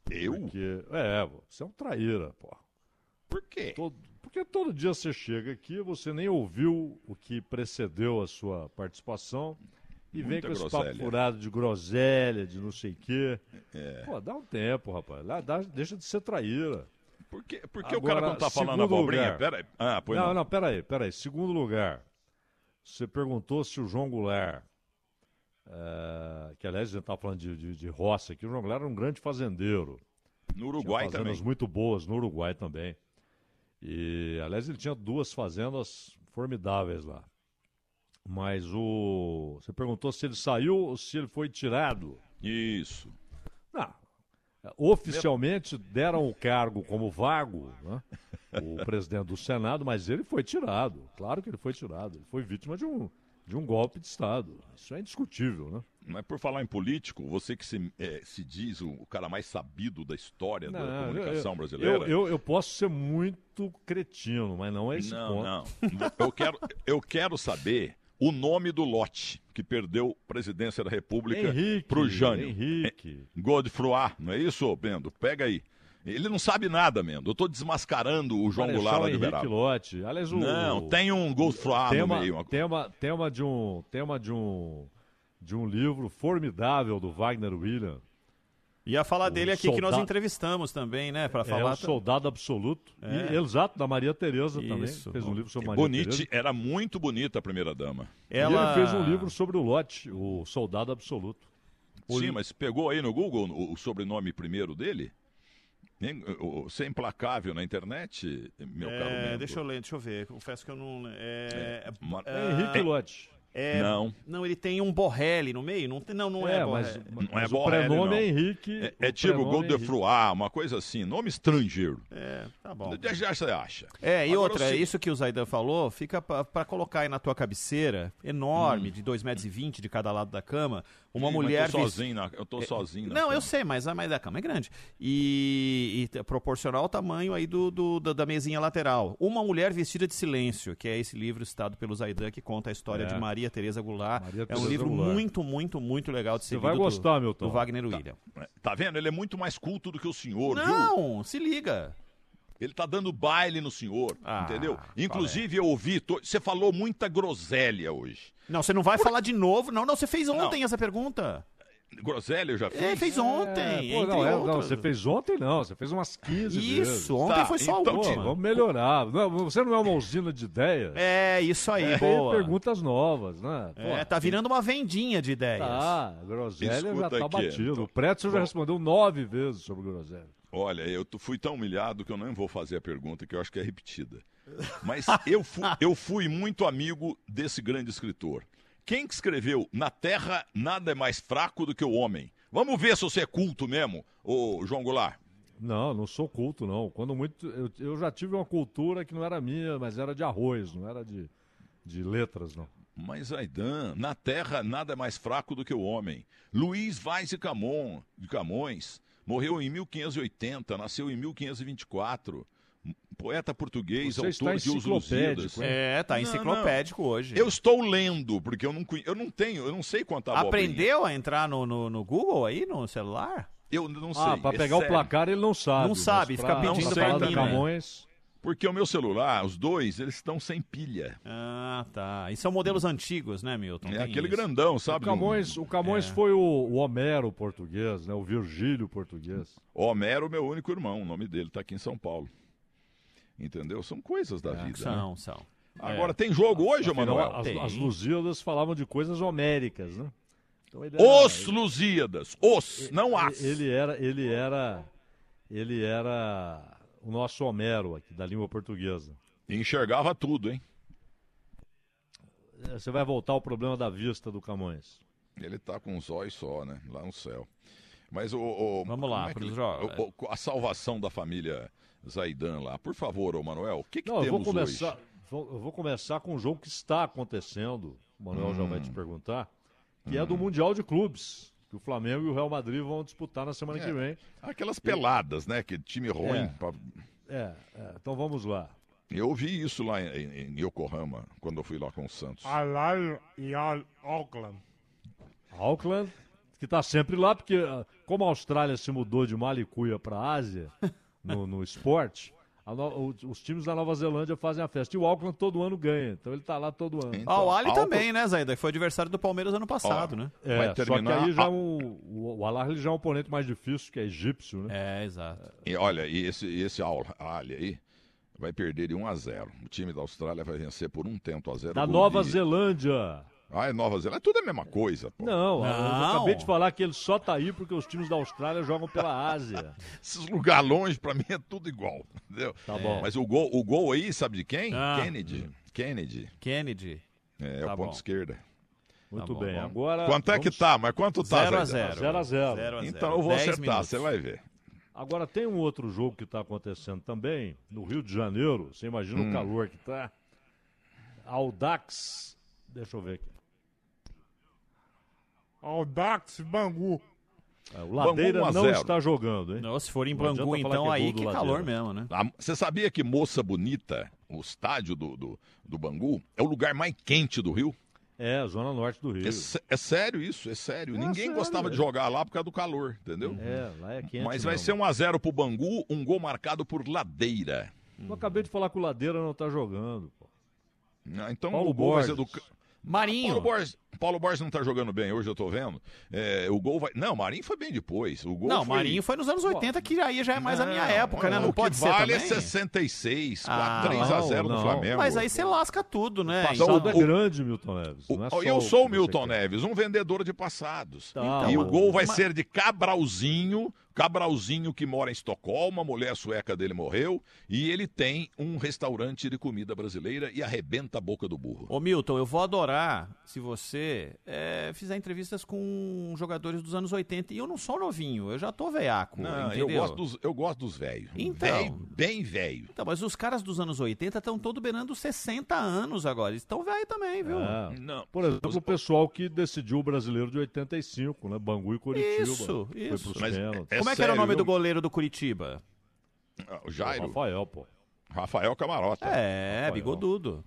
S19: Eu?
S5: Porque, é, você é um traíra, pô.
S19: Por quê?
S5: Todo- porque todo dia você chega aqui, você nem ouviu o que precedeu a sua participação e vem com esse
S19: groselha.
S5: papo furado de groselha, de não sei o quê.
S19: É.
S5: Pô, dá um tempo, rapaz. Lá, dá- deixa de ser traíra.
S19: Por que, por que o cara quando tá falando abobrinha?
S5: lugar-
S19: Pera aí. Ah, pois
S5: não,
S19: não.
S5: não, peraí, peraí. Segundo lugar, você perguntou se o João Goulart, eh, que aliás a gente estava falando de, de, de roça aqui, o João Goulart era um grande fazendeiro.
S19: No Uruguai
S5: tinha fazendas
S19: também.
S5: muito boas, no Uruguai também. E, aliás, ele tinha duas fazendas formidáveis lá. Mas o. Você perguntou se ele saiu ou se ele foi tirado.
S19: Isso.
S5: Não. Oficialmente deram o cargo como vago, né? o [LAUGHS] presidente do Senado, mas ele foi tirado. Claro que ele foi tirado. Ele foi vítima de um, de um golpe de Estado. Isso é indiscutível, né?
S19: Mas por falar em político, você que se, eh, se diz o, cara mais sabido da história da
S5: Não,
S19: comunicação
S5: eu-
S19: brasileira.
S5: Eu, eu, eu posso ser muito cretino, mas não é esse
S19: não,
S5: ponto.
S19: não. Eu quero, eu quero saber o nome do lote que perdeu a presidência da República
S5: Henrique,
S19: pro Jânio.
S5: Henrique.
S19: Godefroy, não é isso, Bendo? Pega aí. Ele não sabe nada, Mendo. Eu tô desmascarando o João Goulart lá de
S5: Henrique. Lote. Aliás, o,
S19: Não, tem um Godefroy no
S5: tema,
S19: meio. uma-
S5: tema, tema de um tema de um de um livro formidável do Wagner William.
S3: Ia falar dele aqui que nós entrevistamos também, né? Pra
S5: É
S3: falar.
S5: o Soldado Absoluto.
S3: É.
S5: E, exato, da Maria Tereza também. Fez um livro sobre Maria
S19: Bonite,
S5: Tereza.
S19: era muito bonita a primeira dama.
S5: E ele fez um livro sobre o Lote, o Soldado Absoluto. O
S19: Sim, mas pegou aí no Google o, o sobrenome primeiro dele? É implacável na internet, meu caro
S3: É,
S19: Mendo?
S3: deixa eu ler, deixa eu ver. Confesso que eu não. É,
S19: Ma-
S3: é,
S5: Henrique Lote.
S3: É,
S19: Não.
S3: Não, ele tem um Borrelli no meio? Não, tem, não, não é,
S5: É, mas-
S3: Borrelli.
S19: Não é
S5: o
S19: Borrelli,
S5: prenome
S19: não.
S5: é Henrique,
S19: É,
S5: o
S19: é tipo
S5: é
S19: Godefroy, uma coisa assim, nome estrangeiro.
S3: É, tá bom.
S19: Já, já você acha.
S3: É, e
S19: Agora,
S3: outra, isso que o Zaidan falou, fica pra, pra colocar aí na tua cabeceira, enorme, de 2,20 metros de cada lado da cama, uma
S19: Sim,
S3: mulher...
S19: Eu tô sozinho, na, eu tô
S3: É,
S19: sozinho. na
S3: Não,
S19: cama.
S3: eu sei, mas a mais da cama é grande. E, e proporcional ao tamanho aí do, do- da, da mesinha lateral. Uma Mulher Vestida de Silêncio, que é esse livro citado pelo Zaidan, que conta a história
S5: É.
S3: de Maria Tereza Goulart.
S5: Maria
S3: é um
S5: Tereza
S3: livro
S5: Goulart.
S3: muito, muito, muito legal de ser
S5: Você vai
S3: lido do-
S5: gostar, Milton.
S3: Do Wagner William.
S19: Tá vendo? Ele é muito mais culto do que o senhor, viu?
S3: Não, se liga.
S19: Ele tá dando baile no senhor,
S3: Ah,
S19: entendeu? Inclusive, eu ouvi, to- você falou muita groselha hoje.
S3: Não, você não vai falar de novo. Não, não, você fez ontem essa pergunta.
S19: Groselha eu já fiz?
S3: É, fez ontem.
S5: É, pô,
S3: entre
S5: não, é, não, você fez ontem não, você fez umas 15
S3: Isso,
S5: vezes.
S3: ontem
S19: Tá,
S3: foi só
S19: então,
S3: última.
S5: vamos melhorar. Não, você não é uma usina de ideias?
S3: É, isso aí,
S5: Tem
S3: boa.
S5: perguntas novas, né? Pô,
S3: É, tá virando uma vendinha de ideias.
S5: Tá, groselha já
S19: Escuta
S5: tá
S19: aqui,
S5: batido.
S19: então.
S5: O Pretzel já respondeu nove vezes sobre groselha.
S19: Olha, eu fui tão humilhado que eu não vou fazer a pergunta, que eu acho que é repetida. Mas [LAUGHS] eu fui, eu fui muito amigo desse grande escritor. Quem que escreveu Na Terra nada é mais fraco do que o homem? Vamos ver se você é culto mesmo, ô João Goulart.
S5: Não, não sou culto, não. Quando muito. Eu, eu já tive uma cultura que não era minha, mas era de arroz, não era de, de letras, não.
S19: Mas Aidan, na Terra nada é mais fraco do que o homem. Luiz Vaz de, Camon, de Camões morreu em 1580, nasceu em 1524. Poeta português,
S5: Você está
S19: autor de Os
S5: enciclopédico,
S19: Lusíadas.
S3: É, tá
S19: Não,
S3: enciclopédico hoje.
S19: Eu estou lendo, porque eu não, eu não tenho, eu não sei quanto abobrinha.
S3: Aprendeu a entrar no, no, no Google aí, no celular?
S19: Eu não sei.
S5: Ah, pra
S19: é
S5: pegar o
S19: sério.
S5: placar ele não sabe.
S3: Não sabe,
S5: pra-
S3: fica pedindo
S5: pra
S3: mim, né?
S5: Camões.
S19: Porque o meu celular, os dois, eles estão sem pilha.
S3: Ah, tá. E são modelos antigos, né, Milton?
S19: É
S3: Tem
S19: aquele
S3: isso.
S19: grandão,
S5: O
S19: sabe?
S5: Camões, o Camões
S3: É.
S5: foi o, o Homero português, né? O Virgílio português.
S19: Homero, meu único irmão, o nome dele tá aqui em São Paulo. Entendeu? São coisas da vida.
S3: São,
S19: né?
S3: são.
S19: Agora, tem jogo hoje,
S5: Afinal,
S19: Manuel?
S5: as, as Lusíadas falavam de coisas homéricas, né? Então ele
S19: Os
S5: ele-
S19: Lusíadas. Os, não as.
S5: Ele era, ele era, ele era o nosso Homero aqui da língua portuguesa.
S19: Enxergava tudo, hein?
S5: É, Você vai voltar ao problema da vista do Camões.
S19: Ele tá com os olhos só, né? Lá no céu. Mas o. o-
S3: Vamos lá,
S19: é que o- o- A salvação da família Zaidan lá. Por favor, ô Manuel, o que, que
S5: Não, eu vou
S19: temos
S5: começar,
S19: hoje?
S5: vou- eu vou começar com um jogo que está acontecendo. O Manuel já
S19: Hum.
S5: vai te perguntar, que é do Mundial de Clubes, que o Flamengo e o Real Madrid vão disputar na semana
S19: É.
S5: que vem.
S19: Aquelas peladas, né? Que time ruim.
S5: É.
S19: pra-
S5: É, é, então vamos lá.
S19: Eu vi isso lá em, em- Yokohama, quando eu fui lá com o Santos.
S9: Alal e Al Auckland.
S5: Auckland, que está sempre lá, porque ah, como a Austrália se mudou de Malicuia para a Ásia, [LAUGHS] no, no esporte, no- os times da Nova Zelândia fazem a festa. E o Auckland todo ano ganha, então ele está lá todo ano.
S3: Ah, o Ali também, né, Zaida? Que foi adversário do Palmeiras ano passado,
S19: Ó,
S3: né?
S5: É,
S19: Vai
S5: só que
S19: terminar
S5: aí já o, o, o Al já é um oponente mais difícil, que é egípcio, né?
S3: É, exato.
S19: E olha, e esse, esse Al Ali aí vai perder de 1 a 0 O time da Austrália vai vencer por um tento a zero.
S5: Da Nova
S19: de-
S5: Zelândia.
S19: Ah, é Nova Zelândia. É tudo a mesma coisa, pô.
S5: Não, eu
S3: Não.
S5: acabei de falar que ele só tá aí porque os times da Austrália jogam pela Ásia. [LAUGHS]
S19: Esses lugares longe, pra mim, é tudo igual. Entendeu?
S5: Tá bom.
S19: Mas o gol, o gol aí, sabe de quem?
S3: Ah.
S19: Kennedy. Kennedy.
S3: Kennedy.
S19: É,
S3: Tá
S19: o ponto
S3: bom.
S19: esquerda.
S5: Muito
S3: bom,
S5: bem,
S3: bom.
S5: agora...
S19: Quanto é que tá? Mas quanto tá?
S3: 0 a
S19: Zé?
S3: 0
S5: Zero a zero.
S3: Zero a
S19: Então
S3: zero.
S19: eu vou
S3: 10
S19: acertar,
S3: minutos.
S19: você vai ver.
S5: Agora tem um outro jogo que está acontecendo também, no Rio de Janeiro. Você imagina
S19: Hum.
S5: o calor que tá. Audax. Deixa eu ver aqui.
S9: Audax Bangu.
S5: É, o Ladeira
S19: 1 a
S5: não
S19: 0.
S5: está jogando, hein?
S3: Não, se for em
S5: Não
S3: Bangu, então
S5: que é
S3: aí que calor mesmo, né?
S19: Você sabia que Moça Bonita, o estádio do, do, do Bangu, é o lugar mais quente do Rio?
S5: É, Zona Norte do Rio.
S19: É, é sério isso, é sério.
S5: É
S19: Ninguém
S5: sério,
S19: gostava
S5: é.
S19: de jogar lá por causa do calor, entendeu?
S5: É, lá é quente.
S19: Mas vai
S5: mesmo.
S19: ser 1 a 0 pro Bangu, um gol marcado por Ladeira.
S5: Eu acabei de falar que o Ladeira não está jogando. Pô.
S19: Ah, Então
S5: Paulo
S19: o gol vai ser do.
S3: Marinho.
S19: Paulo Borges, Paulo Borges não tá jogando bem hoje, eu tô vendo. É, o gol vai. Não, Marinho foi bem depois. O gol
S3: Não,
S19: foi...
S3: Marinho foi nos anos 80, que aí já é mais a minha
S19: Não,
S3: época, né? Não
S19: o
S3: pode
S19: que
S3: ser
S19: vale
S3: também.
S19: é 66,
S3: Ah,
S19: 3 a 0
S5: não,
S19: no
S5: não.
S19: Flamengo.
S3: Mas aí você lasca tudo, né?
S5: Passado
S19: Então,
S5: é
S19: o-
S5: grande, Milton Neves.
S19: O-
S5: não é
S19: eu sou o Milton. Neves, um vendedor de passados.
S5: Tá,
S19: e o gol vai
S3: mas-
S19: ser de Cabralzinho. Cabralzinho que mora em Estocolmo, a mulher sueca dele morreu e ele tem um restaurante de comida brasileira e arrebenta a boca do burro.
S3: Ô Milton, eu vou adorar se você é, fizer entrevistas com jogadores dos anos 80. E eu não sou novinho, eu já tô veiaco.
S19: Não,
S3: entendeu?
S19: eu gosto dos, eu gosto dos velhos.
S3: Então.
S19: Velho, bem velho.
S3: Então, mas os caras dos anos 80 estão todos beirando 60 anos agora. Eles estão velho também, viu?
S5: É.
S19: Não.
S5: Por exemplo, o pessoal que decidiu o brasileiro de 85, né? Bangu e Curitiba.
S3: Isso,
S5: Foi
S3: isso.
S5: pros
S19: Mas
S5: pênaltis.
S19: é
S3: Como é que era o nome do goleiro do Curitiba?
S19: Ah, O Jairo.
S5: Rafael, pô.
S19: Rafael Camarota.
S3: É,
S5: Rafael.
S3: bigodudo.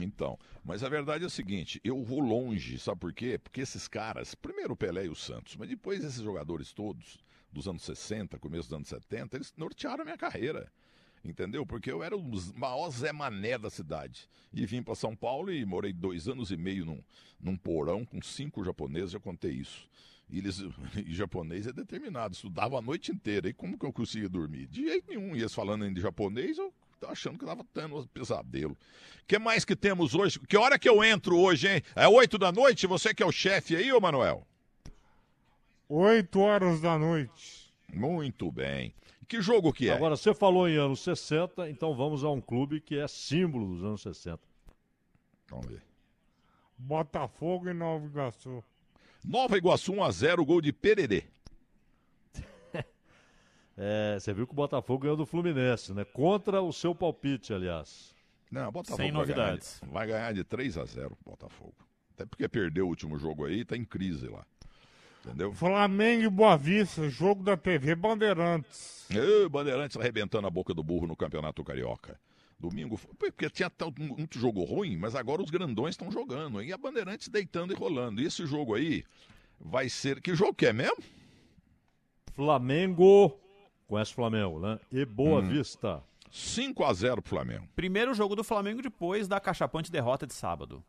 S19: Então, mas a verdade é o seguinte, eu vou longe, sabe por quê? Porque esses caras, primeiro o Pelé e o Santos, mas depois esses jogadores todos, dos anos 60, começo dos anos 70, eles nortearam a minha carreira. Entendeu? Porque eu era o maior Zé Mané da cidade. E vim para São Paulo e morei dois anos e meio num, num porão com cinco japoneses, já contei isso. E, eles, [LAUGHS] e japonês é determinado, estudava a noite inteira. E como que eu conseguia dormir? De jeito nenhum. E eles falando em japonês, eu achando que tava tendo um pesadelo. O que mais que temos hoje? Que hora que eu entro hoje, hein? É oito da noite? Você que é o chefe aí, ô Manuel?
S9: Oito horas da noite.
S19: Muito bem. Que jogo que é?
S5: Agora, você falou em anos 60, então vamos a um clube que é símbolo dos anos 60.
S19: Vamos ver.
S9: Botafogo e Nova Iguaçu.
S19: Nova Iguaçu 1x0, gol de Pererê. [LAUGHS]
S5: É, você viu que o Botafogo ganhou do Fluminense, né? Contra o seu palpite, aliás.
S19: Não, Botafogo
S3: Sem
S19: vai ganhar
S3: novidades.
S19: de- Vai ganhar de 3 a 0 Botafogo. Até porque perdeu o último jogo aí, tá em crise lá. Entendeu?
S9: Flamengo e Boa Vista, jogo da TV Bandeirantes.
S19: Ê, Bandeirantes arrebentando a boca do burro no Campeonato Carioca. Domingo, foi- porque tinha tão- muito jogo ruim, mas agora os grandões estão jogando. E a Bandeirantes deitando e rolando. E esse jogo aí vai ser. Que jogo que é mesmo?
S5: Flamengo. Conhece o Flamengo, né? E Boa
S19: Hum.
S5: Vista.
S19: 5 a 0 pro Flamengo.
S3: Primeiro jogo do Flamengo depois da cachapante derrota de sábado.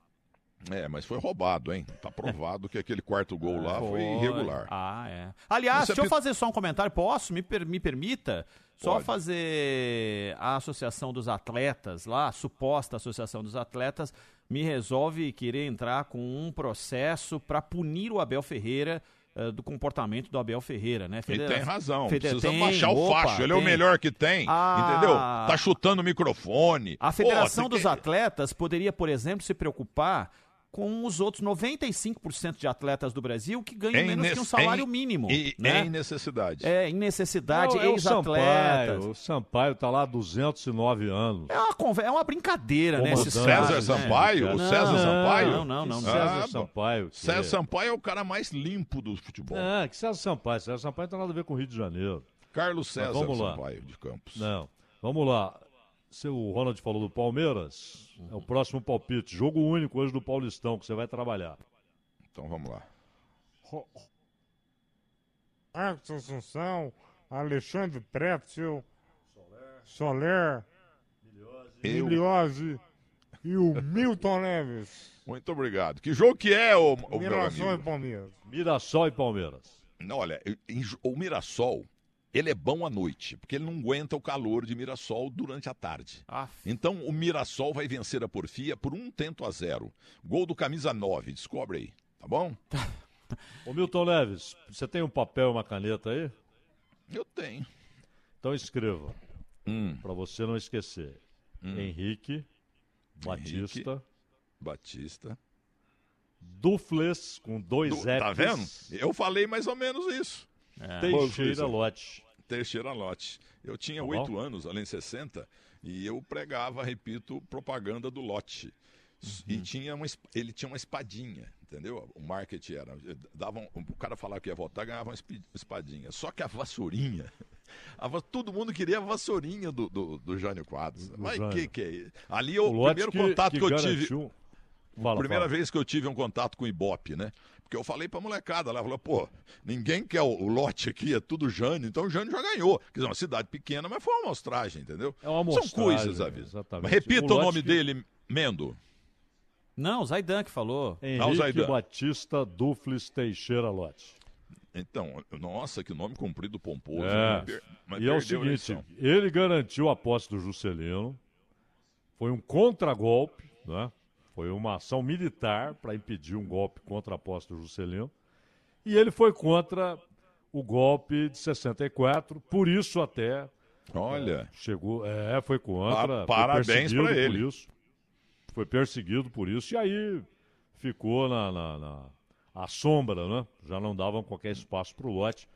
S19: É, mas foi roubado, hein? Tá provado que aquele quarto [LAUGHS] gol lá foi, irregular.
S3: Ah, é. Aliás,
S19: Você
S3: deixa eu fazer só um comentário. Posso? Me, per- me permita? Só
S19: Pode.
S3: fazer a Associação dos Atletas lá, a suposta Associação dos Atletas, me resolve querer entrar com um processo para punir o Abel Ferreira eh, do comportamento do Abel Ferreira, né?
S19: Ele
S3: Federa-
S19: tem razão.
S3: Fede-
S19: Precisa
S3: tem,
S19: baixar o
S3: opa,
S19: facho. Ele é o
S3: tem.
S19: melhor que tem.
S3: Ah.
S19: Entendeu? Tá chutando o microfone.
S3: A
S19: Pô,
S3: Federação
S19: tem
S3: dos
S19: que-
S3: Atletas poderia, por exemplo, se preocupar com os outros 95% de atletas do Brasil que ganham
S19: Em
S3: menos que um salário
S19: em-
S3: mínimo.
S19: E,
S3: né?
S19: Em necessidade.
S3: É, em necessidade,
S5: é o
S3: ex-atletas.
S5: Sampaio. O Sampaio tá lá há 209 anos.
S3: É uma, é uma brincadeira, né?
S5: Comandante.
S3: esses
S19: César
S3: caras, né?
S19: Sampaio? O
S3: Não,
S19: César Sampaio?
S3: Não, não, não.
S5: César
S19: Ah,
S5: Sampaio. que
S19: César
S5: é-
S19: Sampaio é o cara mais limpo do futebol.
S5: Ah, que César Sampaio. César Sampaio não tem nada a ver com o Rio de Janeiro.
S19: Carlos César
S5: vamos lá.
S19: Sampaio de Campos.
S5: Não. Vamos lá. Se o Ronald falou do Palmeiras, é o próximo palpite. Jogo único hoje do Paulistão, que você vai trabalhar.
S19: Então vamos lá.
S9: Marcos Assunção, Alexandre Pretzel, Soler,
S19: Eu.
S9: Miliose e o [LAUGHS] Milton Neves.
S19: Muito obrigado. Que jogo que é, o, o meu
S9: Mirassol e? Palmeiras.
S5: Mirassol e Palmeiras.
S19: Não, olha, em- o Mirassol, ele é bom à noite, porque ele não aguenta o calor de Mirassol durante a tarde.
S3: Ah,
S19: Então o Mirassol vai vencer a Porfia por um tento a zero. Gol do camisa 9, descobre aí, tá bom?
S5: Ô Milton Neves, você tem um papel e uma caneta aí?
S19: Eu tenho.
S5: Então escreva.
S19: Hum.
S5: Pra você não esquecer. Henrique, Batista,
S19: Batista.
S5: Dufles, com dois
S19: Do-
S5: Fs.
S19: tá vendo? Eu falei mais ou menos isso.
S5: Teixeira Lote.
S19: Teixeira Lote. Eu tinha
S5: Tá
S19: oito anos, além de 60, e eu pregava, repito, propaganda do Lote. E tinha uma, ele tinha uma espadinha, entendeu? O marketing era. Davam, o cara falava que ia votar, ganhava uma espadinha. Só que a vassourinha. [LAUGHS] A, todo mundo queria a vassourinha do, do, do Jânio Quadros. Mas
S5: Jânio.
S19: que que é isso? Ali eu,
S5: O
S19: o primeiro
S5: que-
S19: contato que,
S5: que
S19: eu tive.
S5: Fala,
S19: primeira
S5: fala.
S19: vez que eu tive um contato com o Ibope, né? Porque eu falei pra molecada lá, falou, pô, ninguém quer o, o lote aqui, é tudo Jânio, então o Jânio já ganhou. Quer dizer, uma cidade pequena, mas foi uma amostragem, entendeu?
S5: É uma
S19: São
S5: amostragem,
S19: coisas, a vida.
S5: exatamente.
S19: Mas repita
S5: O
S19: o, nome
S5: que-
S19: dele, Mendo.
S3: Não, o Zaidan que falou.
S5: Henrique
S19: Zaidan.
S5: Batista Dufles Teixeira Lote.
S19: Então, nossa, que nome comprido pomposo.
S5: É.
S19: né? Per-
S5: E é o seguinte, ele garantiu a posse do Juscelino, foi um contragolpe, né? Foi uma ação militar para impedir um golpe contra a posse do Juscelino. E ele foi contra o golpe de 64, por isso até.
S19: Olha.
S5: chegou, é, foi contra.
S19: Pa- parabéns pra ele.
S5: Por isso, foi perseguido por isso, e aí ficou na, na, na à sombra, né? Já não davam qualquer espaço para o lote.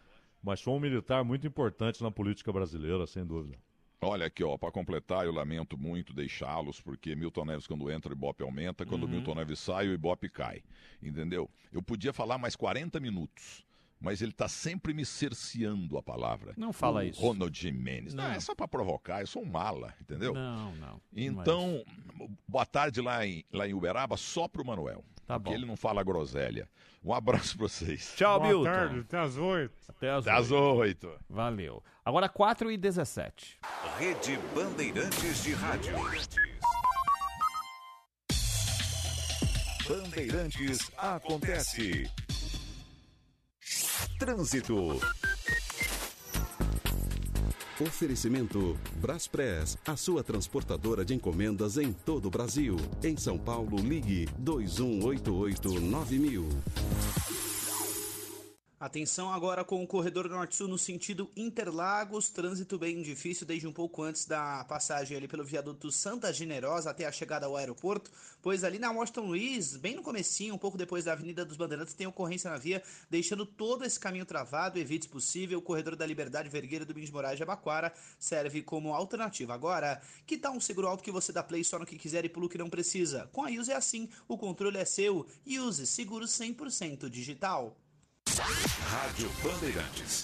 S5: Mas foi um militar muito importante na política brasileira, sem dúvida.
S19: Olha aqui, ó, para completar, eu lamento muito deixá-los, porque Milton Neves, quando entra, o Ibope aumenta, quando
S5: Uhum.
S19: Milton Neves sai, o Ibope cai. Entendeu? Eu podia falar mais 40 minutos, mas ele tá sempre me cerceando a palavra.
S10: Não fala
S19: O
S10: isso.
S19: Ronald Jimenez. Não,
S10: Não.
S19: é só para provocar, eu sou um mala, entendeu?
S10: Não, não. é
S19: Então, boa tarde lá em, lá em Uberaba, só pro Manuel.
S10: Tá
S19: porque
S10: bom.
S19: ele não fala groselha. Um abraço pra vocês.
S10: Tchau,
S9: Boa
S10: Milton.
S9: tarde, até às oito.
S10: Até às
S19: Até às oito.
S10: Valeu. Agora 4 e 17.
S2: Rede Bandeirantes de Rádio. Bandeirantes acontece. Trânsito.
S13: Oferecimento Braspress, a sua transportadora de encomendas em todo o Brasil. Em São Paulo, ligue 2188-9000.
S14: Atenção agora com o corredor norte-sul no sentido Interlagos, trânsito bem difícil desde um pouco antes da passagem ali pelo viaduto Santa Generosa até a chegada ao aeroporto, pois ali na Washington Luiz, bem no comecinho, um pouco depois da Avenida dos Bandeirantes, tem ocorrência na via, deixando todo esse caminho travado, evite se possível, o corredor da Liberdade Vergueira do de Moraes de Abaquara serve como alternativa. Agora, que tal um seguro alto que você dá play só no que quiser e pula o que não precisa? Com a Use é assim, o controle é seu. Use seguro 100% digital.
S2: Rádio Bandeirantes.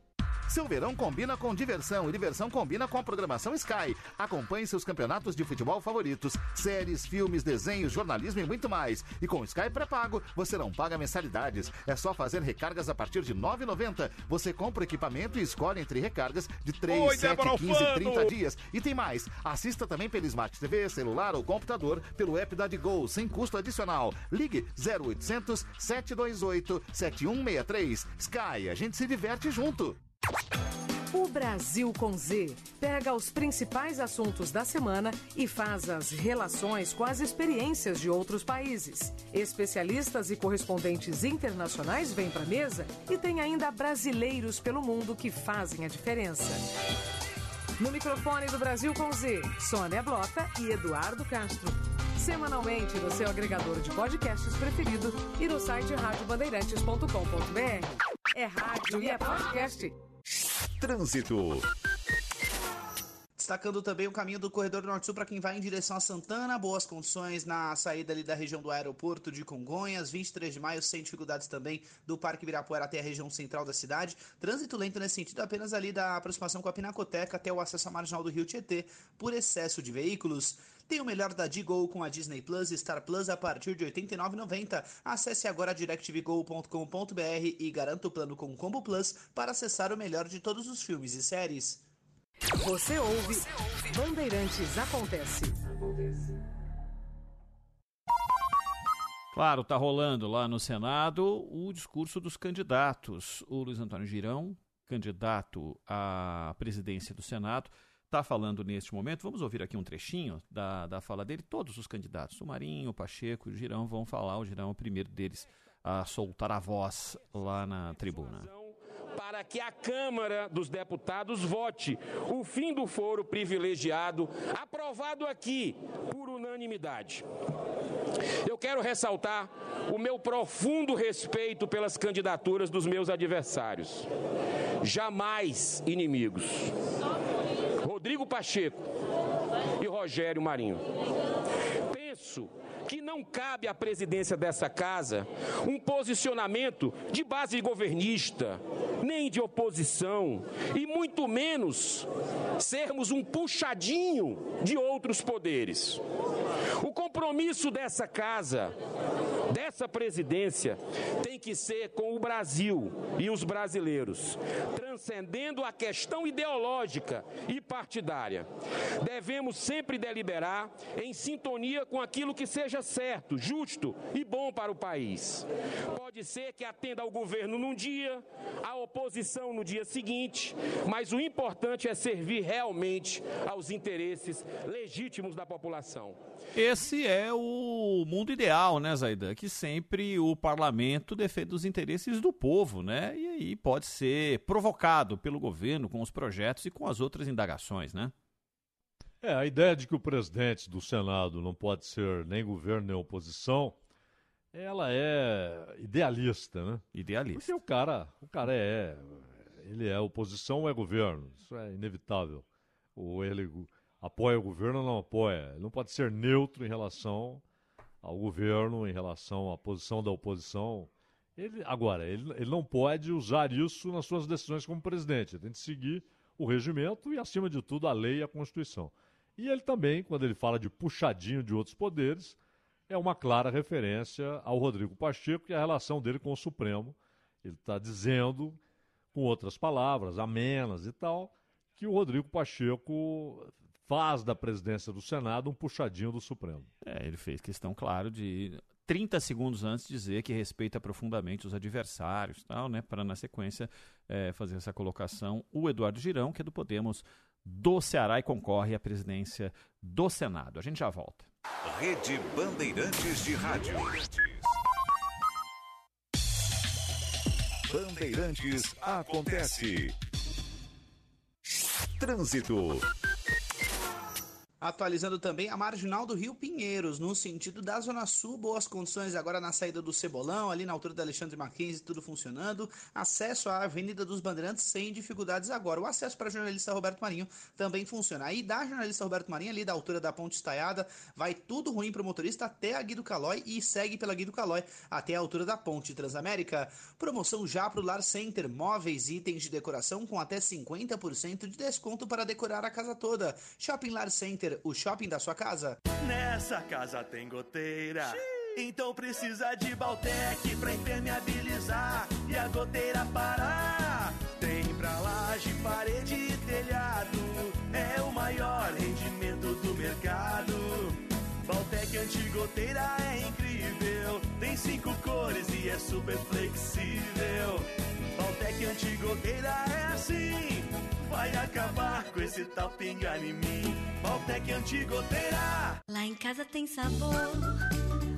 S16: Seu verão combina com diversão e diversão combina com a programação Sky. Acompanhe seus campeonatos de futebol favoritos, séries, filmes, desenhos, jornalismo e muito mais. E com Sky pré-pago, você não paga mensalidades. É só fazer recargas a partir de R$ 9,90. Você compra o equipamento e escolhe entre recargas de 3,
S19: Oi,
S16: 7,
S19: Débora
S16: 15
S19: Alfano!
S16: 30 dias. E tem mais. Assista também pelo Smart TV, celular ou computador pelo app da Digol, sem custo adicional. Ligue 0800 728 7163. Sky, a gente se diverte junto.
S4: O Brasil com Z pega os principais assuntos da semana e faz as relações com as experiências de outros países. Especialistas e correspondentes internacionais vêm para a mesa e tem ainda brasileiros pelo mundo que fazem a diferença. No microfone do Brasil com Z, Sônia Blota e Eduardo Castro. Semanalmente no seu agregador de podcasts preferido e no site radiobandeirantes.com.br. É rádio e é podcast.
S2: Trânsito.
S14: Destacando também o caminho do corredor norte-sul para quem vai em direção a Santana, boas condições na saída ali da região do aeroporto de Congonhas, 23 de maio, sem dificuldades também do Parque Ibirapuera até a região central da cidade. Trânsito lento nesse sentido apenas ali da aproximação com a Pinacoteca até o acesso à marginal do Rio Tietê por excesso de veículos. Tem o melhor da Digo com a Disney Plus e Star Plus a partir de R$ 89,90. Acesse agora directvgo.com.br e garanta o plano com Combo Plus para acessar o melhor de todos os filmes e séries.
S4: Você ouve Bandeirantes Acontece.
S10: Claro, tá rolando lá no Senado o discurso dos candidatos. O Luiz Antônio Girão, candidato à presidência do Senado, está falando neste momento. Vamos ouvir aqui um trechinho da, da fala dele. Todos os candidatos, o Marinho, o Pacheco e o Girão, vão falar. O Girão é o primeiro deles a soltar a voz lá na tribuna.
S20: Para que a Câmara dos Deputados vote o fim do foro privilegiado, aprovado aqui por unanimidade. Eu quero ressaltar o meu profundo respeito pelas candidaturas dos meus adversários. Jamais inimigos. Rodrigo Pacheco e Rogério Marinho. Penso que não cabe à presidência dessa casa um posicionamento de base governista, nem de oposição, e muito menos sermos um puxadinho de outros poderes. O compromisso dessa casa, dessa presidência tem que ser com o Brasil e os brasileiros, transcendendo a questão ideológica e partidária. Devemos sempre deliberar em sintonia com aquilo que seja certo, justo e bom para o país. Pode ser que atenda ao governo num dia, à oposição no dia seguinte, mas o importante é servir realmente aos interesses legítimos da população.
S10: Esse é o mundo ideal, né, Zaidan? Que sempre o parlamento defende os interesses do povo, né? E aí pode ser provocado pelo governo com os projetos e com as outras indagações, né?
S5: É, a ideia de que o presidente do Senado não pode ser nem governo nem oposição, ela é idealista, né?
S10: Idealista.
S5: Porque o cara, o cara é, ele é oposição ou é governo, isso é inevitável. Ou ele apoia o governo ou não apoia. Ele não pode ser neutro em relação ao governo, em relação à posição da oposição. Ele, agora, ele, ele não pode usar isso nas suas decisões como presidente. Ele tem que seguir o regimento e, acima de tudo, a lei e a Constituição. E ele também, quando ele fala de puxadinho de outros poderes, é uma clara referência ao Rodrigo Pacheco e a relação dele com o Supremo. Ele está dizendo, com outras palavras, amenas e tal, que o Rodrigo Pacheco faz da presidência do Senado um puxadinho do Supremo.
S10: É, ele fez questão, claro, de 30 segundos antes dizer que respeita profundamente os adversários, tal, né, para na sequência é, fazer essa colocação. O Eduardo Girão, que é do Podemos do Ceará e concorre à presidência do Senado. A gente já volta.
S2: Rede Bandeirantes de Rádio. Bandeirantes acontece. Trânsito.
S14: Atualizando também a marginal do Rio Pinheiros, no sentido da Zona Sul, boas condições agora na saída do Cebolão, ali na altura da Alexandre Mackenzie, tudo funcionando. Acesso à Avenida dos Bandeirantes sem dificuldades agora. O acesso para jornalista Roberto Marinho também funciona. Aí da jornalista Roberto Marinho, ali da altura da Ponte Estaiada, vai tudo ruim para o motorista até a Guido Calói e segue pela Guido Calói até a altura da Ponte Transamérica. Promoção já para o Lar Center, móveis e itens de decoração com até 50% de desconto para decorar a casa toda. Shopping Lar Center o shopping da sua casa.
S21: Nessa casa tem goteira. Então precisa de Baltec pra impermeabilizar e a goteira parar. Tem pra laje, parede e telhado. É o maior rendimento do mercado. Baltec antigoteira é incrível. Tem cinco cores e é super flexível. Baltec antigoteira é assim. Vai acabar com esse tal pingar em mim. Baltec antigoteira.
S22: Lá em casa tem sabor.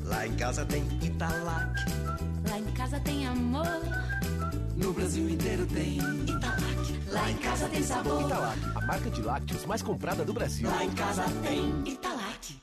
S23: Lá em casa tem Italac.
S22: Lá em casa tem amor.
S23: No Brasil inteiro tem
S22: Italac. Lá em casa tem sabor.
S23: Italac, a marca de lácteos mais comprada do Brasil.
S22: Lá em casa tem Italac.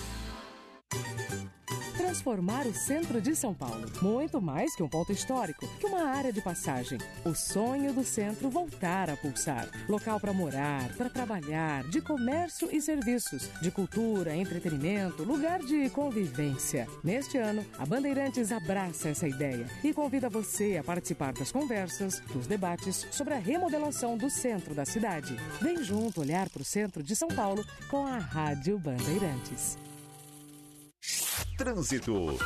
S4: Transformar o centro de São Paulo. Muito mais que um ponto histórico, que uma área de passagem. O sonho do centro voltar a pulsar. Local para morar, para trabalhar, de comércio e serviços, de cultura, entretenimento, lugar de convivência. Neste ano, a Bandeirantes abraça essa ideia e convida você a participar das conversas, dos debates sobre a remodelação do centro da cidade. Vem junto olhar para o centro de São Paulo com a Rádio Bandeirantes.
S2: Trânsito.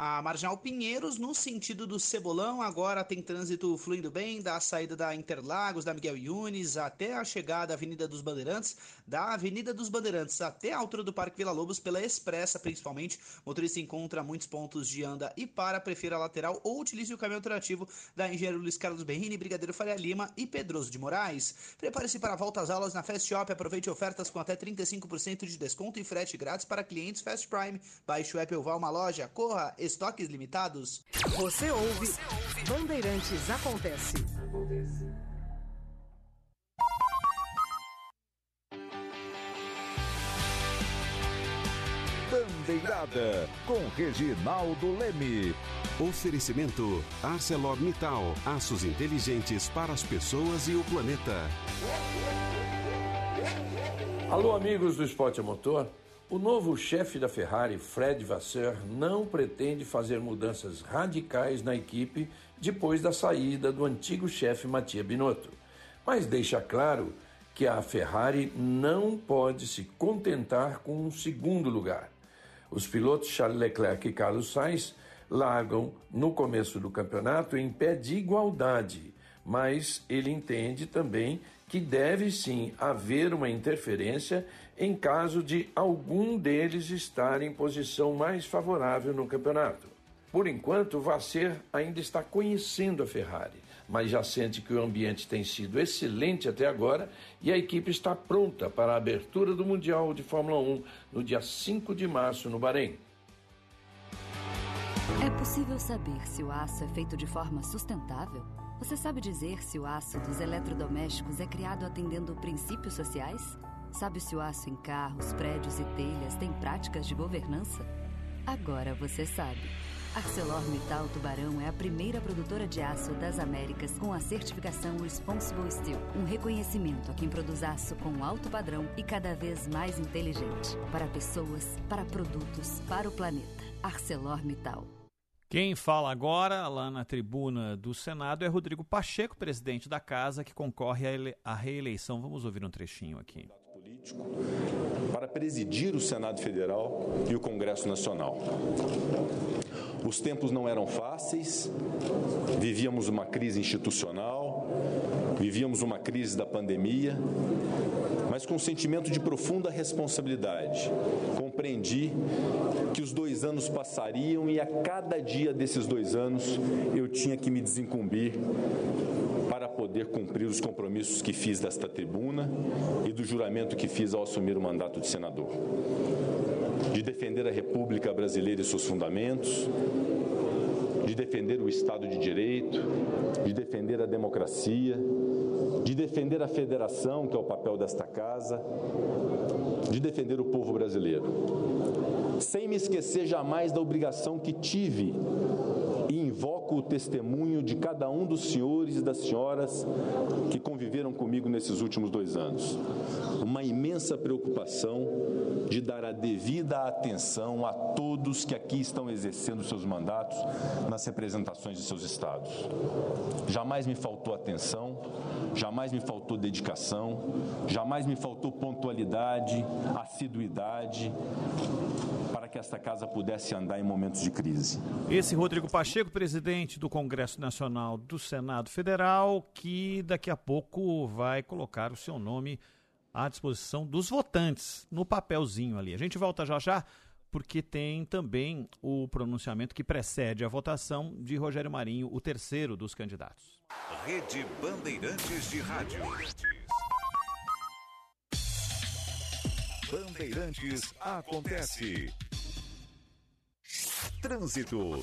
S14: A Marginal Pinheiros, no sentido do Cebolão, agora tem trânsito fluindo bem, da saída da Interlagos, da Miguel Yunes, até a chegada da Avenida dos Bandeirantes, da Avenida dos Bandeirantes até a altura do Parque Vila Lobos, pela Expressa principalmente. O motorista encontra muitos pontos de anda e para, prefira a lateral ou utilize o caminho alternativo da Engenheiro Luiz Carlos Berrini, Brigadeiro Faria Lima e Pedroso de Moraes. Prepare-se para a volta às aulas na Fast Shop, aproveite ofertas com até 35% de desconto e frete grátis para clientes Fast Prime. Baixe o app ou vá a uma loja, corra, estoques limitados.
S4: Você ouve, Você ouve. Bandeirantes Acontece.
S18: Bandeirada com Reginaldo Leme.
S13: Oferecimento ArcelorMittal, aços inteligentes para as pessoas e o planeta.
S24: Alô, amigos do Esporte a Motor. O novo chefe da Ferrari, Fred Vasseur, não pretende fazer mudanças radicais na equipe depois da saída do antigo chefe Mattia Binotto, mas deixa claro que a Ferrari não pode se contentar com um segundo lugar. Os pilotos Charles Leclerc e Carlos Sainz largam no começo do campeonato em pé de igualdade, mas ele entende também que deve sim haver uma interferência em caso de algum deles estar em posição mais favorável no campeonato. Por enquanto, Vasser ainda está conhecendo a Ferrari, mas já sente que o ambiente tem sido excelente até agora e a equipe está pronta para a abertura do Mundial de Fórmula 1 no dia 5 de março no Bahrein.
S25: É possível saber se o aço é feito de forma sustentável? Você sabe dizer se o aço dos eletrodomésticos é criado atendendo princípios sociais? Sabe se o aço em carros, prédios e telhas tem práticas de governança? Agora você sabe. ArcelorMittal Tubarão é a primeira produtora de aço das Américas com a certificação Responsible Steel, um reconhecimento a quem produz aço com alto padrão e cada vez mais inteligente, para pessoas, para produtos, para o planeta. ArcelorMittal.
S10: Quem fala agora, lá na tribuna do Senado, é Rodrigo Pacheco, presidente da casa, que concorre à reeleição. Vamos ouvir um trechinho aqui.
S26: Político para presidir o Senado Federal e o Congresso Nacional. Os tempos não eram fáceis, vivíamos uma crise institucional, vivíamos uma crise da pandemia, mas com um sentimento de profunda responsabilidade, compreendi que os dois anos passariam e a cada dia desses dois anos eu tinha que me desincumbir para poder cumprir os compromissos que fiz desta tribuna e do juramento que fiz ao assumir o mandato de senador. De defender a República Brasileira e seus fundamentos, de defender o Estado de Direito, de defender a democracia, de defender a federação, que é o papel desta casa, de defender o povo brasileiro. Sem me esquecer jamais da obrigação que tive e invoco o testemunho de cada um dos senhores e das senhoras que conviveram comigo nesses últimos dois anos. Uma imensa preocupação de dar a devida atenção a todos que aqui estão exercendo seus mandatos nas representações de seus estados. Jamais me faltou atenção, jamais me faltou dedicação, jamais me faltou pontualidade, assiduidade para que esta casa pudesse andar em momentos de crise.
S10: Esse Rodrigo Pacheco, presidente do Congresso Nacional do Senado Federal, que daqui a pouco vai colocar o seu nome à disposição dos votantes no papelzinho ali. A gente volta já já, porque tem também o pronunciamento que precede a votação de Rogério Marinho, o terceiro dos candidatos.
S2: Rede Bandeirantes de Rádio. Bandeirantes acontece. Trânsito.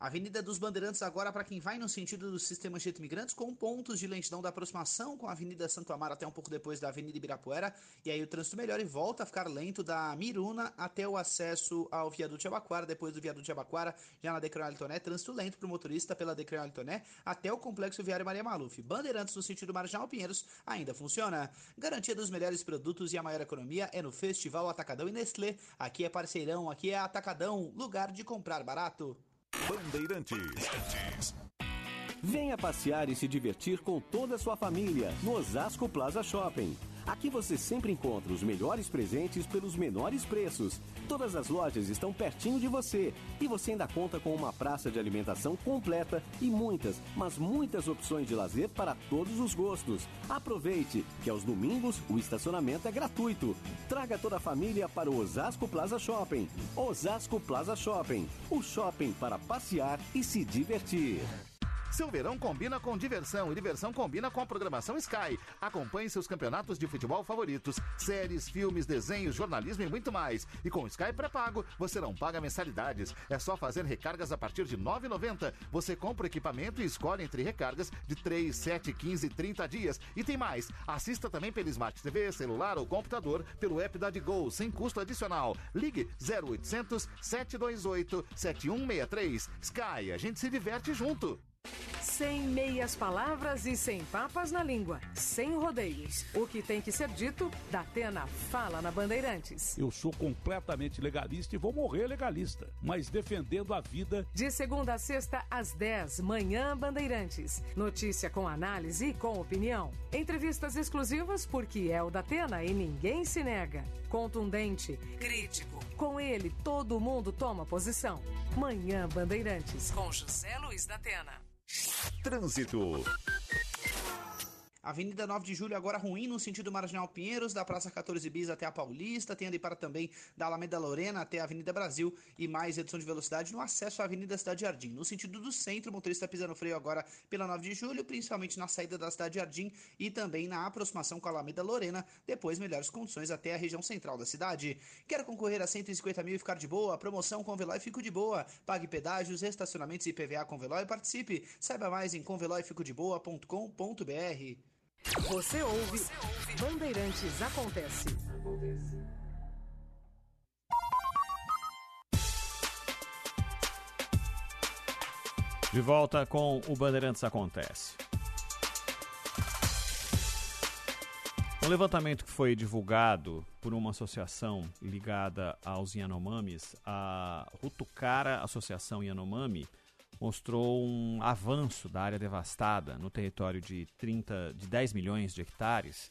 S14: Avenida dos Bandeirantes agora para quem vai no sentido do sistema de imigrantes com pontos de lentidão da aproximação com a Avenida Santo Amaro até um pouco depois da Avenida Ibirapuera e aí o trânsito melhora e volta a ficar lento da Miruna até o acesso ao viaduto de Abaquara, depois do viaduto de Abaquara já na Decreal trânsito lento para o motorista pela Decreal até o complexo viário Maria Maluf. Bandeirantes no sentido Marginal Pinheiros ainda funciona. Garantia dos melhores produtos e a maior economia é no Festival Atacadão e Nestlé. Aqui é parceirão, aqui é Atacadão, lugar de comprar barato.
S2: Bandeirantes.
S27: Venha passear e se divertir com toda a sua família no Osasco Plaza Shopping. Aqui você sempre encontra os melhores presentes pelos menores preços. Todas as lojas estão pertinho de você e você ainda conta com uma praça de alimentação completa e muitas, mas muitas opções de lazer para todos os gostos. Aproveite que aos domingos o estacionamento é gratuito. Traga toda a família para o Osasco Plaza Shopping. Osasco Plaza Shopping, o shopping para passear e se divertir.
S16: Seu verão combina com diversão e diversão combina com a programação Sky. Acompanhe seus campeonatos de futebol favoritos, séries, filmes, desenhos, jornalismo e muito mais. E com Sky pré-pago, você não paga mensalidades. É só fazer recargas a partir de R$ 9,90. Você compra o equipamento e escolhe entre recargas de 3, 7, 15 e 30 dias. E tem mais. Assista também pelo Smart TV, celular ou computador pelo app da Digol, sem custo adicional. Ligue 0800 728 7163. Sky, a gente se diverte junto.
S4: Sem meias palavras e sem papas na língua. Sem rodeios. O que tem que ser dito, Datena fala na Bandeirantes.
S28: Eu sou completamente legalista e vou morrer legalista, mas defendendo a vida.
S4: De segunda a sexta, às 10, manhã Bandeirantes. Notícia com análise e com opinião. Entrevistas exclusivas porque é o Datena e ninguém se nega. Contundente, crítico. Com ele, todo mundo toma posição. Manhã Bandeirantes, com José Luiz Datena.
S2: Trânsito.
S14: Avenida 9 de Julho agora ruim no sentido Marginal Pinheiros, da Praça 14 Bis até a Paulista, tem ali para também da Alameda Lorena até a Avenida Brasil e mais redução de velocidade no acesso à Avenida Cidade Jardim. No sentido do centro, o motorista pisa no freio agora pela 9 de Julho, principalmente na saída da Cidade Jardim e também na aproximação com a Alameda Lorena, depois melhores condições até a região central da cidade. Quer concorrer a 150 mil e ficar de boa? Promoção com Veloy Fico de Boa. Pague pedágios, estacionamentos e PVA com Veloy e participe. Saiba mais em conveloyficodeboa.com.br.
S4: Você ouve, Bandeirantes Acontece.
S3: De volta com o Bandeirantes Acontece. Um levantamento que foi divulgado por uma associação ligada aos Yanomamis, a Rutucara Associação Yanomami, mostrou um avanço da área devastada no território de 30, de 10 milhões de hectares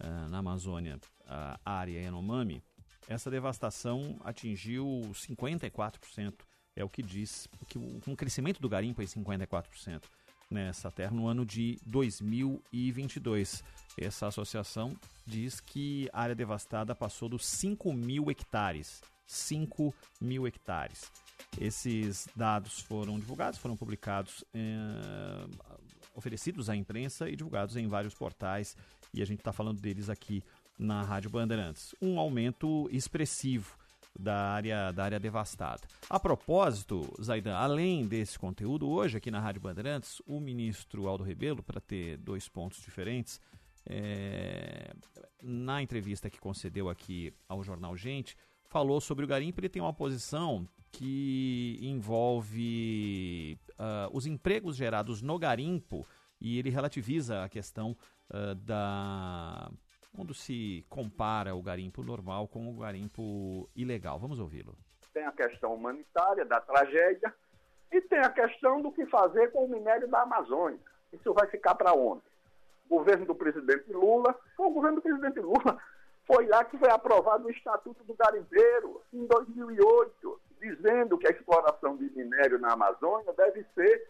S3: uh, na Amazônia, a área Yanomami. Essa devastação atingiu 54%, é o que diz, que um crescimento do garimpo é 54% nessa terra no ano de 2022. Essa associação diz que a área devastada passou dos 5 mil hectares. 5 mil hectares. Esses dados foram divulgados, foram publicados, eh, oferecidos à imprensa e divulgados em vários portais, e a gente está falando deles aqui na Rádio Bandeirantes. Um aumento expressivo da área, da área devastada. A propósito, Zaidan, além desse conteúdo, hoje aqui na Rádio Bandeirantes, o ministro Aldo Rebelo, para ter dois pontos diferentes, é, na entrevista que concedeu aqui ao jornal Gente, falou sobre o garimpo. Ele tem uma posição que envolve uh, os empregos gerados no garimpo e ele relativiza a questão uh, da quando se compara o garimpo normal com o garimpo ilegal. Vamos ouvi-lo.
S29: Tem a questão humanitária da tragédia e tem a questão do que fazer com o minério da Amazônia. Isso vai ficar para onde? O governo do presidente Lula, o governo do presidente Lula, foi lá que foi aprovado o Estatuto do Garimpeiro, em 2008, dizendo que a exploração de minério na Amazônia deve ser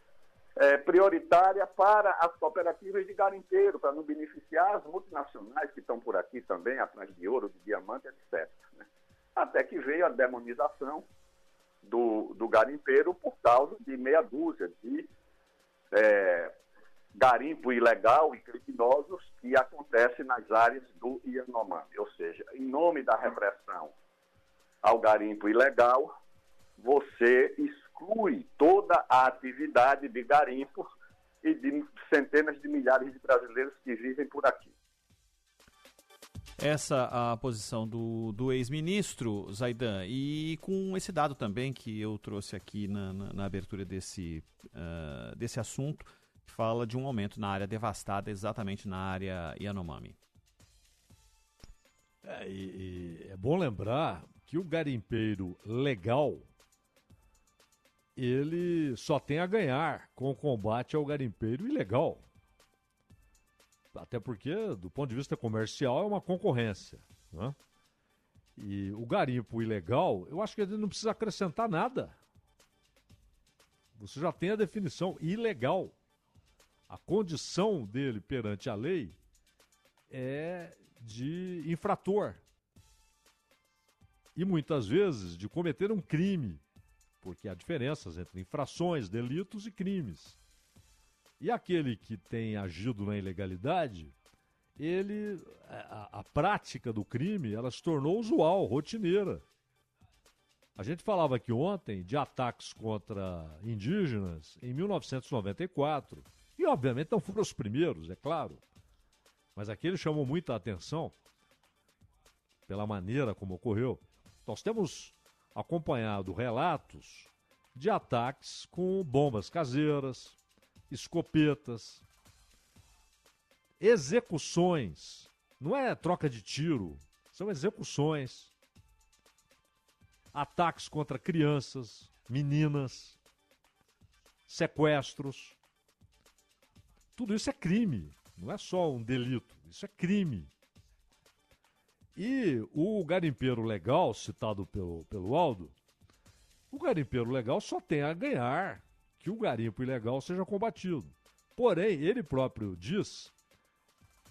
S29: é, prioritária para as cooperativas de garimpeiro, para não beneficiar as multinacionais que estão por aqui também, atrás de ouro, de diamante, etc. Né? Até que veio a demonização do, do garimpeiro por causa de meia dúzia de é, garimpo ilegal e criminosos que acontece nas áreas do Yanomami. Ou seja, em nome da repressão ao garimpo ilegal, você exclui toda a atividade de garimpo e de centenas de milhares de brasileiros que vivem por aqui.
S3: Essa a posição do, do ex-ministro Zaidan. E com esse dado também que eu trouxe aqui na, na, na abertura desse, uh, desse assunto, fala de um aumento na área devastada, exatamente na área Yanomami.
S5: É, e, e é bom lembrar que o garimpeiro legal ele só tem a ganhar com o combate ao garimpeiro ilegal. Até porque, do ponto de vista comercial, é uma concorrência. Né? E o garimpo ilegal, eu acho que ele não precisa acrescentar nada. Você já tem a definição ilegal. A condição dele perante a lei é de infrator. E muitas vezes de cometer um crime porque há diferenças entre infrações, delitos e crimes. E aquele que tem agido na ilegalidade, ele a, a prática do crime, ela se tornou usual, rotineira. A gente falava aqui ontem de ataques contra indígenas em 1994. E, obviamente, não foram os primeiros, é claro. Mas aquele chamou muita atenção pela maneira como ocorreu. Nós temos acompanhado relatos de ataques com bombas caseiras, escopetas, execuções. Não é troca de tiro, são execuções. Ataques contra crianças, meninas, sequestros. Tudo isso é crime, não é só um delito, isso é crime. E o garimpeiro legal, citado pelo, pelo Aldo, o garimpeiro legal só tem a ganhar que o garimpo ilegal seja combatido. Porém, ele próprio diz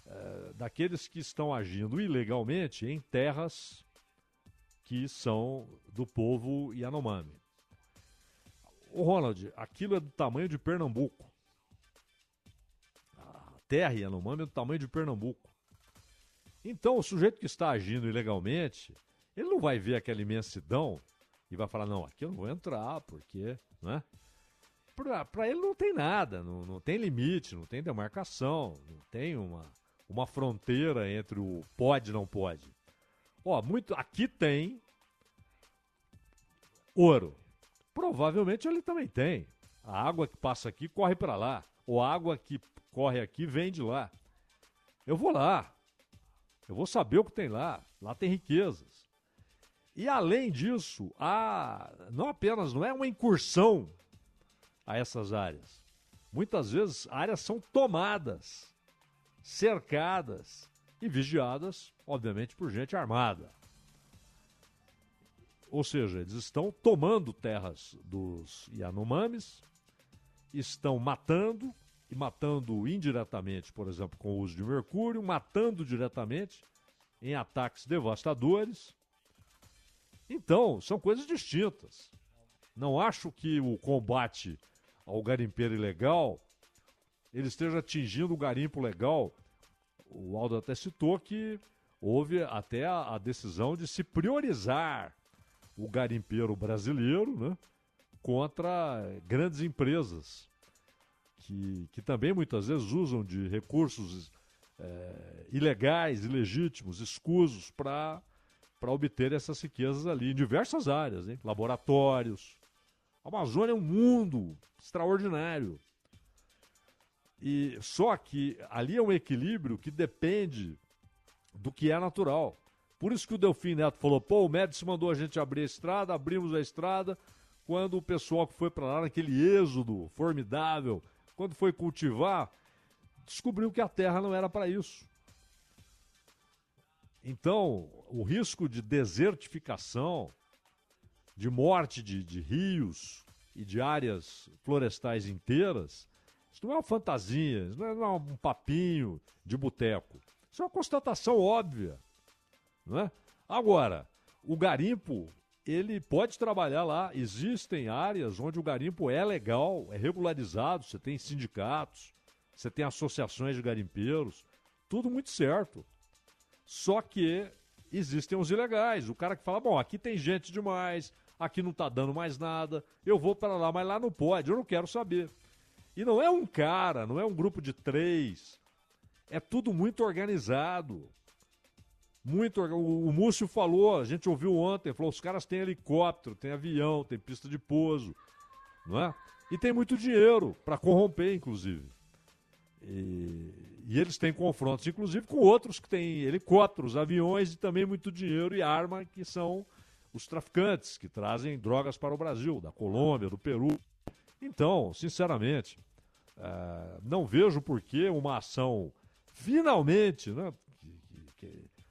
S5: é, daqueles que estão agindo ilegalmente em terras que são do povo Yanomami. O Ronald, aquilo é do tamanho de Pernambuco. Terra Yanomami é do tamanho de Pernambuco. Então, o sujeito que está agindo ilegalmente, ele não vai ver aquela imensidão e vai falar: não, aqui eu não vou entrar, porque. Né? Para ele não tem nada, não, não tem limite, não tem demarcação, não tem uma, uma fronteira entre o pode e não pode. Ó, muito, aqui tem ouro. Provavelmente ele também tem. A água que passa aqui corre para lá. Ou a água que corre aqui vem de lá. Eu vou lá. Eu vou saber o que tem lá. Lá tem riquezas. E além disso, há, não apenas não é uma incursão a essas áreas. Muitas vezes áreas são tomadas, cercadas e vigiadas, obviamente, por gente armada. Ou seja, eles estão tomando terras dos Yanomamis, estão matando, e matando indiretamente, por exemplo, com o uso de mercúrio, matando diretamente em ataques devastadores. Então, são coisas distintas. Não acho que o combate ao garimpeiro ilegal ele esteja atingindo o garimpo legal. O Aldo até citou que houve até a, a decisão de se priorizar o garimpeiro brasileiro né, contra grandes empresas que, que também muitas vezes usam de recursos é, ilegais, ilegítimos, escusos para obter essas riquezas ali em diversas áreas, hein? laboratórios. A Amazônia é um mundo extraordinário. E só que ali é um equilíbrio que depende do que é natural. Por isso que o Delfim Neto falou: pô, o Médici mandou a gente abrir a estrada, abrimos a estrada. Quando o pessoal que foi para lá, naquele êxodo formidável, quando foi cultivar, descobriu que a terra não era para isso. Então, o risco de desertificação, de morte de, de rios e de áreas florestais inteiras, isso não é uma fantasia, isso não é, um papinho de boteco. Isso é uma constatação óbvia. Não é? Agora, o garimpo ele pode trabalhar lá. Existem áreas onde o garimpo é legal, é regularizado, você tem sindicatos, você tem associações de garimpeiros, tudo muito certo. Só que existem os ilegais. O cara que fala: bom, aqui tem gente demais, aqui não está dando mais nada, eu vou para lá, mas lá não pode, eu não quero saber. E não é um cara, não é um grupo de três. É tudo muito organizado. Muito. O, Múcio falou, a gente ouviu ontem, falou: os caras têm helicóptero, tem avião, tem pista de pouso, não é? E tem muito dinheiro para corromper, inclusive. E, e, eles têm confrontos, inclusive, com outros que têm helicópteros, aviões e também muito dinheiro e arma, que são os traficantes que trazem drogas para o Brasil, da Colômbia, do Peru. Então, sinceramente, uh, não vejo por que uma ação finalmente, né,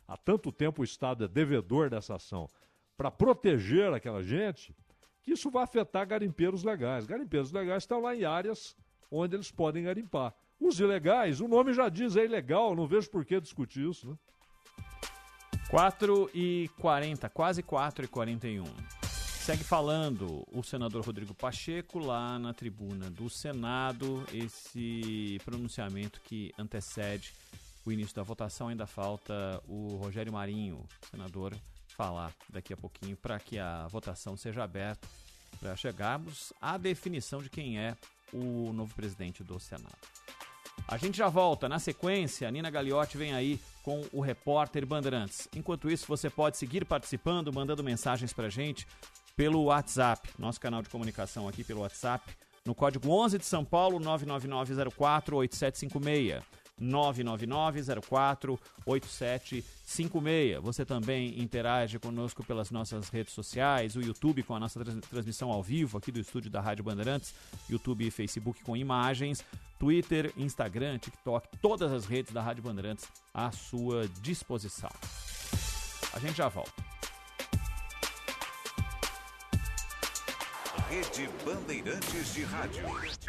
S5: há tanto tempo o Estado é devedor dessa ação para proteger aquela gente, que isso vai afetar garimpeiros legais. Garimpeiros legais estão lá em áreas onde eles podem garimpar. Os ilegais, o nome já diz, é ilegal, não vejo por que discutir isso, né?
S10: 4 e 40, quase 4 e 41.
S3: segue falando o senador Rodrigo Pacheco lá na tribuna do Senado. Esse pronunciamento que antecede o início da votação. Ainda falta o Rogério Marinho, senador, falar daqui a pouquinho para que a votação seja aberta, para chegarmos à definição de quem é o novo presidente do Senado. A gente já volta. Na sequência, a Nina Gagliotti vem aí com o repórter Bandeirantes. Enquanto isso, você pode seguir participando, mandando mensagens pra gente pelo WhatsApp, nosso canal de comunicação aqui pelo WhatsApp, no código 11 de São Paulo 99904 8756. 999-04-8756. Você também interage conosco pelas nossas redes sociais, o YouTube com a nossa trans transmissão ao vivo aqui do estúdio da Rádio Bandeirantes, YouTube e Facebook com imagens, Twitter, Instagram, TikTok, todas as redes da Rádio Bandeirantes à sua disposição. A gente já volta.
S2: Rede Bandeirantes de Rádio.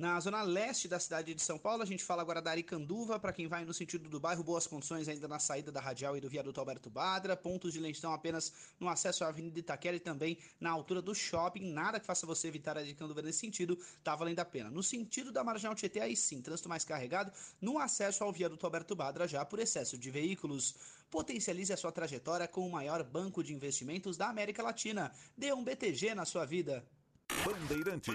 S14: Na zona leste da cidade de São Paulo, a gente fala agora da Aricanduva, para quem vai no sentido do bairro, boas condições ainda na saída da Radial e do viaduto Alberto Badra, pontos de lentidão apenas no acesso à Avenida Itaquera e também na altura do shopping, nada que faça você evitar a Aricanduva nesse sentido, tá valendo a pena. No sentido da Marginal Tietê, aí sim, trânsito mais carregado no acesso ao viaduto Alberto Badra já por excesso de veículos. Potencialize a sua trajetória com o maior banco de investimentos da América Latina. Dê um BTG na sua vida.
S2: Bandeirantes.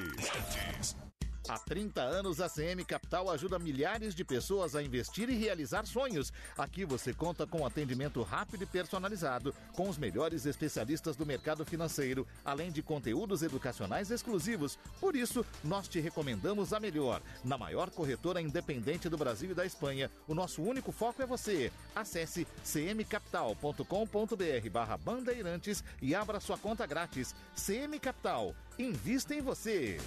S16: Há 30 anos, a CM Capital ajuda milhares de pessoas a investir e realizar sonhos. Aqui você conta com atendimento rápido e personalizado, com os melhores especialistas do mercado financeiro, além de conteúdos educacionais exclusivos. Por isso, nós te recomendamos a melhor. Na maior corretora independente do Brasil e da Espanha, o nosso único foco é você. Acesse cmcapital.com.br barra bandeirantes e abra sua conta grátis. CM Capital. Invista em você.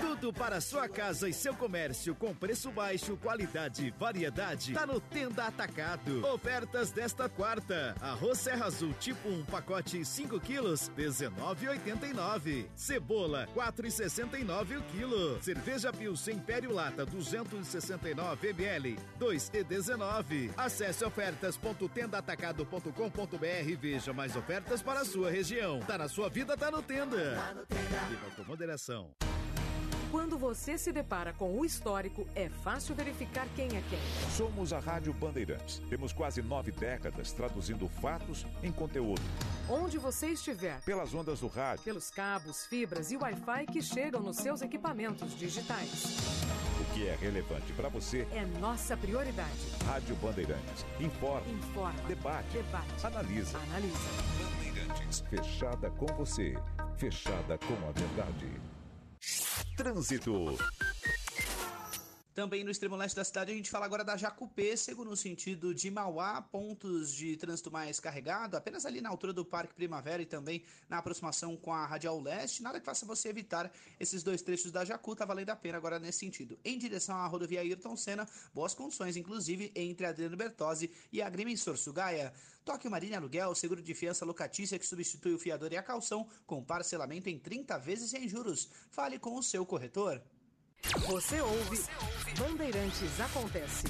S30: Tudo para sua casa e seu comércio com preço baixo, qualidade e variedade. Tá no Tenda Atacado. Ofertas desta quarta. Arroz Serra Azul tipo 1, pacote 5 quilos, 19,89. Cebola, 4,69 o quilo. Cerveja Pilsen Império Lata, 269 ml, 2,19. Acesse ofertas.tendaatacado.com.br e veja mais ofertas para a sua região. Tá na sua vida, tá no Tenda. Tá no Tenda. Viva com moderação.
S4: Quando você se depara com o histórico, é fácil verificar quem é quem.
S2: Somos a Rádio Bandeirantes. Temos quase nove décadas traduzindo fatos em conteúdo.
S4: Onde você estiver.
S2: Pelas ondas do rádio.
S4: Pelos cabos, fibras e Wi-Fi que chegam nos seus equipamentos digitais.
S2: O que é relevante para você
S4: é nossa prioridade.
S2: Rádio Bandeirantes. Informa.
S4: Informa.
S2: Debate.
S4: Debate.
S2: Analisa.
S4: Analisa.
S2: Bandeirantes. Fechada com você. Fechada com a verdade. Trânsito.
S14: Também no extremo leste da cidade, a gente fala agora da Jacupêssego, no sentido de Mauá, pontos de trânsito mais carregado, apenas ali na altura do Parque Primavera e também na aproximação com a Radial Leste. Nada que faça você evitar esses dois trechos da Jacu, tá valendo a pena agora nesse sentido. Em direção à rodovia Ayrton Senna, boas condições, inclusive entre Adriano Bertozzi e a Sugaia. Toque Marinha Aluguel, seguro de fiança locatícia que substitui o fiador e a calção, com parcelamento em 30 vezes sem juros. Fale com o seu corretor.
S4: Você ouve, Bandeirantes Acontece.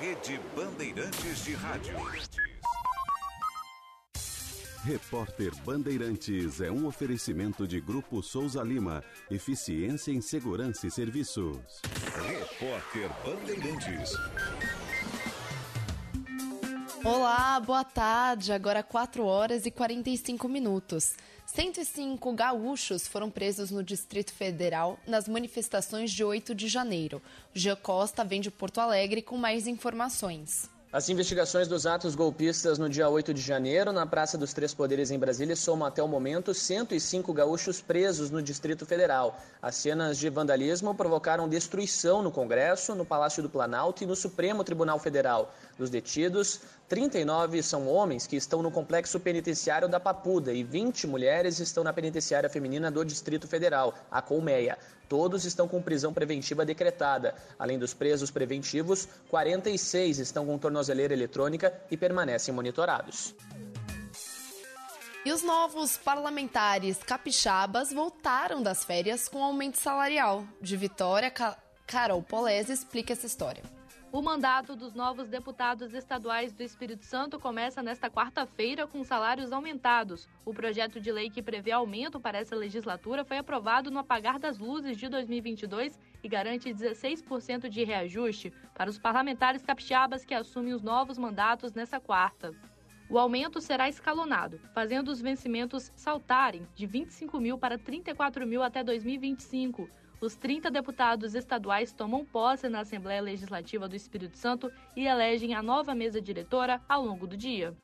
S2: Rede Bandeirantes de Rádio.
S13: Repórter Bandeirantes é um oferecimento de Grupo Souza Lima. Eficiência em Segurança e Serviços.
S2: Repórter Bandeirantes.
S10: Olá, boa tarde. Agora 4 horas e 45 minutos. 105 gaúchos foram presos no Distrito Federal nas manifestações de 8 de janeiro. Jean Costa vem de Porto Alegre com mais informações.
S31: As investigações dos atos golpistas no dia 8 de janeiro, na Praça dos Três Poderes em Brasília, somam até o momento 105 gaúchos presos no Distrito Federal. As cenas de vandalismo provocaram destruição no Congresso, no Palácio do Planalto e no Supremo Tribunal Federal. Dos detidos, 39 são homens que estão no complexo penitenciário da Papuda e 20 mulheres estão na penitenciária feminina do Distrito Federal, a Colmeia. Todos estão com prisão preventiva decretada. Além dos presos preventivos, 46 estão com tornozeleira eletrônica e permanecem monitorados.
S10: E os novos parlamentares capixabas voltaram das férias com aumento salarial. De Vitória, Carol Polese explica essa história.
S32: O mandato dos novos deputados estaduais do Espírito Santo começa nesta quarta-feira com salários aumentados. O projeto de lei que prevê aumento para essa legislatura foi aprovado no apagar das luzes de 2022 e garante 16% de reajuste para os parlamentares capixabas que assumem os novos mandatos nesta quarta. O aumento será escalonado, fazendo os vencimentos saltarem de 25 mil para 34 mil até 2025 os 30 deputados estaduais tomam posse na Assembleia Legislativa do Espírito Santo e elegem a nova mesa diretora ao longo do dia.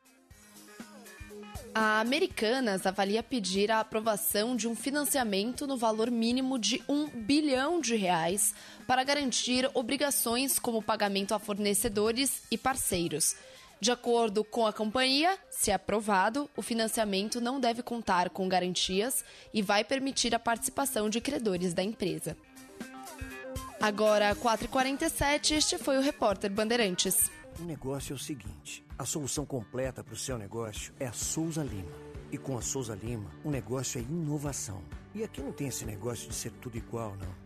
S10: A Americanas avalia pedir a aprovação de um financiamento no valor mínimo de um bilhão de reais para garantir obrigações como pagamento a fornecedores e parceiros. De acordo com a companhia, se aprovado, o financiamento não deve contar com garantias e vai permitir a participação de credores da empresa. Agora, 4h47, este foi o Repórter Bandeirantes.
S17: O negócio é o seguinte: a solução completa para o seu negócio é a Souza Lima. E com a Souza Lima, o negócio é inovação. E aqui não tem esse negócio de ser tudo igual, não.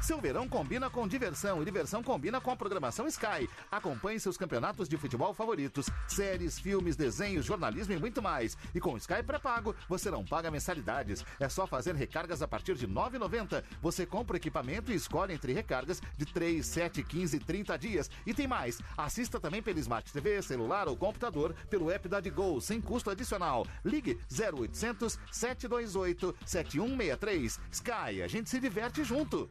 S16: Seu verão combina com diversão e diversão combina com a programação Sky. Acompanhe seus campeonatos de futebol favoritos, séries, filmes, desenhos, jornalismo e muito mais. E com Sky pré-pago, você não paga mensalidades. É só fazer recargas a partir de R$ 9,90. Você compra equipamento e escolhe entre recargas de 3, 7, 15 e 30 dias. E tem mais. Assista também pelo Smart TV, celular ou computador pelo app da Digol, sem custo adicional. Ligue 0800 728 7163. Sky, a gente se diverte junto.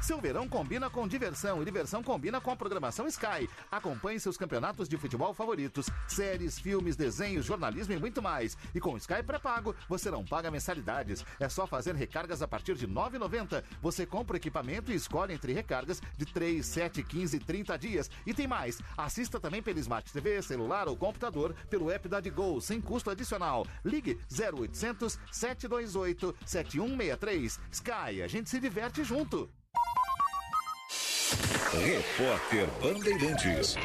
S16: Seu verão combina com diversão e diversão combina com a programação Sky. Acompanhe seus campeonatos de futebol favoritos, séries, filmes, desenhos, jornalismo e muito mais. E com Sky pré-pago, você não paga mensalidades. É só fazer recargas a partir de R$ 9,90. Você compra o equipamento e escolhe entre recargas de 3, 7, 15 e 30 dias. E tem mais. Assista também pelo Smart TV, celular ou computador pelo app da Digol, sem custo adicional. Ligue 0800 728 7163. Sky, a gente se diverte junto.
S2: Repórter Bandeirantes.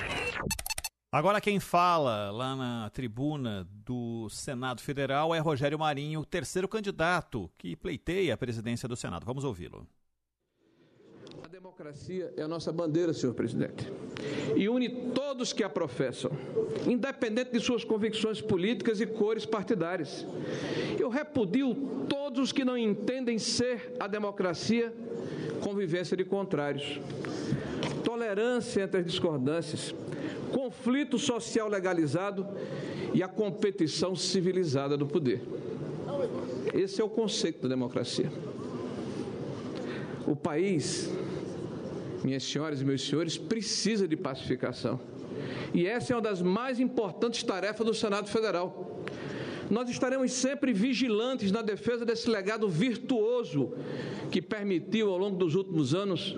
S3: Agora quem fala lá na tribuna do Senado Federal é Rogério Marinho, o terceiro candidato que pleiteia a presidência do Senado. Vamos ouvi-lo.
S33: A democracia é a nossa bandeira, senhor presidente, e une todos que a professam, independente de suas convicções políticas e cores partidárias. Eu repudio todos os que não entendem ser a democracia convivência de contrários tolerância entre as discordâncias, conflito social legalizado e a competição civilizada do poder. Esse é o conceito da democracia. O país, minhas senhoras e meus senhores, precisa de pacificação. E essa é uma das mais importantes tarefas do Senado Federal. Nós estaremos sempre vigilantes na defesa desse legado virtuoso que permitiu, ao longo dos últimos anos,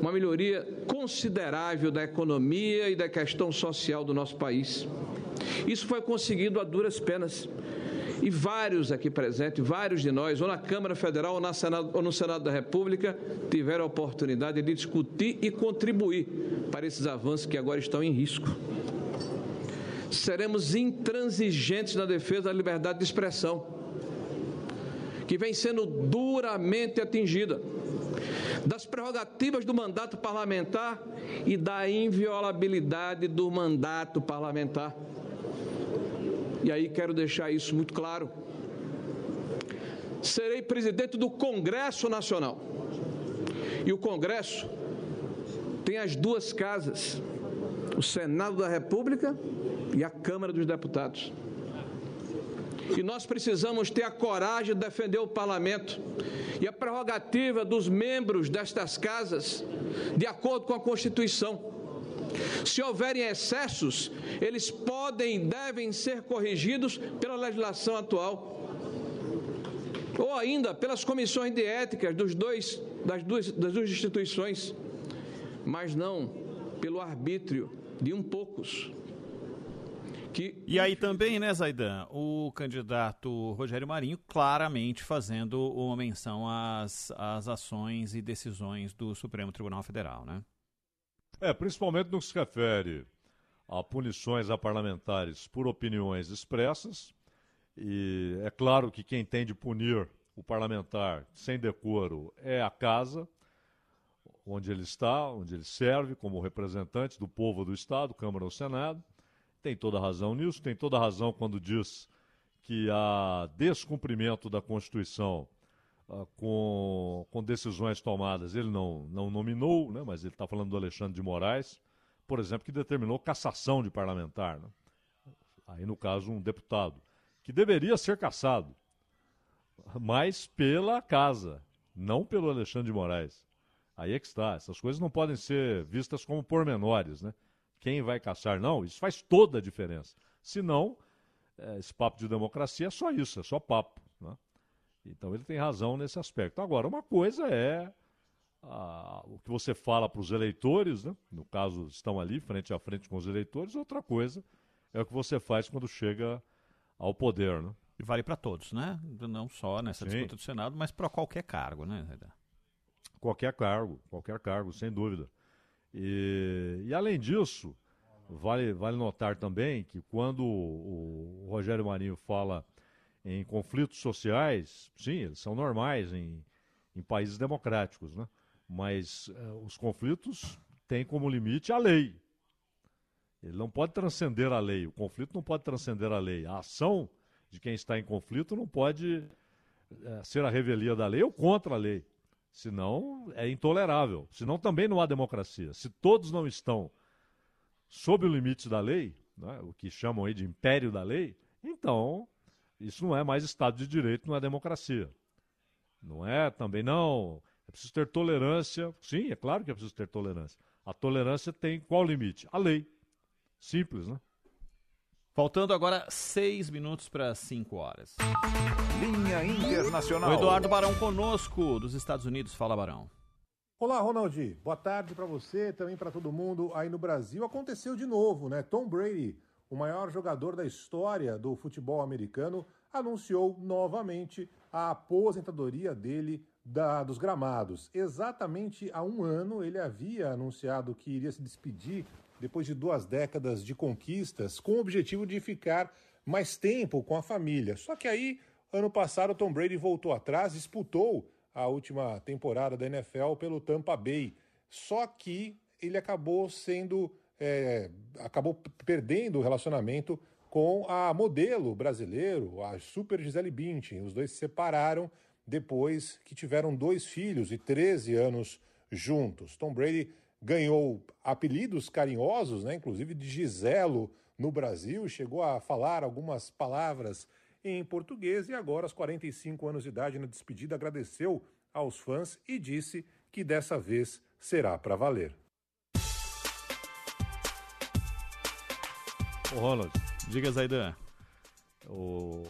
S33: uma melhoria considerável da economia e da questão social do nosso país. Isso foi conseguido a duras penas. E vários aqui presentes, vários de nós, ou na Câmara Federal ou, na Senado, ou no Senado da República, tiveram a oportunidade de discutir e contribuir para esses avanços que agora estão em risco. Seremos intransigentes na defesa da liberdade de expressão, que vem sendo duramente atingida das prerrogativas do mandato parlamentar e da inviolabilidade do mandato parlamentar. E aí quero deixar isso muito claro. Serei presidente do Congresso Nacional. E o Congresso tem as duas casas, o Senado da República e a Câmara dos Deputados. E nós precisamos ter a coragem de defender o parlamento e a prerrogativa dos membros destas casas, de acordo com a Constituição. Se houverem excessos, eles podem e devem ser corrigidos pela legislação atual. Ou ainda pelas comissões de ética dos dois, das, duas, das duas instituições, mas não pelo arbítrio de um poucos.
S10: Que... E aí também, né, Zaidan, o candidato Rogério Marinho claramente fazendo uma menção às, às ações e decisões do Supremo Tribunal Federal, né?
S5: É, principalmente no que se refere a punições a parlamentares por opiniões expressas. E é claro que quem tem de punir o parlamentar sem decoro é a casa onde ele está, onde ele serve como representante do povo do Estado, Câmara ou Senado. Tem toda razão nisso, tem toda razão quando diz que há descumprimento da Constituição uh, com, com decisões tomadas. Ele não, não nominou, né, mas ele está falando do Alexandre de Moraes, por exemplo, que determinou cassação de parlamentar. Né? Aí, no caso, um deputado, que deveria ser cassado, mas pela casa, não pelo Alexandre de Moraes. Aí é que está. Essas coisas não podem ser vistas como pormenores, né? Quem vai caçar, não, isso faz toda a diferença. Se não, é, esse papo de democracia é só isso, é só papo. Né? Então ele tem razão nesse aspecto. Agora, uma coisa é a, o que você fala para os eleitores, né? no caso, estão ali frente a frente com os eleitores, outra coisa é o que você faz quando chega ao poder. Né?
S10: E vale para todos, né? Não só nessa Sim. disputa do Senado, mas para qualquer cargo, né,
S5: Qualquer cargo, qualquer cargo, sem dúvida. E, e além disso, vale, vale notar também que quando o, o Rogério Marinho fala em conflitos sociais, sim, eles são normais em, em países democráticos, né? Mas uh, os conflitos têm como limite a lei. Ele não pode transcender a lei. O conflito não pode transcender a lei. A ação de quem está em conflito não pode uh, ser a revelia da lei ou contra a lei. Senão é intolerável. Senão também não há democracia. Se todos não estão sob o limite da lei, né, o que chamam aí de império da lei, então isso não é mais Estado de Direito, não é democracia. Não é também, não. É preciso ter tolerância. Sim, é claro que é preciso ter tolerância. A tolerância tem qual limite? A lei. Simples, né?
S10: Faltando agora seis minutos para cinco horas.
S18: Linha Internacional.
S10: O Eduardo Barão conosco, dos Estados Unidos. Fala, Barão.
S34: Olá, Ronaldi. Boa tarde para você, também para todo mundo aí no Brasil. Aconteceu de novo, né? Tom Brady o maior jogador da história do futebol americano, anunciou novamente a aposentadoria dele da, dos gramados. Exatamente há um ano ele havia anunciado que iria se despedir depois de duas décadas de conquistas, com o objetivo de ficar mais tempo com a família. Só que aí, ano passado, Tom Brady voltou atrás, disputou a última temporada da NFL pelo Tampa Bay. Só que ele acabou sendo é, acabou perdendo o relacionamento com a modelo brasileiro, a Super Gisele Bündchen. Os dois se separaram depois que tiveram dois filhos e 13 anos juntos. Tom Brady ganhou apelidos carinhosos, né, inclusive de Giselo no Brasil, chegou a falar algumas palavras em português e agora, aos 45 anos de idade, na despedida, agradeceu aos fãs e disse que dessa vez será para valer.
S5: Ô Ronald,
S3: Diga, Zaidan.
S5: o,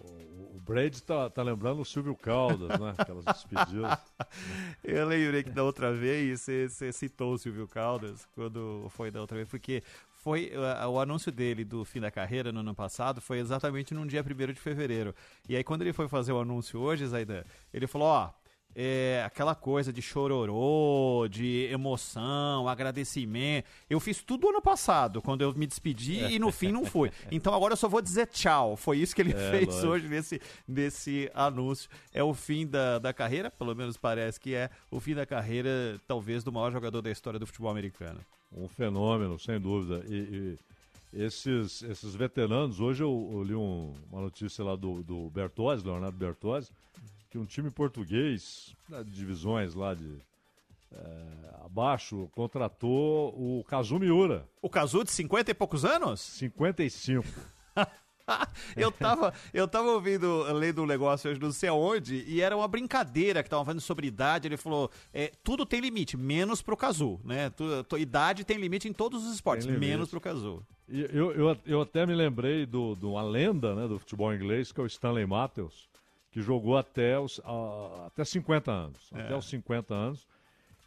S5: Brady tá, tá lembrando o Silvio Caldas, né? Aquelas despedidas. [LAUGHS]
S3: Eu lembrei que da outra vez você, citou o Silvio Caldas quando foi da outra vez, porque foi uh, o anúncio dele do fim da carreira no ano passado foi exatamente num dia 1 de fevereiro. E aí quando ele foi fazer o anúncio hoje, Zaidan, ele falou, ó, é, aquela coisa de chororô, de emoção, agradecimento. Eu fiz tudo ano passado, quando eu me despedi e no fim não foi. [LAUGHS] Então agora eu só vou dizer tchau. Foi isso que ele
S5: É, [LAUGHS]
S3: fez
S5: lógico.
S3: hoje nesse, nesse anúncio. É o fim da, da carreira, pelo menos parece que é o fim da carreira, talvez, do maior jogador da história do futebol americano.
S5: Um fenômeno, sem dúvida. E, e esses, esses veteranos, hoje eu, eu li um- uma notícia lá do, do Bertozzi, Leonardo Bertozzi, que um time português, né, de divisões lá de é, abaixo, contratou o Kazu Miura.
S3: O Kazu de 50 e poucos anos?
S5: 55. [LAUGHS]
S3: eu tava, eu tava ouvindo, lendo um negócio hoje, não sei aonde, e era uma brincadeira que estavam falando sobre idade. Ele falou: é, tudo tem limite, menos pro Cazu, né? Tu, idade tem limite em todos os esportes, menos pro Cazu.
S5: Eu, eu, eu até me lembrei de do, de uma lenda né, do futebol inglês, que é o Stanley Matthews, que jogou até, os, ah, até 50 anos.
S3: É.
S5: Até os 50 anos.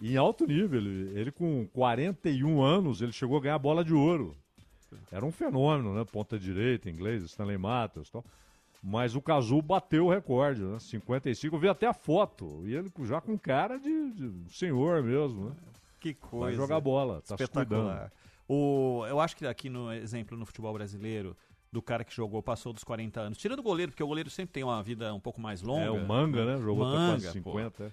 S5: E em alto nível. Ele, ele com 41 anos, ele chegou a ganhar a bola de ouro. Era um fenômeno, né? Ponta direita, inglês, Stanley Matthews e tal. Mas o Cazu bateu o recorde, né? 55. Eu vi até a foto. E ele já com cara de, de senhor mesmo, né?
S3: Que
S5: Vai
S3: coisa.
S5: jogar bola, tá.
S3: Espetacular. O, eu acho que aqui no exemplo no futebol brasileiro, do cara que jogou, passou dos 40 anos. Tirando o goleiro, porque o goleiro sempre tem uma vida um pouco mais longa.
S5: É, o Manga, né? Jogou até
S3: Manga,
S5: quase
S3: pô.
S5: 50, é.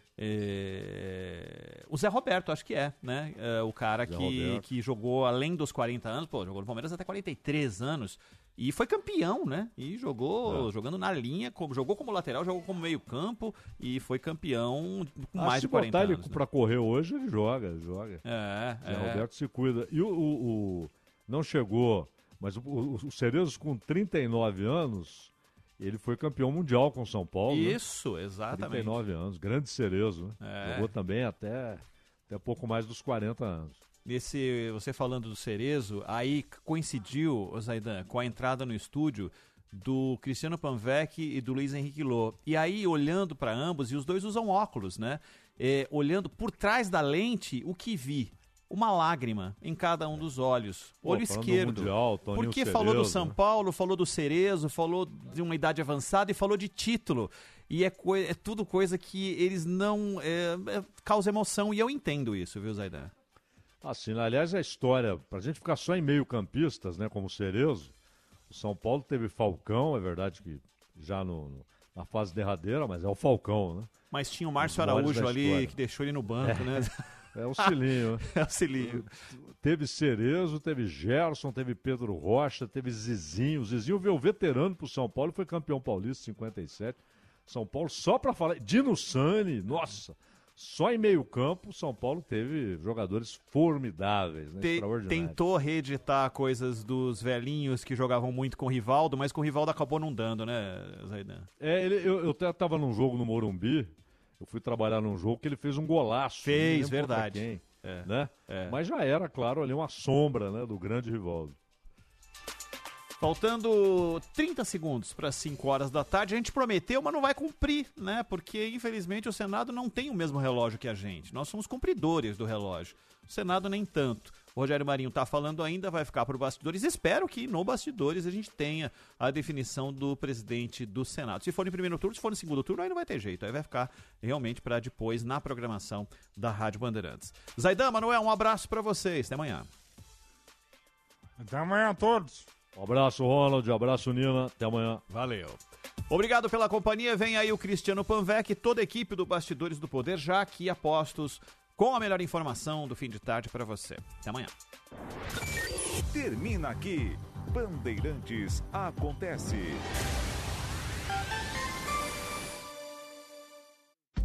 S3: É, O Zé Roberto, acho que é, né? É, o cara
S5: Zé
S3: que,
S5: Roberto.
S3: que jogou além dos 40 anos, pô, jogou no Palmeiras até 43 anos. E foi campeão, né? E jogou
S5: É.
S3: jogando na linha, como, jogou como lateral, jogou como meio-campo e foi campeão com
S5: Ah,
S3: mais
S5: se
S3: de 40
S5: botar ele
S3: anos. né?
S5: pra correr hoje, ele joga, ele joga.
S3: É,
S5: Zé
S3: é.
S5: Roberto se cuida. E o, o- o- não chegou, mas o, o, o Cerezo com 39 anos, ele foi campeão mundial com São Paulo. né?
S3: Isso, exatamente.
S5: 39 anos, grande Cerezo, né?
S3: É.
S5: Jogou também até, até pouco mais dos 40 anos.
S3: Nesse, você falando do Cerezo, aí coincidiu, Zaidan, com a entrada no estúdio do Cristiano Panvec e do Luiz Henrique Lô. E aí, olhando para ambos, e os dois usam óculos, né? É, olhando por trás da lente, o que vi? Uma lágrima em cada um dos olhos.
S5: Pô,
S3: Olho
S5: falando do
S3: esquerdo.
S5: Mundial,
S3: Porque falou do
S5: Cerezo,
S3: São
S5: né?
S3: Paulo, falou do Cerezo, falou de uma idade avançada e falou de título. E é, é tudo coisa que eles não. É, é, causa emoção. E eu entendo isso, viu, Zaidan?
S5: Assim, aliás, a história, pra gente ficar só em meio campistas, né, como o Cerezo, o São Paulo teve Falcão, é verdade que já no, no- na fase derradeira, mas é o Falcão, né?
S3: Mas tinha o Márcio Araújo ali que deixou ele no banco,
S5: É.
S3: né?
S5: É o Cilinho. [LAUGHS]
S3: É o Cilinho.
S5: Teve Cerezo, teve Gerson, teve Pedro Rocha, teve Zizinho. O Zizinho veio veterano pro São Paulo, foi campeão paulista em 57. São Paulo, só pra falar. Dino Sani, nossa. Só em meio campo, São Paulo teve jogadores formidáveis, né?
S3: Te-
S5: Extraordinários.
S3: tentou reeditar coisas dos velhinhos que jogavam muito com o Rivaldo, mas com o Rivaldo acabou não dando, né, Zaidan?
S5: É, ele, eu, eu até tava num jogo no Morumbi, eu fui trabalhar num jogo que ele fez um golaço.
S3: Fez, verdade.
S5: Quem,
S3: É,
S5: né?
S3: é.
S5: Mas já era, claro, ali uma sombra né, do grande Rivaldo.
S3: Faltando 30 segundos para 5 horas da tarde, a gente prometeu, mas não vai cumprir, né? Porque, infelizmente, o Senado não tem o mesmo relógio que a gente. Nós somos cumpridores do relógio. O Senado nem tanto. O Rogério Marinho está falando ainda, vai ficar por bastidores. Espero que no bastidores a gente tenha a definição do presidente do Senado. Se for em primeiro turno, se for em segundo turno, aí não vai ter jeito. Aí vai ficar realmente para depois na programação da Rádio Bandeirantes. Zaidan, Manuel, um abraço para vocês. Até amanhã.
S5: Até amanhã a todos. Um abraço, Ronald. Um abraço, Nina. Até amanhã.
S3: Valeu. Obrigado pela companhia. Vem aí o Cristiano Panvec, toda a equipe do Bastidores do Poder, já aqui a postos com a melhor informação do fim de tarde para você. Até amanhã.
S2: Termina aqui. Bandeirantes acontece.